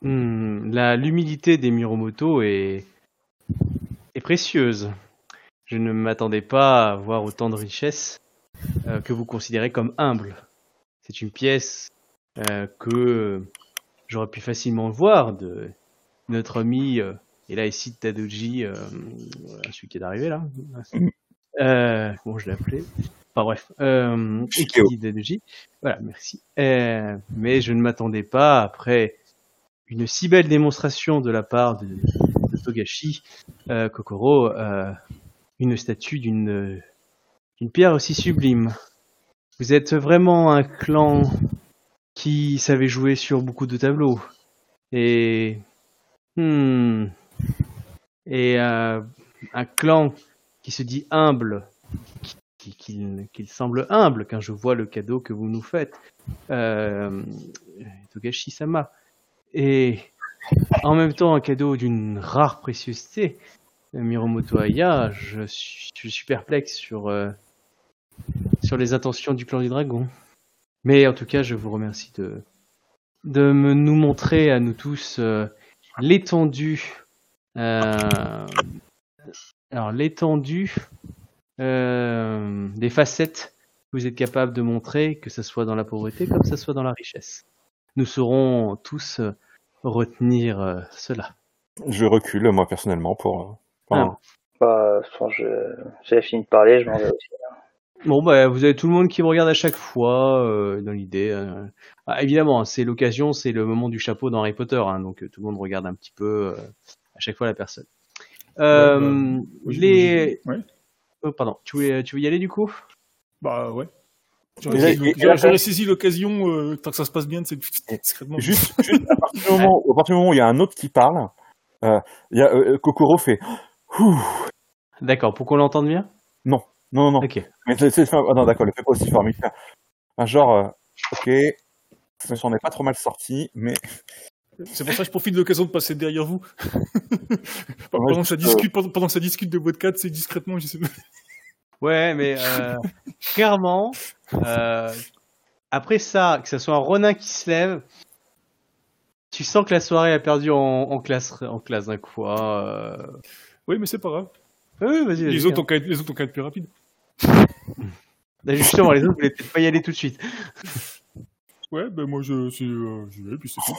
La l'humilité des Miromoto est, est précieuse. Je ne m'attendais pas à voir autant de richesses euh, que vous considérez comme humble. C'est une pièce que j'aurais pu facilement voir de notre ami, euh, et là ici Tadoji, euh, celui qui est arrivé là. Euh, bon, je l'ai appelé. Enfin bref, euh, Tadoji. Voilà, merci. Euh, mais je ne m'attendais pas après une si belle démonstration de la part de, de Togashi euh, Kokoro, euh, une statue d'une d'une pierre aussi sublime. Vous êtes vraiment un clan qui savait jouer sur beaucoup de tableaux. Et hmm, et euh, un clan qui se dit humble, qui, semble humble quand je vois le cadeau que vous nous faites, euh, Togashi Sama et en même temps un cadeau d'une rare préciosité, Miromoto Aya, je suis, perplexe euh, sur les intentions du clan du dragon. Mais en tout cas, je vous remercie de, de me, nous montrer à nous tous euh, l'étendue. euh, alors, l'étendue euh, des facettes que vous êtes capable de montrer, que ce soit dans la pauvreté comme que ce soit dans la richesse. Nous saurons tous retenir euh, cela. Je recule, moi, personnellement, pour. euh, enfin, Bah, je- j'ai fini de parler, je m'en vais aussi. Bon, bah, vous avez tout le monde qui me regarde à chaque fois, euh, dans l'idée. euh. Ah, évidemment, c'est l'occasion, c'est le moment du chapeau dans Harry Potter, hein, donc euh, tout le monde regarde un petit peu euh, à chaque fois la personne. Euh, bah, Oui, les... Ouais. oh, pardon, tu veux, tu veux y aller du coup? Bah ouais. J'aurais là, saisi- j'aurais l'occasion, euh, tant que ça se passe bien, c'est discrètement. Juste, juste à, partir du moment, à partir du moment où il y a un autre qui parle, euh, il y a, euh, Kokoro fait Ouh. D'accord, pour qu'on l'entende bien? Non, non, non. Ok. Mais c'est, ah non, d'accord, le fait pas aussi fort. Mais il fait un genre, euh, ok, s'en est pas trop mal sorti, mais C'est pour ça que je profite de l'occasion de passer derrière vous. pendant, Ouais, que ça discute, pendant, pendant que ça discute de votre 4, c'est discrètement, j'essaie de... Ouais, mais euh, clairement, euh, après ça, que ce soit un Ronin qui se lève, tu sens que la soirée a perdu en, en classe, en classe d'un quoi. Euh... Oui, mais c'est pas grave. Oui, vas-y, vas-y. Les autres, ont les autres ont qu'à être plus rapides. Justement, les autres voulaient pas y aller tout de suite. Ouais, ben moi, je, euh, vais, puis c'est tout.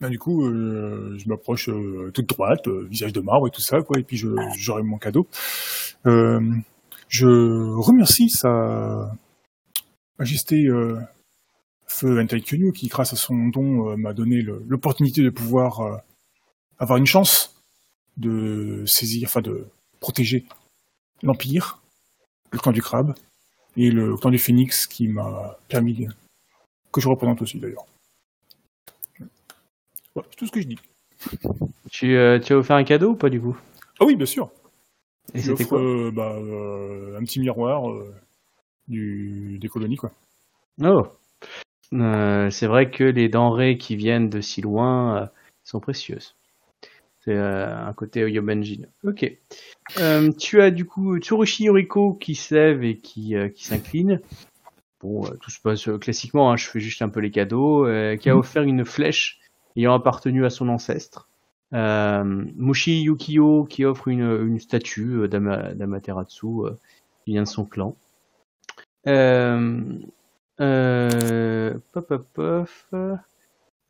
Ben, du coup, euh, je m'approche euh, toute droite, visage de marbre et tout ça, quoi, et puis j'aurai mon cadeau. Je remercie sa majesté Feu Entaikyunyu qui, grâce à son don, m'a donné l'opportunité de pouvoir avoir une chance de saisir, enfin de protéger l'Empire, le clan du crabe, et le clan du phénix qui m'a permis que je représente aussi d'ailleurs. Voilà, c'est tout ce que je dis. Tu, euh, tu as offert un cadeau ou pas du coup? Ah oui, bien sûr. Et c'était quoi? euh, bah, euh, un petit miroir du, des colonies, quoi. Oh. C'est vrai que les denrées qui viennent de si loin sont précieuses. C'est euh, un côté Yobanjin. Ok. Euh, tu as du coup Tsurushi Yoriko qui se lève et qui, euh, qui s'incline. Bon, euh, tout se passe classiquement, hein, je fais juste un peu les cadeaux. qui a offert une flèche ayant appartenu à son ancestre. Euh, Mushi Yukio qui offre une, une statue d'Ama- d'Amaterasu qui vient de son clan. Pop, pop, pop.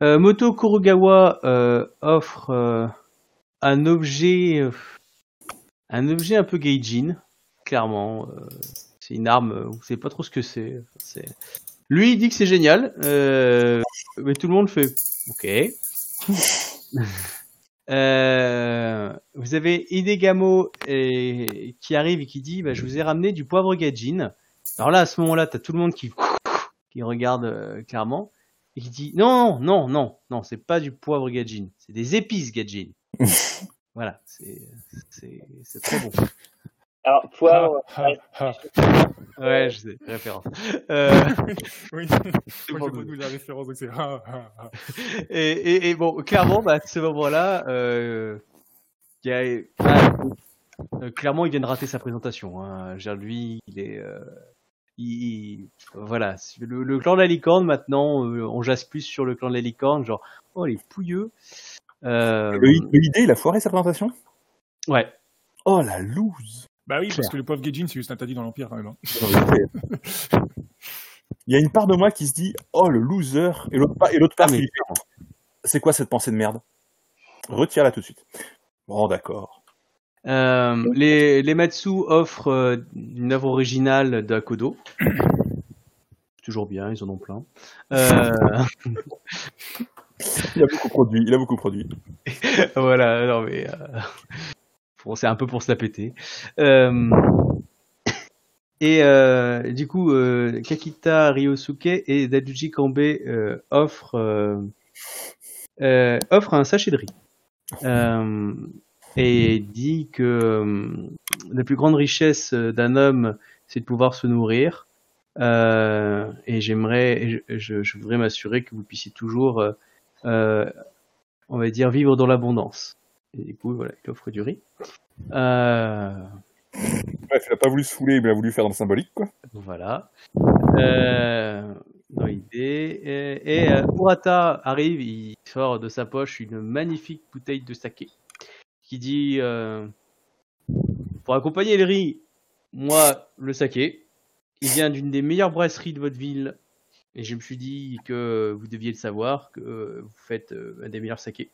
Moto Kurogawa euh, offre un objet euh, un objet un peu gaijin, clairement. euh, c'est une arme, euh, vous savez pas trop ce que c'est. Lui, il dit que c'est génial, euh, mais tout le monde fait OK. Euh, vous avez Hidegamo et, qui arrive et qui dit bah, Je vous ai ramené du poivre gaijin. Alors là, à ce moment-là, t'as tout le monde qui, qui regarde euh, clairement et qui dit Non, non, non, non, c'est pas du poivre gaijin, c'est des épices gaijin. voilà, c'est c'est- c'est très bon. Alors, poivre, Ah, ah, Ouais, je sais, référence. Euh, oui. c'est Moi, pour j'ai le- pas de la référence, donc c'est ah, ah, ah. et, et, et bon, clairement, bah, à ce moment-là, euh, il y a, euh, clairement, il vient de rater sa présentation. Hein. Dire, lui, il est, euh, il, il- voilà, le, le clan de la licorne maintenant, euh, on jasse plus sur le clan de la licorne, genre, oh les pouilleux. Euh, Le, le idée, il a foiré sa présentation ouais, Oh la loose Bah oui, parce que le pauvre Gaijin, c'est juste interdit dans l'Empire quand même. hein. Il y a une part de moi qui se dit oh le loser et l'autre part, et l'autre part Ah, mais qui dit c'est quoi cette pensée de merde? Retire-la tout de suite. Bon d'accord. Euh, les, les Matsu offrent euh, une œuvre originale d'Akodo. Toujours bien, ils en ont plein. Euh, Il a beaucoup produit. Il a beaucoup produit. voilà, non mais euh, c'est un peu pour se la péter. Euh, et euh, du coup, Kakita Ryosuke et Daduji Kambe offrent un sachet de riz et dit que la plus grande richesse d'un homme, c'est de pouvoir se nourrir. Et j'aimerais, je, voudrais m'assurer que vous puissiez toujours euh, on va dire, vivre dans l'abondance. Et du coup, voilà, il offre du riz. Euh, Bref, il a pas voulu se fouler, mais il a voulu faire dans le symbolique quoi. voilà. Euh, dans l'idée. Et, et, euh, Urata arrive, il sort de sa poche une magnifique bouteille de saké. Qui dit, euh, pour accompagner le riz, moi, le saké, il vient d'une des meilleures brasseries de votre ville. Et je me suis dit que vous deviez le savoir, que vous faites euh, un des meilleurs sakés.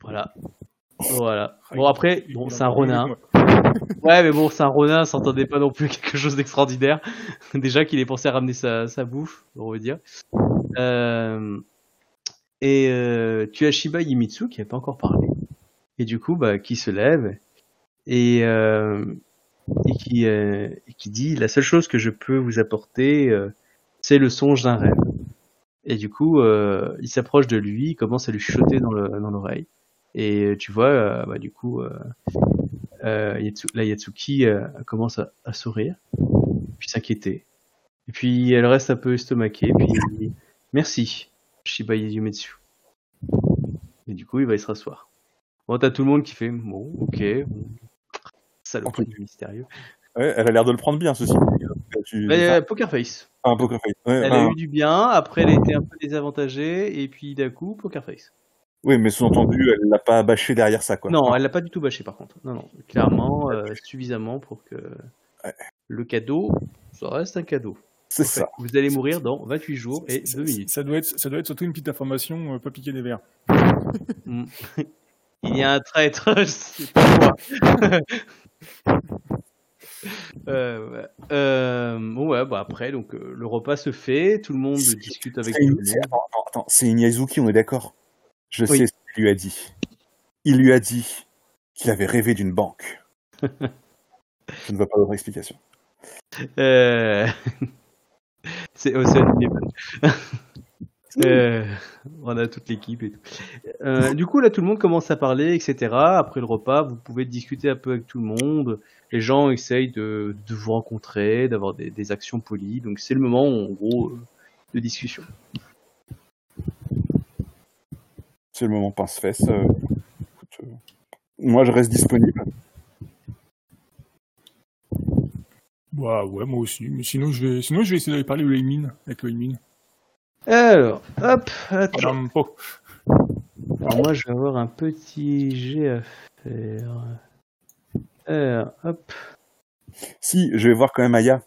Voilà. Voilà. Bon après, bon, c'est un ronin. Ouais, mais bon, c'est un ronin, s'entendait pas non plus quelque chose d'extraordinaire. Déjà qu'il ait pensé à ramener sa, sa bouffe, on va dire. Euh, et euh, tu as Shiba Yimitsu qui n'a pas encore parlé. Et du coup, bah, qui se lève et, euh, et, qui, euh, qui dit La seule chose que je peux vous apporter, euh, c'est le songe d'un rêve. Et du coup, euh, il s'approche de lui, il commence à lui chuchoter dans le- dans l'oreille. Et tu vois, bah, du coup, Yatsu- la Yatsuki commence à, sourire, puis s'inquiéter. Et puis elle reste un peu estomaquée, puis elle dit merci, Shiba Yumetsu. Et du coup, il va se rasseoir. Bon, t'as tout le monde qui fait bon, ok. Saloperie du mystérieux. Ouais, elle a l'air de le prendre bien ceci. Tu... Euh, Poker Face. Un poker face. Ouais, Elle a eu du bien, après elle a été un peu désavantagée, et puis d'un coup, Poker Face. Oui, mais sous-entendu, elle l'a pas bâché derrière ça quoi. Non, elle l'a pas du tout bâché par contre. Non, non, clairement, euh, suffisamment pour que Ouais. le cadeau, ça reste un cadeau. C'est En fait, ça. Vous allez mourir dans 28 jours et 2 minutes. Ça doit, être, ça doit être surtout une petite information, euh, pas piquer des verres. Mm. Il y a un traître, c'est pas moi. Euh, ouais. Euh, ouais, bah après donc euh, le repas se fait, tout le monde discute avec tout une... le monde. c'est- Attends, attends, attends, c'est une Yazuki, on est d'accord? Je Oui. sais ce qu'il lui a dit. Il lui a dit qu'il avait rêvé d'une banque. Je ne vois pas d'autre explication. Euh... c'est Ocean Eleven. Euh, on a toute l'équipe et tout. Euh, du coup, là, tout le monde commence à parler, etc. Après le repas, vous pouvez discuter un peu avec tout le monde. Les gens essayent de, de vous rencontrer, d'avoir des, des actions polies. Donc, c'est le moment, en gros, euh, de discussion. C'est le moment pince-fesse. euh, euh, moi, je reste disponible. Ouais, ouais, moi aussi. Mais sinon, je vais, sinon, je vais essayer d'aller parler au Leimin, avec le Leimin. Alors, hop, attends. Alors, moi, je vais avoir un petit jet à faire. Alors, hop. Si, je vais voir quand même Aya.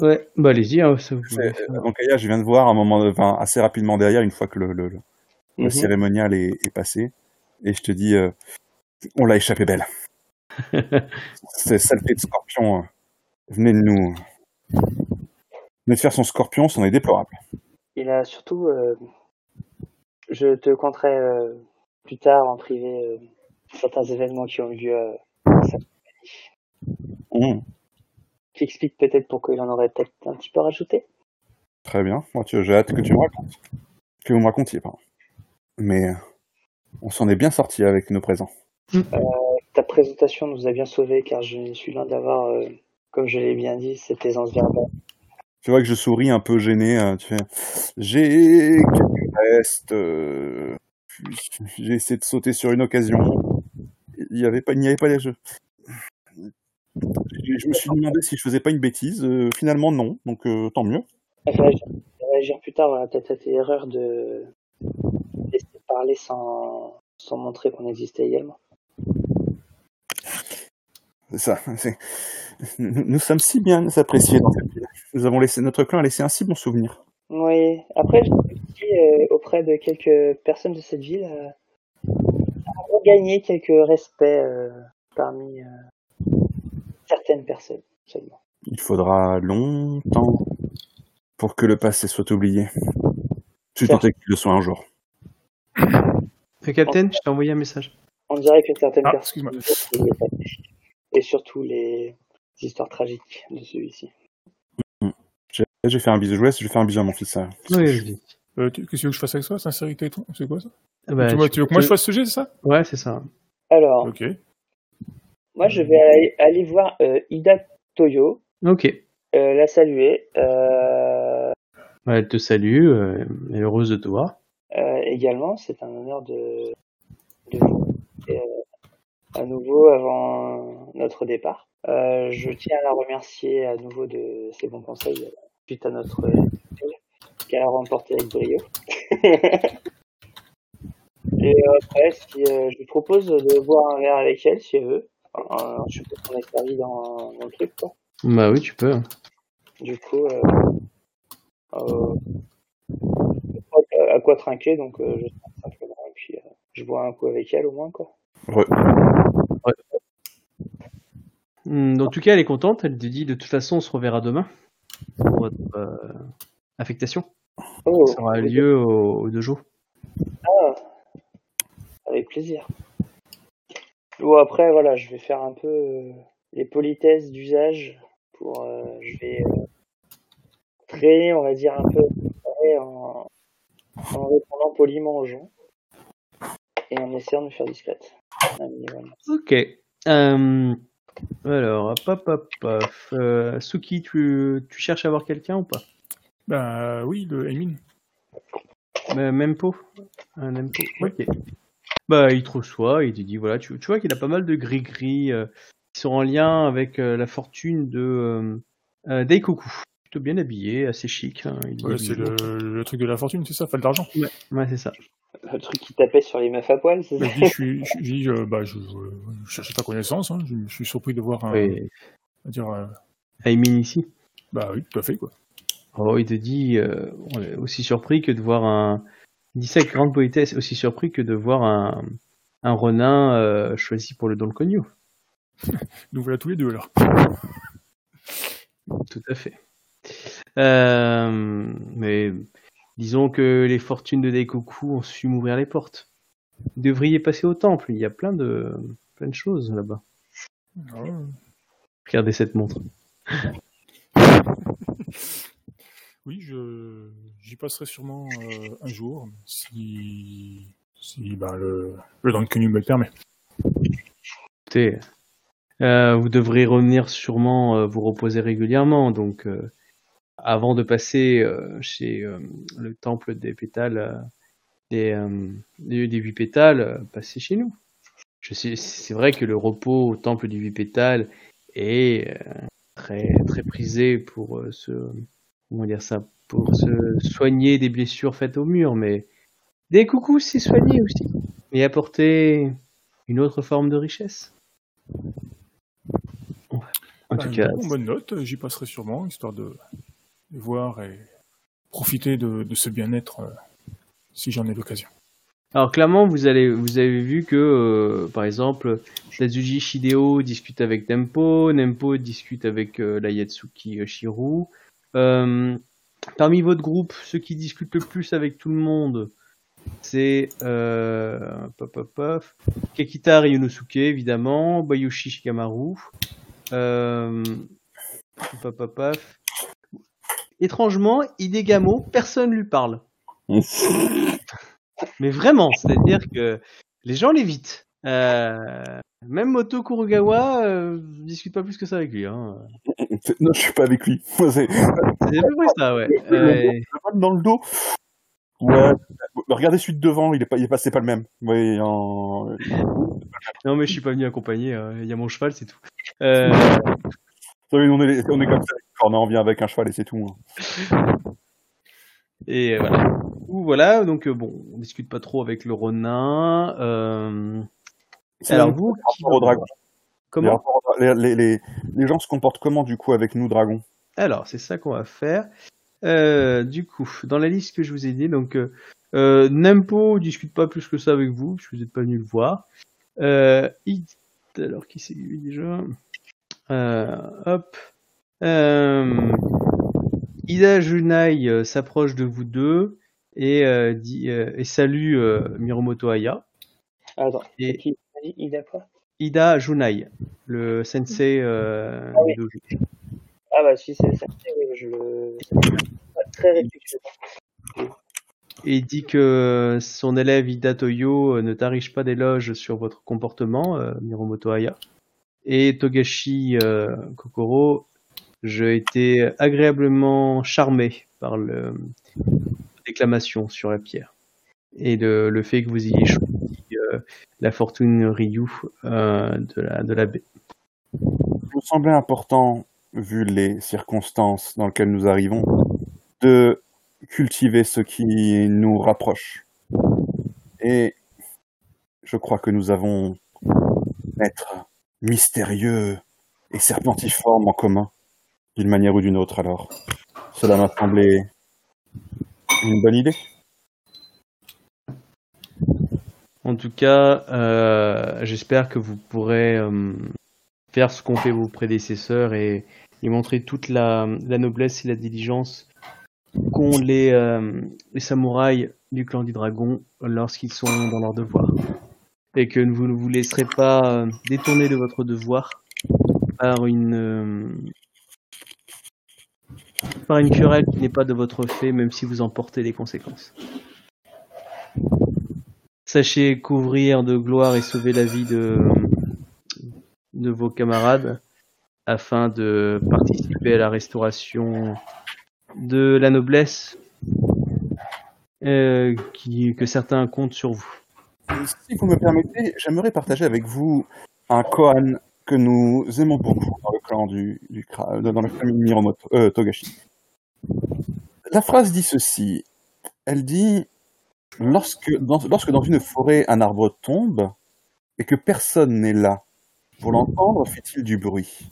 Ouais, bah allez-y, hein, ça vous C'est- euh, Donc Aya, je viens de voir un moment, enfin, assez rapidement derrière, une fois que le, le, le- le Mhm. cérémonial est, est passé. Et je te dis, euh, On l'a échappé belle. Ces saletés de scorpion euh, venez de nous. venez de faire son scorpion, c'en est déplorable. Il a surtout, euh, je te conterai euh, plus tard en privé euh, certains événements qui ont eu lieu à sa Hum, qui explique peut-être pourquoi il en aurait peut-être un petit peu rajouté. très bien. Moi, tu- j'ai hâte que tu me racontes. Que vous me racontiez, pardon. Mais on s'en est bien sorti avec nos présents. Ta présentation nous a bien sauvés car je suis loin d'avoir, euh, comme je l'ai bien dit, cette aisance verbale. Tu vois que je souris un peu gêné. euh, tu fais, j'ai restes. euh, j'ai essayé de sauter sur une occasion. Il y avait pas, il n'y avait pas les jeux. Je je me suis demandé si je faisais pas une bêtise. euh, finalement, non. Donc, euh, tant mieux. Va réagir, réagir plus tard, à tes erreurs de laisser parler sans, sans montrer qu'on existait également. C'est ça. Nous, nous sommes si bien appréciés dans cette ville. Nous avons laissé notre clan a laissé un si bon souvenir. Oui, après, je aussi euh, auprès de quelques personnes de cette ville, euh, à regagner quelques respects euh, parmi euh, certaines personnes seulement. Il faudra longtemps pour que le passé soit oublié. Tu tentais qu'il le soit un jour. Euh, Captain, je t'ai envoyé un message. On dirait que certaines Ah, personnes et surtout les histoires tragiques de celui-ci. J'ai j'ai fait un bisou. Je vais je vais faire un bisou à mon fils. ça. Oui, vas-y. Euh, tu- Qu'est-ce que tu veux que je fasse avec ça Sincérité et tout? C'est quoi ça? Ah bah, tu, vois, tu tu veux que moi je fasse ce jet, c'est ça? Ouais, c'est ça. Alors, Ok. moi, je vais aller, aller voir euh, Ida Toyo, Ok. euh, la saluer. Euh, Ouais, elle te salue, euh, elle est heureuse de te voir. Euh, également, c'est un honneur de, de vous et, euh, à nouveau avant notre départ. Euh, je tiens à la remercier à nouveau de ses bons conseils euh, suite à notre qu'elle a remporté avec brio. et après, si, euh, je lui propose de boire un verre avec elle si elle veut. Euh, je suppose qu'on est servi dans, dans le truc, quoi. Bah oui, tu peux. Du coup, euh, euh, je sais pas à quoi trinquer, donc euh, je trinque simplement et puis euh, je bois un coup avec elle au moins quoi. Hmm, En tout cas, elle est contente. Elle te dit de toute façon, on se reverra demain pour votre euh, affectation. Oh, Ça aura lieu au, au dojo. ah, avec plaisir. Bon après voilà, je vais faire un peu euh, les politesses d'usage pour, euh, je vais traîner, on va dire un peu en, en répondant poliment aux gens et en essayant de me faire discrète. Ok. Alors, hop, hop, hop. Euh, Suki, tu, tu cherches à voir quelqu'un ou pas? Ben euh, oui, le Emin. Euh, Même pot Un même pot. Ok. Bah, il te reçoit, il te dit voilà, tu, tu vois qu'il a pas mal de gris-gris euh, qui sont en lien avec euh, la fortune de Daikoku. Plutôt bien habillé, assez chic. hein, il c'est le, le truc de la fortune, c'est ça, pas de l'argent. Ouais, c'est ça. Le truc qui tapait sur les meufs à poil, c'est ça je dis, je suis, je dis, euh, bah, je, je cherchais ta connaissance, hein, je, je suis surpris de voir un, Ouais. on va dire, euh, Aimin ici? bah oui, tout à fait, quoi. Oh, il te dit, euh, on est aussi surpris que de voir un. Il dit ça avec grande politesse, aussi surpris que de voir un, un renin euh, choisi pour le Don Cogno. Nous voilà tous les deux, alors. Tout à fait. Euh, mais disons que les fortunes de Daikoku ont su m'ouvrir les portes. Vous devriez passer au temple, il y a plein de, plein de choses là-bas. Ah, Regardez cette montre. Oui, je, j'y passerai sûrement euh, un jour, si, si bah, le, le Don Canu me le permet. Écoutez, euh, vous devrez revenir sûrement euh, vous reposer régulièrement, donc euh, avant de passer euh, chez euh, le temple des pétales, euh, des, euh, des, des huit pétales, passez chez nous. Je sais, c'est vrai que le repos au temple du huit pétales est euh, très très prisé pour euh, se comment dire ça, pour se soigner des blessures faites au mur, mais des coucous c'est soigner aussi et apporter une autre forme de richesse. En tout Ben, cas, bon, bonne note, j'y passerai sûrement, histoire de, voir et profiter de, ce bien-être, euh, si j'en ai l'occasion. Alors clairement, vous avez vu que, euh, par exemple, Tatsuji Shideo discute avec Nempo, Nempo discute avec euh, la Yatsuki euh, Shiru. Euh, parmi votre groupe, ceux qui discutent le plus avec tout le monde, c'est euh, Kakita Ryunosuke, évidemment, Bayushi Shikamaru. Euh. Étrangement, Hidegamo, personne lui parle. Mais vraiment, c'est-à-dire que les gens l'évitent. Euh, même Moto Kurogawa euh, discute pas plus que ça avec lui. Hein. Non, je suis pas avec lui. C'est- peu ça, ouais. Euh, dans le dos. Ouais. Regardez celui de devant, il est pas, il est passé pas le même. Oui, en... non, mais je suis pas venu accompagner. euh, Il y a mon cheval, c'est tout. On est, on est comme ça. On en vient avec un cheval et c'est tout. hein. et euh, voilà. Ou voilà, donc euh, bon, on discute pas trop avec le Ronin. Euh... Alors vous, qui rapport au dragon. Les, comment les, les, les, les gens se comportent comment du coup avec nous, dragons? Alors, c'est ça qu'on va faire. Euh, du coup, dans la liste que je vous ai dit, donc euh, Nempo discute pas plus que ça avec vous, parce que vous n'êtes pas venu le voir. Euh, Id- alors qui c'est lui déjà? Hop. Euh, Ida Junai euh, s'approche de vous deux et, euh, dit, euh, et salue euh, Miromoto Aya. Attends, Et qui a dit il a quoi? Ida Junai, le sensei euh, Ah oui. Ah bah si, c'est ça. Oui, je le. Très respectueux. et il dit que son élève Ida Toyo euh, ne t'arriche pas d'éloges sur votre comportement, euh, Miromoto Aya. Et Togashi euh, Kokoro, j'ai été agréablement charmé par le déclamation sur la pierre et le fait que vous ayez choisi euh, la fortune Ryu euh, de la de la baie. Il me semblait important, vu les circonstances dans lesquelles nous arrivons, de cultiver ce qui nous rapproche. Et je crois que nous avons être mystérieux et serpentiforme en commun, d'une manière ou d'une autre alors. Cela m'a semblé une bonne idée. En tout cas, euh, j'espère que vous pourrez euh, faire ce qu'ont fait vos prédécesseurs et, montrer toute la, noblesse et la diligence qu'ont les, euh, samouraïs du clan du dragon lorsqu'ils sont dans leur devoir. Et que vous ne vous laisserez pas euh, détourner de votre devoir par une, euh, par une querelle qui n'est pas de votre fait, même si vous en portez les conséquences. Sachez couvrir de gloire et sauver la vie de, de vos camarades afin de participer à la restauration de la noblesse euh, que certains comptent sur vous. Si vous me permettez, j'aimerais partager avec vous un koan que nous aimons beaucoup dans le clan du, du Kra- dans la famille Miromoto, euh, Togashi. La phrase dit ceci. Elle dit lorsque dans, lorsque dans une forêt un arbre tombe et que personne n'est là pour l'entendre, fait-il du bruit?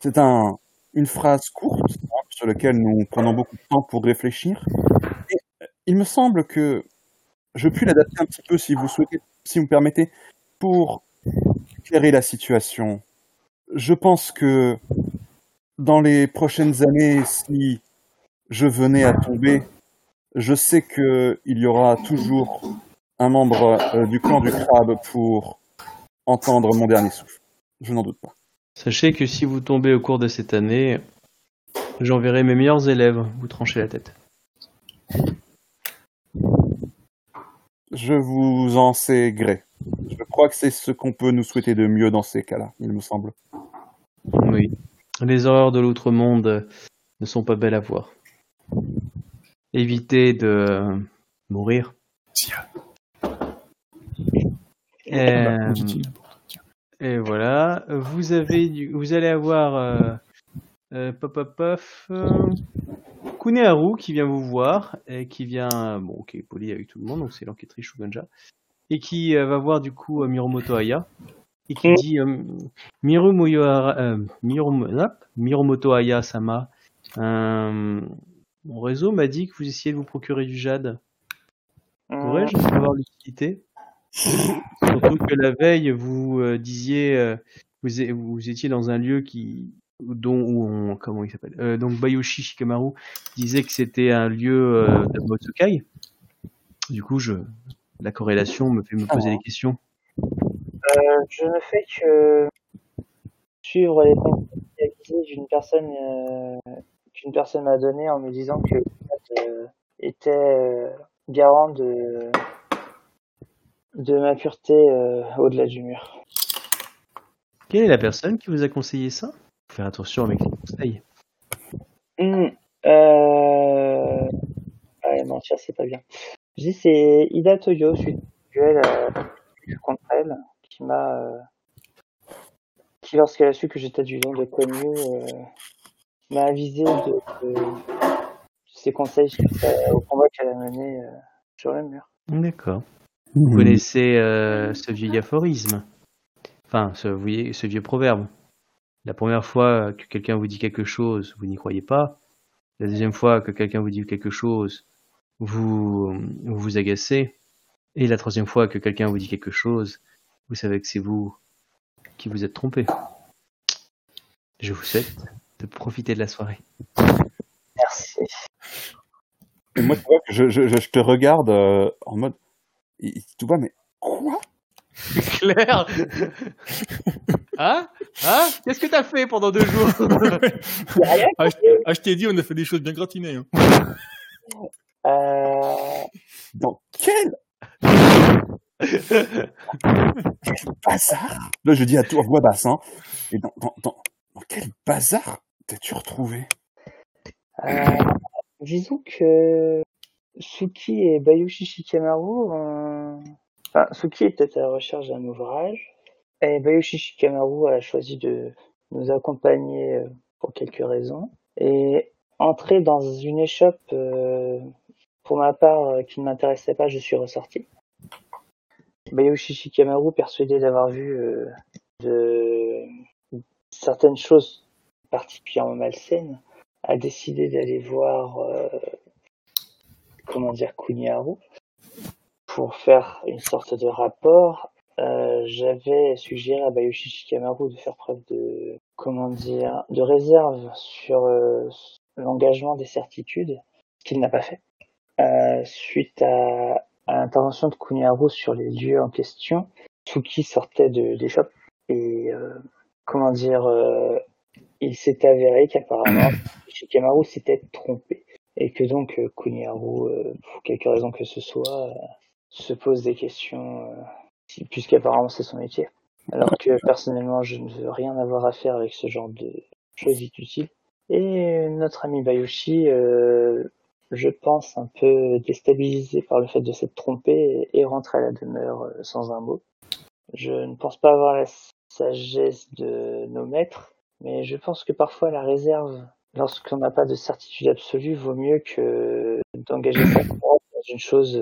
C'est un, une phrase courte hein, sur laquelle nous prenons beaucoup de temps pour réfléchir. Euh, il me semble que je puis l'adapter un petit peu si vous souhaitez, si vous me permettez, pour éclairer la situation. Je pense que dans les prochaines années, si je venais à tomber, je sais qu'il y aura toujours un membre euh, du clan du crabe pour entendre mon dernier souffle. Je n'en doute pas. Sachez que si vous tombez au cours de cette année, j'enverrai mes meilleurs élèves vous trancher la tête. Je vous en sais gré. Je crois que c'est ce qu'on peut nous souhaiter de mieux dans ces cas-là, il me semble. Oui. Les horreurs de l'autre monde ne sont pas belles à voir. Évitez de mourir. Tiens. Euh, Bah, dit-il. Et voilà, vous avez, du- vous allez avoir euh, euh, pop pop pop, euh, Kuneharu qui vient vous voir et qui vient, bon, qui est poli avec tout le monde, donc c'est l'enquêtrice Shugonja, et qui euh, va voir du coup euh, Miromoto Aya et qui dit euh, Miromoto Aya sama, mon réseau m'a dit que vous essayez de vous procurer du jade. Pourrais-je avoir l'utilité? Surtout que la veille, vous disiez, vous, vous étiez dans un lieu qui, dont, où on, comment il s'appelle euh, Donc Bayoshi Shikamaru disait que c'était un lieu euh, de Motsukai. Du coup, je, la corrélation me fait me poser des questions. Euh, je ne fais que suivre les conseils d'une personne euh, qu'une personne m'a donné en me disant que euh, était euh, garant de de ma pureté euh, au-delà du mur. Quelle est la personne qui vous a conseillé ça? Faire attention avec les conseils. Hmm, euh... Ouais, mentir, c'est pas bien. Je dis, c'est Ida Toyo, suite duel euh, contre elle, qui m'a... euh, qui, lorsqu'elle a su que j'étais du nom de Konyu, euh, m'a avisé de, de, de ses conseils suite au combat qu'elle a mené euh, sur le mur. D'accord. Vous connaissez euh, ce vieil aphorisme? Enfin, ce vieux proverbe? La première fois que quelqu'un vous dit quelque chose, vous n'y croyez pas. La deuxième fois que quelqu'un vous dit quelque chose, vous vous, vous agacez. Et la troisième fois que quelqu'un vous dit quelque chose, vous savez que c'est vous qui vous êtes trompé. Je vous souhaite de profiter de la soirée. Merci. Et moi, tu vois, je, je, te regarde euh, en mode. Tu vois, mais quoi? Claire Hein? Hein? Qu'est-ce que t'as fait pendant deux jours? Ah, je, ah, je t'ai dit, on a fait des choses bien gratinées. Hein. Euh, Dans quel bazar? Là, je dis à toi, voix basse, hein. Et dans, dans, dans, dans quel bazar t'es-tu retrouvé? Euh, disons que Suki et Bayushi Shikamaru, ont- Suki peut-être à la recherche d'un ouvrage, et Bayushi Shikamaru a choisi de nous accompagner euh, pour quelques raisons, et entrer dans une échoppe, euh, pour ma part, euh, qui ne m'intéressait pas, je suis ressorti. Bayushi Shikamaru, persuadé d'avoir vu de certaines choses particulièrement malsaines, a décidé d'aller voir comment dire Kuniharu pour faire une sorte de rapport. Euh, J'avais suggéré à Bayushi Shikamaru de faire preuve de comment dire de réserve sur euh, l'engagement des certitudes, ce qu'il n'a pas fait. Euh, suite à, à l'intervention de Kuniharu sur les lieux en question, Tsuki sortait de l'échoppe et comment dire il s'est avéré qu'apparemment Shikamaru s'était trompé et que donc Kuniharu, pour quelque raison que ce soit, se pose des questions euh, puisqu'apparemment c'est son métier. Alors que personnellement je ne veux rien avoir à faire avec ce genre de choses inutiles. Et notre ami Bayoshi, euh, je pense un peu déstabilisé par le fait de s'être trompé et rentré à la demeure euh, sans un mot. Je ne pense pas avoir la sagesse de nos maîtres, mais je pense que parfois la réserve, lorsqu'on n'a pas de certitude absolue, vaut mieux que d'engager sa dans une chose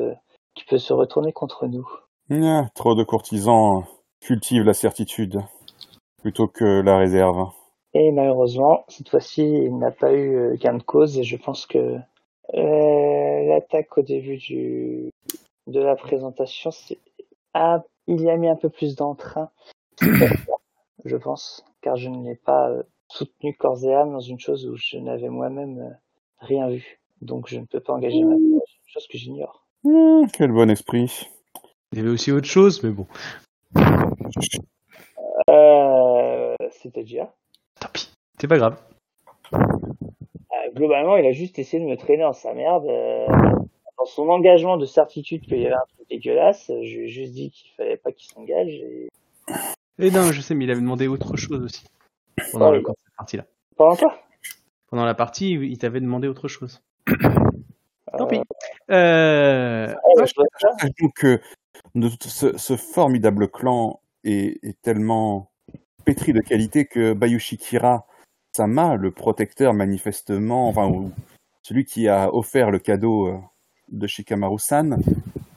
qui peut se retourner contre nous. Ah, Trop de courtisans cultivent la certitude plutôt que la réserve. Et malheureusement, cette fois-ci, il n'a pas eu euh, gain de cause et je pense que euh, l'attaque au début du de la présentation, ah, il y a mis un peu plus d'entrain, je pense, car je ne l'ai pas euh, soutenu corps et âme dans une chose où je n'avais moi-même rien vu. Donc je ne peux pas engager ma une chose que j'ignore. Quel bon esprit. Il y avait aussi autre chose, mais bon. Euh, C'est-à-dire Tant pis. C'est pas grave. Euh, globalement, il a juste essayé de me traîner dans sa merde. euh, dans son engagement de certitude qu'il y avait un truc dégueulasse, je lui ai juste dit qu'il fallait pas qu'il s'engage. Et... Et non, je sais, mais il avait demandé autre chose aussi. Pendant cette partie-là. Pendant quoi? Pendant la partie, il t'avait demandé autre chose. Euh, ouais, je que ce, ce formidable clan est, est tellement pétri de qualité que Bayushi Kira Sama, le protecteur manifestement, enfin ou celui qui a offert le cadeau euh, de Shikamaru-san,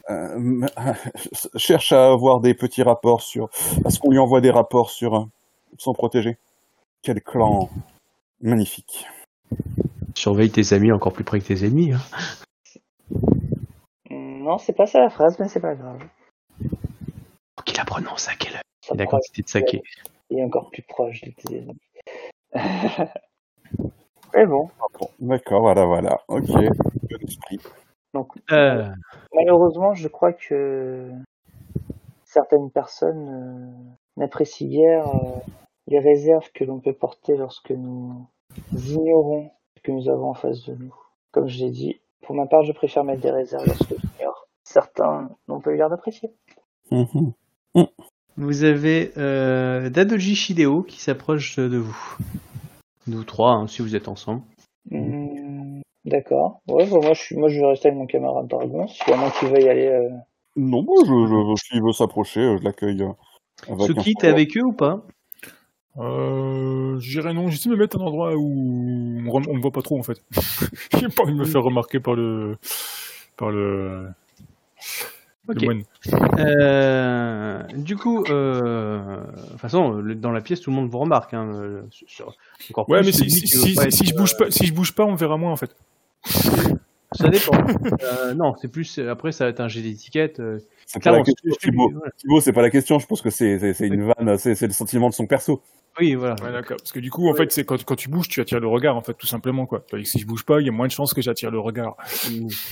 euh, cherche à avoir des petits rapports sur, à ce qu'on lui envoie des rapports sur euh, son protégé. Quel clan magnifique. Surveille tes amis encore plus près que tes ennemis. Hein. Non, c'est pas ça la phrase, mais c'est pas grave. Faut qu'il la prononce à quelle heure Ça Il a prend- quantité de saké. Il est encore plus proche de tes amis. mais bon, D'accord, voilà, voilà. Ok. Bon esprit. donc Euh, malheureusement, je crois que certaines personnes euh, n'apprécient guère euh, les réserves que l'on peut porter lorsque nous ignorons ce que nous avons en face de nous. Comme je l'ai dit, pour ma part, je préfère mettre des réserves lorsque j'ignore. Certains n'ont pas eu l'air d'apprécier. Mhm. vous avez euh, Dadoji Shideo qui s'approche de vous. Nous trois, hein, si vous êtes ensemble. Hmm, D'accord. Ouais, bah, moi, je suis, moi, je vais rester avec mon camarade Dragon. Si à moins qu'il veuille aller. euh, Non, moi, je, je, s'il veut s'approcher, euh, je l'accueille. euh, Suki, t'es sourire. avec eux ou pas? Euh, j'irai non, j'essaie de me mettre à un endroit où on, me voit pas trop en fait. J'ai pas envie de me faire remarquer par le, par le, Ok. le moine. Euh, du coup, euh, de toute façon, dans la pièce, tout le monde vous remarque. Hein, euh, sur- sur- encore Ouais, plus mais si, je bouge pas, si je bouge pas, on me verra moins en fait. Euh, Ça dépend. Euh, non, c'est plus. Après, ça va être un jet d'étiquette. euh, C'est pas la question, c'est- Thibaut. voilà. Thibaut, c'est pas la question, je pense que c'est une vanne, c'est c'est le sentiment de son perso. Oui, voilà. Ouais, d'accord. Parce que du coup, en fait, c'est quand, quand tu bouges, tu attires le regard en fait, tout simplement quoi. Si je bouge pas, il y a moins de chances que j'attire le regard.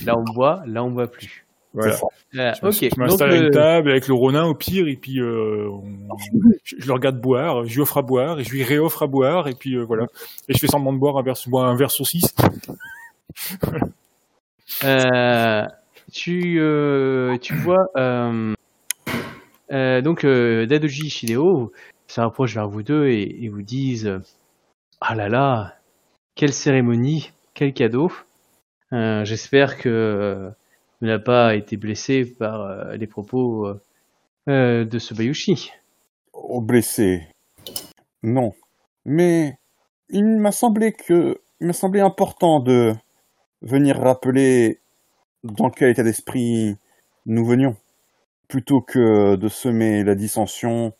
Là, on voit, là, on voit plus. Voilà. Euh, Je je m'installe à euh, une table avec le Ronin au pire, et puis euh, on- je, je le regarde boire, je lui offre à boire, et je lui réoffre à boire, et puis euh, voilà. Et je fais semblant de boire un verre, boire un verre saucisse. Euh, tu, euh, tu vois, euh, donc Dadoji Shideo se rapproche vers vous deux et, vous disent Ah là là, quelle cérémonie, quel cadeau. Euh, J'espère que vous n'avez pas été blessé par les propos euh, de ce Bayushi. Au blessé. Non. Mais il m'a semblé que, il m'a semblé important de venir rappeler dans quel état d'esprit nous venions, plutôt que de semer la dissension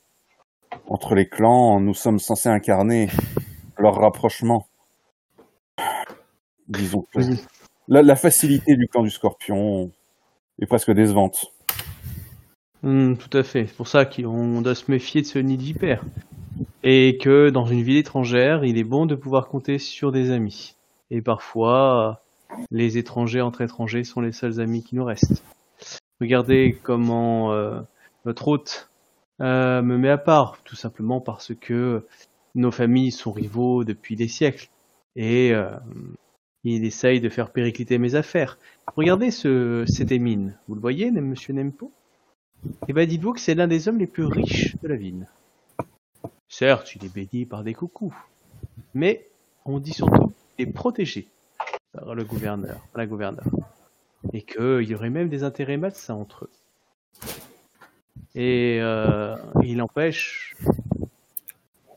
entre les clans. Nous sommes censés incarner leur rapprochement. Disons que Oui. la, la facilité du clan du Scorpion est presque décevante. Hmm, tout à fait. C'est pour ça qu'on doit se méfier de ce nid de vipère. Et que dans une ville étrangère, il est bon de pouvoir compter sur des amis. Et parfois, les étrangers entre étrangers sont les seuls amis qui nous restent. Regardez comment euh, notre hôte euh, me met à part, tout simplement parce que nos familles sont rivaux depuis des siècles. Et euh, il essaye de faire péricliter mes affaires. Regardez ce, cet Émine. Vous le voyez, monsieur Nempo? Eh ben, dites-vous que c'est l'un des hommes les plus riches de la ville. Certes, il est béni par des coucous, mais on dit surtout qu'il est protégé le gouverneur, la gouverneure, et qu'il y aurait même des intérêts malsains entre eux. Et euh, il empêche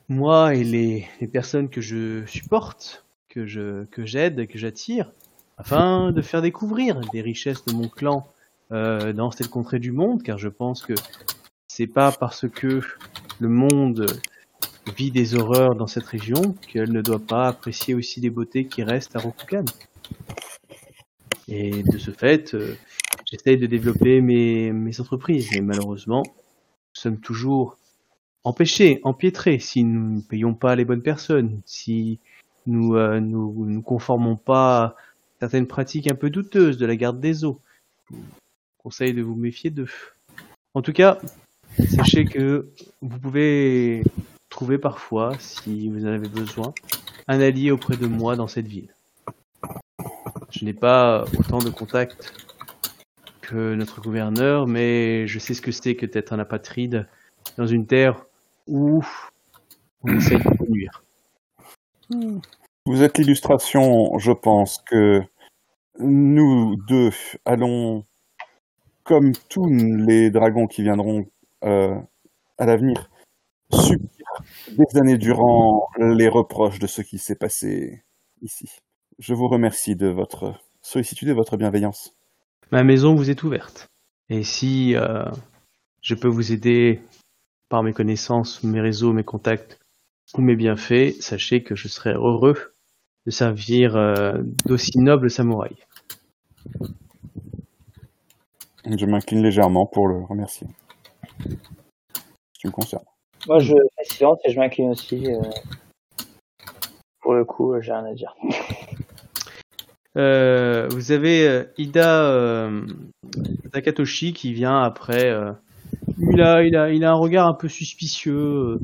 moi et les, les personnes que je supporte, que je que j'aide, que j'attire, afin de faire découvrir des richesses de mon clan euh, dans cette contrée du monde, car je pense que c'est pas parce que le monde vit des horreurs dans cette région qu'elle ne doit pas apprécier aussi les beautés qui restent à Rokugan. Et de ce fait, euh, j'essaye de développer mes, entreprises, mais malheureusement, nous sommes toujours empêchés, empiétrés, si nous ne payons pas les bonnes personnes, si nous euh, nous, nous conformons pas à certaines pratiques un peu douteuses de la garde des eaux conseille de vous méfier d'eux. En tout cas, sachez que vous pouvez trouver parfois, si vous en avez besoin, un allié auprès de moi dans cette ville. Je n'ai pas autant de contacts que notre gouverneur, mais je sais ce que c'est que d'être un apatride dans une terre où on essaie de vous nuire. Vous êtes l'illustration, je pense, que nous deux allons, comme tous les dragons qui viendront euh, à l'avenir, des années durant les reproches de ce qui s'est passé ici. Je vous remercie de votre sollicitude et votre bienveillance. Ma maison vous est ouverte. Et si euh, je peux vous aider par mes connaissances, mes réseaux, mes contacts ou mes bienfaits, sachez que je serai heureux de servir euh, d'aussi nobles samouraïs. Je m'incline légèrement pour le remercier. Qui me concerne. Moi, je fais silence et je m'incline aussi. euh, Pour le coup, j'ai rien à dire. Euh, vous avez euh, Ida Takatoshi qui vient après. il, a, il, a, il a un regard un peu suspicieux.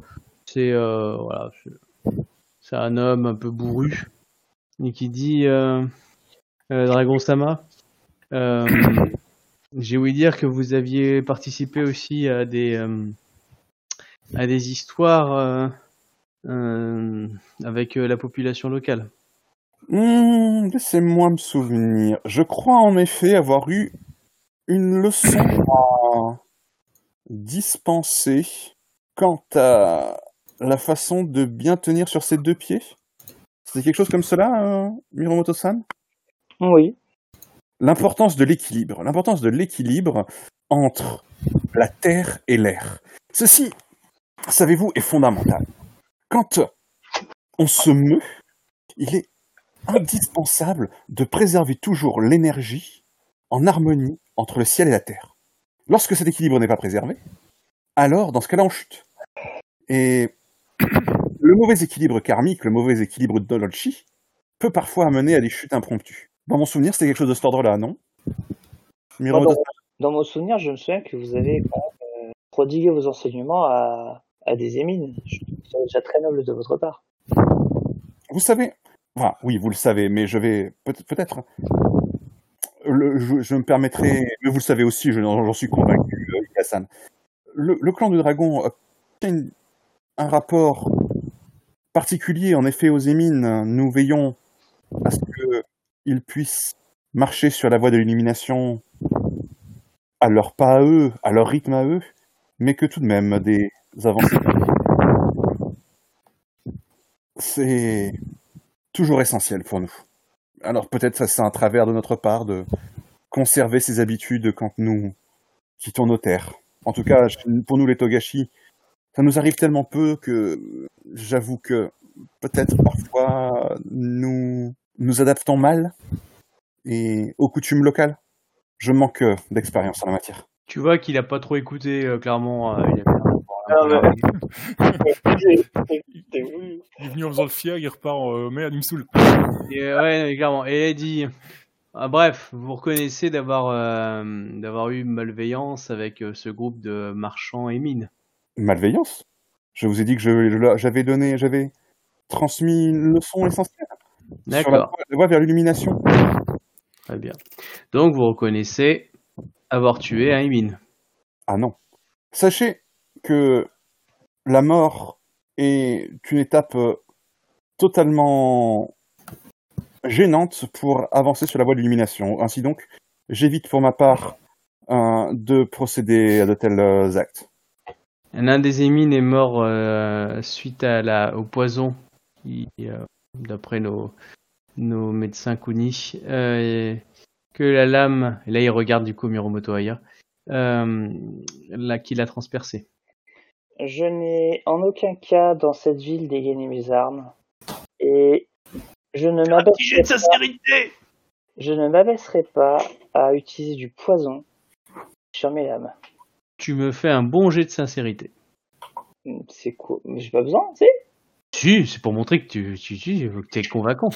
C'est voilà, c'est- un homme un peu bourru et qui dit Dragon Sama. J'ai ouï dire que vous aviez participé aussi à des à des histoires euh, euh, avec euh, la population locale. Hmm, Laissez-moi me souvenir. Je crois en effet avoir eu une leçon à dispenser quant à la façon de bien tenir sur ses deux pieds. C'était quelque chose comme cela, euh, Miromoto-san? Oui. L'importance de l'équilibre. L'importance de l'équilibre entre la terre et l'air. Ceci, savez-vous, est fondamental. Quand on se meut, il est indispensable de préserver toujours l'énergie en harmonie entre le ciel et la terre. Lorsque cet équilibre n'est pas préservé, alors dans ce cas-là on chute. Et le mauvais équilibre karmique, le mauvais équilibre de Dolchi, peut parfois amener à des chutes impromptues. Dans mon souvenir, c'était quelque chose de cet ordre-là, non? Dans, dans mon souvenir, je me souviens que vous avez euh, prodigué vos enseignements à, à des émines. Je déjà très noble de votre part. Vous savez, oui, vous le savez, mais je vais peut- peut-être. je, me permettrai, mais vous le savez aussi, je- j'en suis convaincu, euh, Hassan. Le, le clan du dragon a un rapport particulier, en effet, aux émines. Nous veillons à ce qu'ils puissent marcher sur la voie de l'illumination à leur pas à eux, à leur rythme à eux, mais que tout de même des C'est toujours essentiel pour nous. Alors peut-être ça c'est un travers de notre part de conserver ces habitudes quand nous quittons nos terres. En tout cas, pour nous les Togashi, ça nous arrive tellement peu que j'avoue que peut-être parfois nous nous adaptons mal et aux coutumes locales. Je manque d'expérience en la matière. Tu vois qu'il a pas trop écouté, euh, clairement. euh, Ah, peu- Il est venu en faisant le fier, il repart en euh, merde, il me saoule. Et, euh, ouais, clairement. Et il dit. Ah, bref, vous reconnaissez d'avoir euh, d'avoir eu malveillance avec euh, ce groupe de marchands et mines. Malveillance? Je vous ai dit que je- je- j'avais donné, j'avais transmis une leçon essentielle. Sur la D'accord, voie- la voie vers l'illumination. très bien. Donc vous reconnaissez avoir tué un. Ah non. Sachez que la mort est une étape euh, totalement gênante pour avancer sur la voie de l'illumination. Ainsi donc, j'évite pour ma part euh, de procéder à de tels euh, actes. L'un des émines est mort suite au poison, d'après nos, médecins Kuni, que la lame, et là il regarde du coup Miromoto Aya, là, qui l'a transpercé. Je n'ai en aucun cas dans cette ville dégainé mes armes. Et je ne m'abaisserai pas, sincérité je ne m'abaisserai pas à utiliser du poison sur mes lames. Tu me fais un bon jet de sincérité. C'est quoi? Mais j'ai pas besoin, tu sais Si, c'est pour montrer que tu, tu, tu que es convaincant.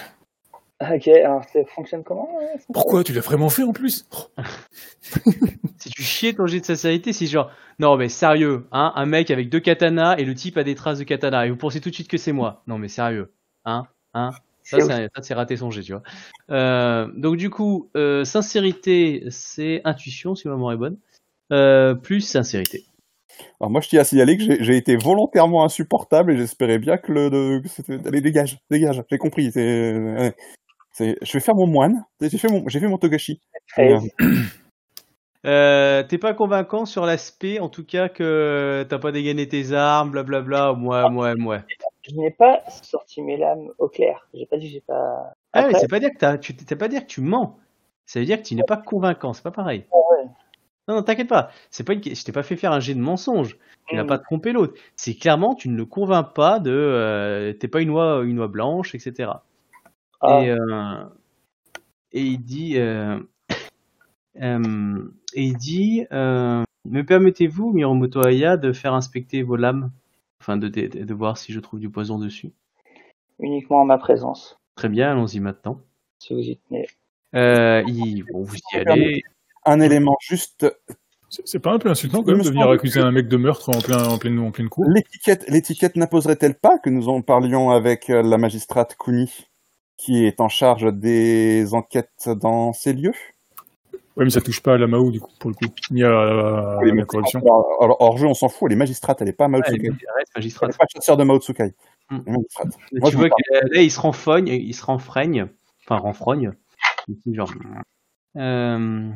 Ok, alors ça fonctionne comment Pourquoi Tu l'as vraiment fait en plus? Si tu chies ton jet de sincérité, c'est genre, non mais sérieux, hein, un mec avec deux katanas et le type a des traces de katana et vous pensez tout de suite que c'est moi. Non mais sérieux, hein, hein. Ça, C'est raté son jet, tu vois. Euh, donc du coup, euh, sincérité, c'est intuition, si ma mémoire est bonne, euh, plus sincérité. Alors moi, je tiens à signaler que j'ai- été volontairement insupportable et j'espérais bien que le... de- que c'était- Allez, dégage, dégage, j'ai compris. ouais. C'est- Je vais faire mon moine. J'ai fait mon, j'ai fait mon Togashi. Euh, t'es pas convaincant sur l'aspect, en tout cas, que t'as pas dégainé tes armes, blablabla, moi, moi, moi. Je n'ai pas sorti mes lames au clair. J'ai pas dit que j'ai pas. Ah c'est pas dire que t'as, tu t'as pas dire que tu mens. Ça veut dire que tu n'es pas convaincant, c'est pas pareil. ouais. Non, non, t'inquiète pas. C'est pas une... Je t'ai pas fait faire un jet de mensonge. Tu n'as Mm. pas trompé l'autre. C'est clairement, tu ne le convaincs pas de. Euh, t'es pas une oie, une oie blanche, etc. Ah, Et, euh, et il dit. euh, Euh, et il dit euh, Me permettez-vous, Miromoto Aya, de faire inspecter vos lames? Enfin, de, de, de voir si je trouve du poison dessus. Uniquement en ma présence, Très bien, allons-y maintenant. si vous y tenez. Euh, il- bon, vous y allez. Un élément juste, C'est pas un peu insultant quand même me de venir accuser un mec de meurtre en plein, en pleine, en pleine cour l'étiquette, l'étiquette n'imposerait-elle pas que nous en parlions avec la magistrate Kuni, qui est en charge des enquêtes dans ces lieux Ouais, mais ça touche pas à la Mao du coup, pour le coup, ni à, à Oui, la corruption. alors, hors jeu, on s'en fout, elle est magistrate, elle est pas Mao Ah, elle Tsukai. reste Elle magistrate. n'est pas chasseur de Mao Tsukai. Elle est. Et Moi, tu je vois là, il se renfrogne, il se renfreigne, enfin renfrogne. Genre, euh,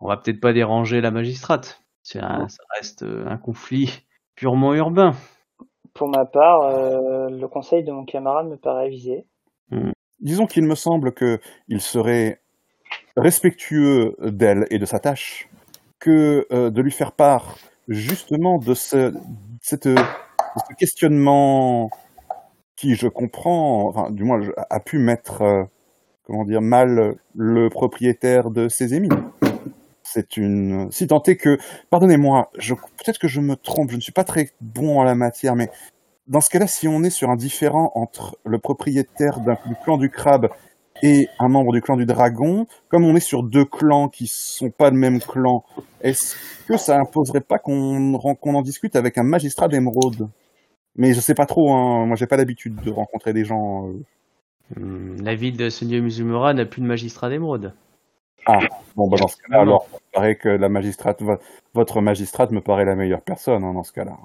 on va peut-être pas déranger la magistrate. Un- ça reste euh, un conflit purement urbain. Pour ma part, euh, le conseil de mon camarade me paraît avisé. Disons qu'il me semble que il serait respectueux d'elle et de sa tâche que euh, de lui faire part justement de ce, cette, de ce questionnement qui, je comprends, enfin, du moins, a pu mettre, euh, comment dire, mal le propriétaire de ses émis. C'est une, si tant est que, pardonnez-moi, peut-être que je me trompe, je ne suis pas très bon en la matière, mais dans ce cas-là, si on est sur un différent entre le propriétaire d'un- du clan du crabe et un membre du clan du dragon, comme on est sur deux clans qui sont pas le même clan, est-ce que ça imposerait pas qu'on en discute avec un magistrat d'émeraude? Mais je sais pas trop, hein. moi j'ai pas l'habitude de rencontrer des gens. euh. Hum, La ville de Sunio Mizumura n'a plus de magistrat d'émeraude. Bon, bah dans ce cas-là, alors, il paraît que la magistrate, vo- votre magistrate me paraît la meilleure personne hein, dans ce cas-là.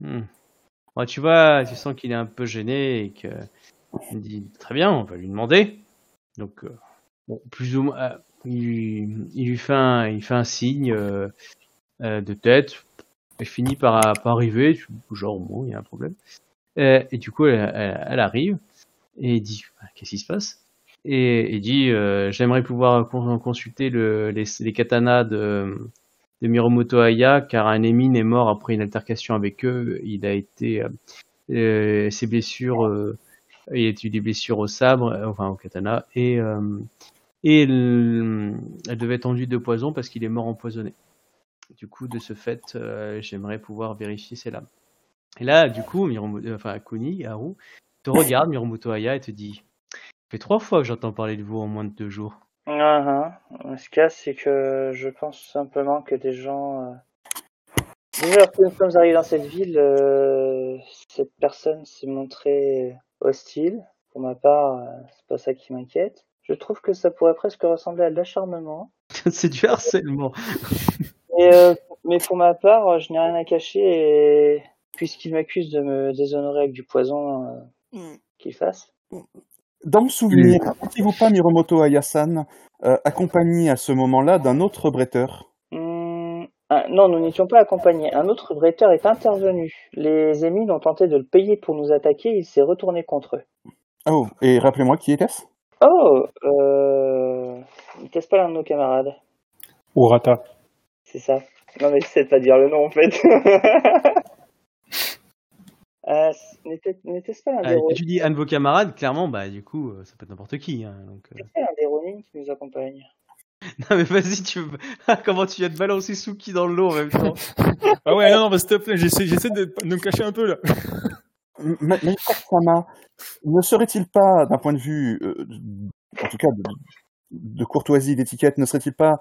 Hmm. Tu vois, tu sens qu'il est un peu gêné et que il dit très bien, on va lui demander. Donc, euh, bon, plus ou moins, euh, il, lui fait un, il fait un signe euh, de tête. Elle finit par, par arriver, genre bon, il y a un problème. Et du coup, elle, arrive et dit Ah, qu'est-ce qui se passe? Et il dit j'aimerais pouvoir con- consulter le, les, les katanas de de Miromoto Aya, car un est mort après une altercation avec eux. Il a été, euh, euh, ses blessures, euh, il a eu des blessures au sabre, enfin au katana, et, et elle, devait être enduite de poison parce qu'il est mort empoisonné. Du coup, de ce fait, j'aimerais pouvoir vérifier ses lames. Et là, du coup, Miromoto, enfin Kuni, Haru, te regarde Miromoto Aya et te dit, ça fait trois fois que j'entends parler de vous en moins de deux jours. Ah, ah. Ce cas, c'est que je pense simplement que des gens. euh, Déjà, lorsque nous sommes arrivés dans cette ville, euh, cette personne s'est montrée hostile. Pour ma part, euh, c'est pas ça qui m'inquiète. Je trouve que ça pourrait presque ressembler à de l'acharnement. C'est du harcèlement. Mais, euh, mais pour ma part, je n'ai rien à cacher et puisqu'il m'accuse de me déshonorer avec du poison, euh, qu'il fasse. Dans le souvenir, n'étiez-vous pas Miromoto Ayasan euh, accompagné à ce moment-là d'un autre bretteur? Hmm, ah, non, nous n'étions pas accompagnés. Un autre bretteur est intervenu. Les émides ont tenté de le payer pour nous attaquer. Il s'est retourné contre eux. Oh, et rappelez-moi qui était-ce? Oh, euh... N'était-ce pas l'un de nos camarades Urata. C'est ça. Non, mais je sais pas dire le nom, en fait. euh, n'était- N'était-ce pas l'un des, Euh, tu dis un de vos camarades, clairement, bah du coup, euh, ça peut être n'importe qui. Hein, donc, euh. n'était-ce pas l'un des Ronin qui nous accompagne Non mais vas-y, tu veux- comment tu viens de balancer Suki dans l'eau en même temps? Ah ouais, non, non, bah, s'il te plaît, j'essaie, j'essaie de, de me cacher un peu là. Sama, ne serait-il pas, d'un point de vue, euh, en tout cas de, de courtoisie, d'étiquette, ne serait-il pas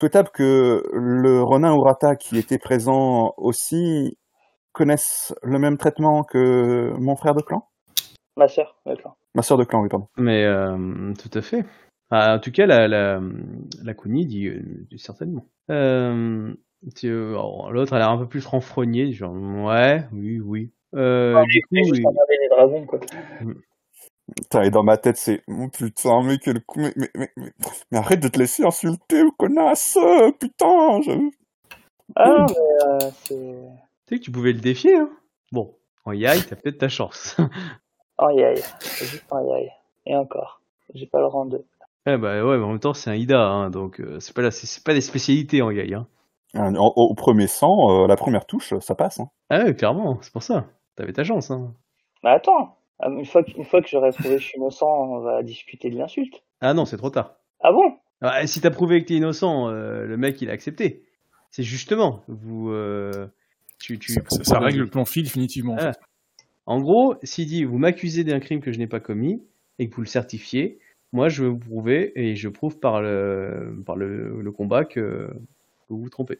souhaitable que le Ronin Urata qui était présent aussi connaisse le même traitement que mon frère de clan? Ma sœur, d'accord. Ma sœur de clan, oui, pardon. Mais euh, tout à fait. Ah, en tout cas, la, la, la Kuni dit, euh, dit certainement. Euh, alors, L'autre a l'air un peu plus renfrogné, genre ouais, oui, oui. Euh, du coup, juste les dragons, quoi. Putain, et dans ma tête, c'est oh, putain, mais quel coup, mais, mais, mais, mais, mais arrête de te laisser insulter, connasse, putain. Je... Ah, mais euh, c'est... tu sais que tu pouvais le défier. Hein bon, en Yai, t'as peut-être ta chance. Aïe. C'est juste aïe aïe. Et encore. J'ai pas le rang 2. Eh bah ouais, mais en même temps, c'est un Ida, hein, donc euh, c'est pas, la- c'est c'est pas des spécialités en Yai. Hein. En- Au, au premier sang, euh, la première touche, ça passe. Hein. Ah ouais, clairement, c'est pour ça. T'avais ta chance. Hein. Mais attends. Une fois, que- une fois que j'aurai prouvé que je suis innocent, on va discuter de l'insulte. Ah non, c'est trop tard. Ah bon? Ah, si t'as prouvé que t'es innocent, euh, le mec il a accepté. C'est justement, vous, euh, tu, tu Ça, ça- ça règle le plan fil définitivement. en Ah. fait. En gros, s'il dit vous m'accusez d'un crime que je n'ai pas commis et que vous le certifiez, moi je vais vous prouver et je prouve par le, par le, le combat que, que vous vous trompez.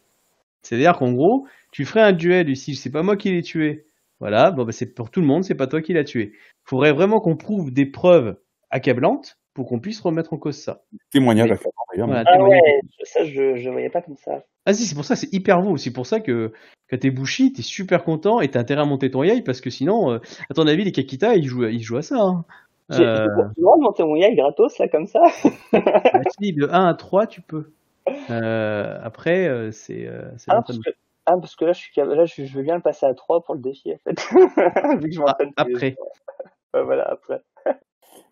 C'est-à-dire qu'en gros, tu ferais un duel ici, c'est pas moi qui l'ai tué. Voilà, bon bah c'est pour tout le monde, c'est pas toi qui l'as tué. Faudrait vraiment qu'on prouve des preuves accablantes pour qu'on puisse remettre en cause ça. Témoignage à faire d'ailleurs. Voilà, Ah témoigner. ouais, ça je je voyais pas comme ça. Ah si, c'est pour ça, c'est hyper beau. C'est pour ça que quand t'es Bushi, t'es super content et t'as intérêt à monter ton yai parce que sinon, euh, à ton avis, les Kakita, ils jouent, ils jouent à ça. Hein. J'ai Euh, j'ai monter mon yai gratos là comme ça. bah, si, de 1 à 3, tu peux. Euh, après, euh, c'est euh, Ah, l'entraînement. parce que, ah, parce que là, je suis cap- là, je, je veux bien le passer à 3 pour le défi, en fait. Vu que je m'entraîne Ah, après. Ouais, voilà, après.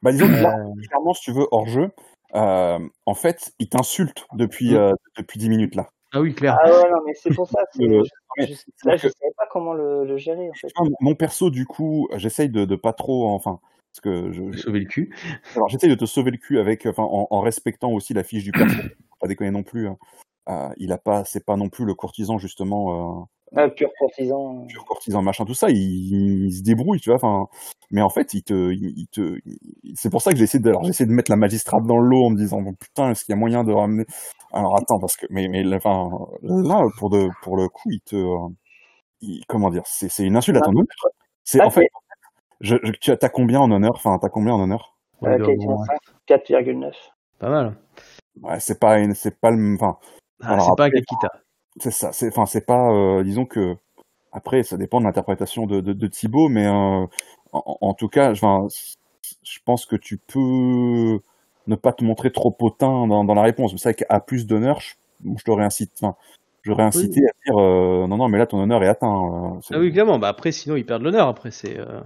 Bah, disons que là, Euh, clairement, si tu veux, hors jeu, euh, en fait, il t'insulte depuis, euh, depuis 10 minutes là. Ah oui, clair. Ah ouais, non, mais c'est pour ça. c'est- Euh, je, là, que- je savais pas comment le, le gérer, en fait. Mon perso, du coup, j'essaye de, de pas trop, enfin, parce que je, Sauver le cul. alors j'essaye de te sauver le cul avec, enfin, en, en respectant aussi la fiche du perso. Pas déconner non plus. hein. Euh, il a pas, c'est pas non plus le courtisan justement, Ah, pur courtisan. euh, pur courtisan machin tout ça. Il, il se débrouille, tu vois. Enfin, mais en fait, il te, il, il te, il- c'est pour ça que j'ai essayé de, alors j'ai essayé de mettre la magistrate dans le lot en me disant bon, putain, est-ce qu'il y a moyen de ramener Alors attends, parce que, mais, mais, enfin, là, pour de, pour le coup, il te, euh, il- comment dire, c'est, c'est une insulte à ton honneur. C'est Ah, en fait, je, je- tu as, t'as combien en honneur? Enfin, t'as combien en honneur? Euh, Il doit Kate avoir- 4,9. Pas mal. Ouais, c'est pas, une- c'est pas le, enfin, Ah, Alors c'est pas Kakita. C'est ça. C'est, enfin, c'est pas, euh, disons que après, ça dépend de l'interprétation de, de, de Thibaut, mais euh, en, en tout cas, je pense que tu peux ne pas te montrer trop potin dans, dans la réponse. C'est vrai qu'à plus d'honneur, je, je t'aurais incité, enfin, j'aurais incité à dire euh, non, non, mais là ton honneur est atteint. euh, Ah oui, clairement. Bah après, sinon, ils perdent l'honneur. Après, c'est euh,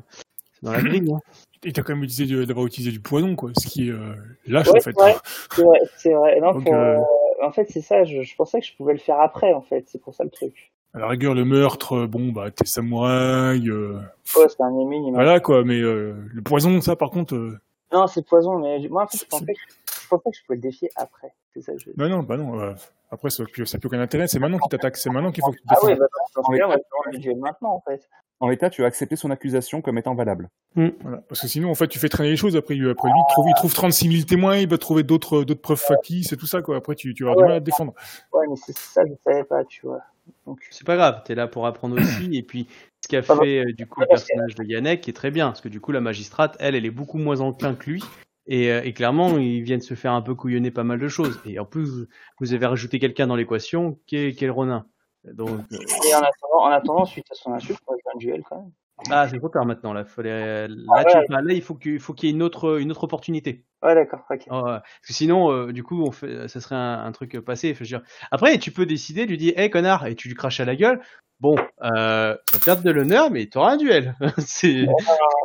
dans la grille. hein. Et t'as quand même utilisé du- d'avoir utilisé du poison, quoi, ce qui est euh, lâche Ouais, en fait. ouais. C'est vrai, c'est vrai. Non, Donc, euh, euh, en fait, c'est ça. Je, je pensais que je pouvais le faire après, en fait. C'est pour ça le truc. À la rigueur, le meurtre, euh, bon, bah, t'es samouraï, euh, Ouais, c'est un m'a- voilà quoi, mais euh, le poison, ça par contre, euh, Non, c'est poison, mais moi, en fait, je pensais, que, je pensais que je pouvais le défier après. C'est ça que je bah non, bah non. euh, après, ça n'a plus, plus aucun intérêt, c'est maintenant qu'il t'attaque, c'est maintenant qu'il faut que tu te Ah oui, bah, dans duel maintenant, en fait. En l'état, tu as accepté son accusation comme étant valable. Voilà. Parce que sinon, en fait, tu fais traîner les choses. Après, lui, après lui, il trouve, il trouve 36 000 témoins, il va trouver d'autres, d'autres preuves factices et tout ça, quoi. Après, tu, tu vas avoir Ouais. du mal à te défendre. Ouais, mais c'est ça, je savais pas, tu vois. Donc, C'est pas grave. T'es là pour apprendre aussi. Et puis, ce qu'a Ah bah. fait euh, du coup le personnage de Yannick est très bien. Parce que du coup, la magistrate, elle, elle est beaucoup moins enclin que lui. Et, euh, et clairement, ils viennent se faire un peu couillonner pas mal de choses. Et en plus, vous- avez rajouté quelqu'un dans l'équation qui est, qui est le Ronin. Donc, euh, et en attendant, en attendant, suite à son insulte, moi, je veux un duel quand même. ah, c'est trop tard maintenant. Là, là, Ah ouais. là, il faut qu'il y ait une autre, une autre opportunité. Ouais, d'accord, ok. Ouais. Parce que sinon, euh, du coup, on fait, ça serait un, un truc passé. Dire, Après, tu peux décider, lui dis, hé connard, et tu lui craches à la gueule. Bon, euh, tu vas perdre de l'honneur, mais tu auras un duel. c'est Non,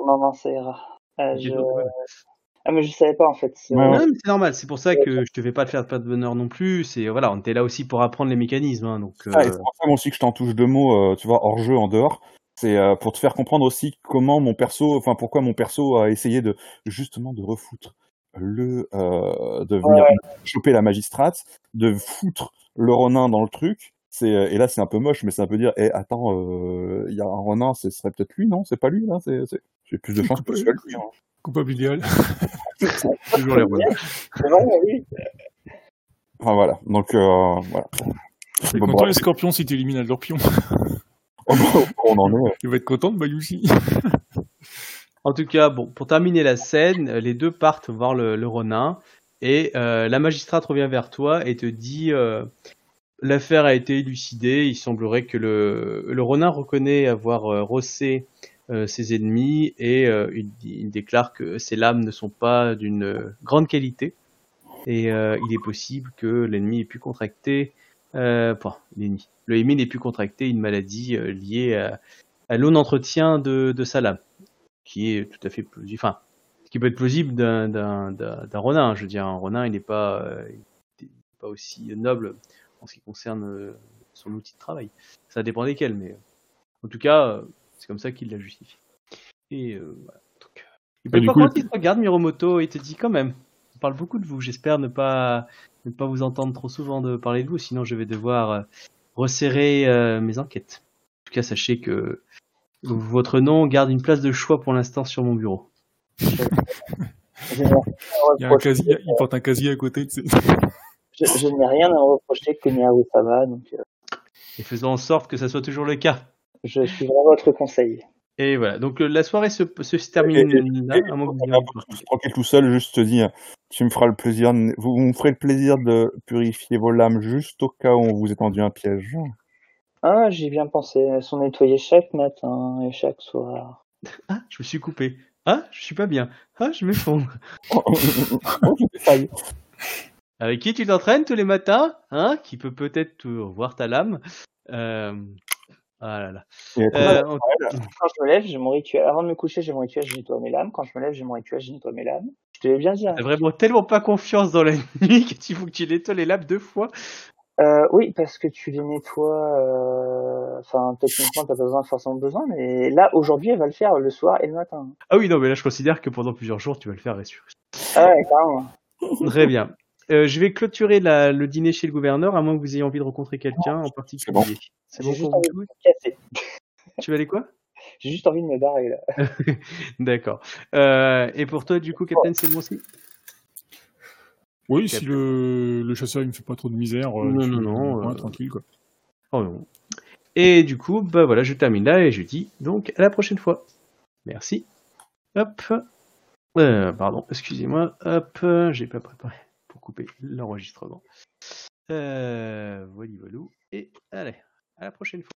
non, non, ça ira. Euh, je... Ah, mais je savais pas, en fait. C'est- Ouais, ouais. Non, mais c'est normal. C'est pour ça que je te fais pas te faire perdre de l'honneur non plus. C'est voilà, on était là aussi pour apprendre les mécanismes. hein, donc, Ah, euh, c'est pour ça aussi que je t'en touche deux mots, euh, tu vois, hors jeu, en dehors. C'est euh, pour te faire comprendre aussi comment mon perso, enfin pourquoi mon perso a essayé de justement de refoutre le, euh, de venir choper la magistrate, de foutre le Ronin dans le truc. C'est et là c'est un peu moche, mais c'est un peu dire, eh attends, euh, il y a un Ronin, ce serait peut-être lui, non? C'est pas lui là. C'est, c'est... j'ai plus de chance que ce soit lui. hein. Coupable idéal. toujours les. C'est vrai, oui. Enfin voilà, donc euh, voilà. Bon, content, bon, les scorpions, si tu élimines un de leurs pions. on en est. Il va être content de Bayousi. En tout cas, bon, pour terminer la scène, euh, les deux partent voir le, le Ronin et euh, la magistrate revient vers toi et te dit euh, l'affaire a été élucidée. Il semblerait que le, le Ronin reconnaît avoir euh, rossé euh, ses ennemis et euh, il, déclare que ses lames ne sont pas d'une euh, grande qualité et euh, il est possible que l'ennemi ait pu contracter, euh, l'ennemi, le Émile ait pu contracter une maladie euh, liée à, à l'eau d'entretien de, de sa lame qui est tout à fait plausible, enfin, qui peut être plausible d'un, Ronin. Je veux dire, un Ronin, il n'est pas, euh, n'est pas aussi noble en ce qui concerne euh, son outil de travail. Ça dépend desquels, mais euh, en tout cas, euh, c'est comme ça qu'il la justifie. Et euh, voilà. Donc, euh, il peut pas coup, quand il te regarde, Miromoto, et te dit quand même, on parle beaucoup de vous, j'espère ne pas ne pas vous entendre trop souvent de parler de vous, sinon je vais devoir euh, resserrer euh, mes enquêtes. En tout cas, sachez que votre nom garde une place de choix pour l'instant sur mon bureau. Il, y a un reprocher. casier, il porte un casier à côté. tu sais. Je, je n'ai rien à reprocher que Miyaru Sama, donc euh, Et faisons en sorte que ça soit toujours le cas. Je suivrai votre conseil. Et voilà, donc euh, la soirée se, se, se termine Et- et- là, et- à et- Tranquille tout seul, juste te dire, tu me feras le plaisir, de- vous vous me ferez le plaisir de purifier vos lames juste au cas où on vous ait tendu un piège. Ah, j'y ai bien pensé. Elles sont nettoyées chaque matin et chaque soir. Ah, je me suis coupé. Ah, je suis pas bien. Ah, je m'effondre. Avec qui tu t'entraînes tous les matins Hein Qui peut peut-être te voir ta lame euh... Ah là là. Et Euh, on- Quand je me lève, j'ai mon rituel. Avant de me coucher, j'ai mon rituel, je nettoie mes lames. Quand je me lève, j'ai mon rituel, je nettoie mes lames. Je te l'ai bien dit. hein. T'as vraiment tellement pas confiance dans la nuit que tu faut que tu nettoies les lames deux fois. Euh, oui, parce que tu les nettoies. euh, Enfin, techniquement, t'as pas besoin, forcément besoin. Mais là, aujourd'hui, elle va le faire le soir et le matin. Ah oui, non, mais là je considère que pendant plusieurs jours tu vas le faire, sûr. Ah ouais, carrément. Très bien. Euh, je vais clôturer la- le dîner chez le gouverneur, à moins que vous ayez envie de rencontrer quelqu'un en particulier. bon. C'est bon juste pour envie de vous. Tu vas aller quoi? J'ai juste envie de me barrer là. D'accord. Euh, et pour toi, du coup, Captain, c'est bon aussi? Oui, si le, le chasseur il me fait pas trop de misère, euh, Non, je non, suis non, tranquille quoi. Oh non. Et du coup, bah voilà, je termine là et je dis donc à la prochaine fois. Merci. Hop. Euh, pardon, excusez-moi. Hop, j'ai pas préparé l'enregistrement. Euh, voilà, voilà. Et allez, à la prochaine fois.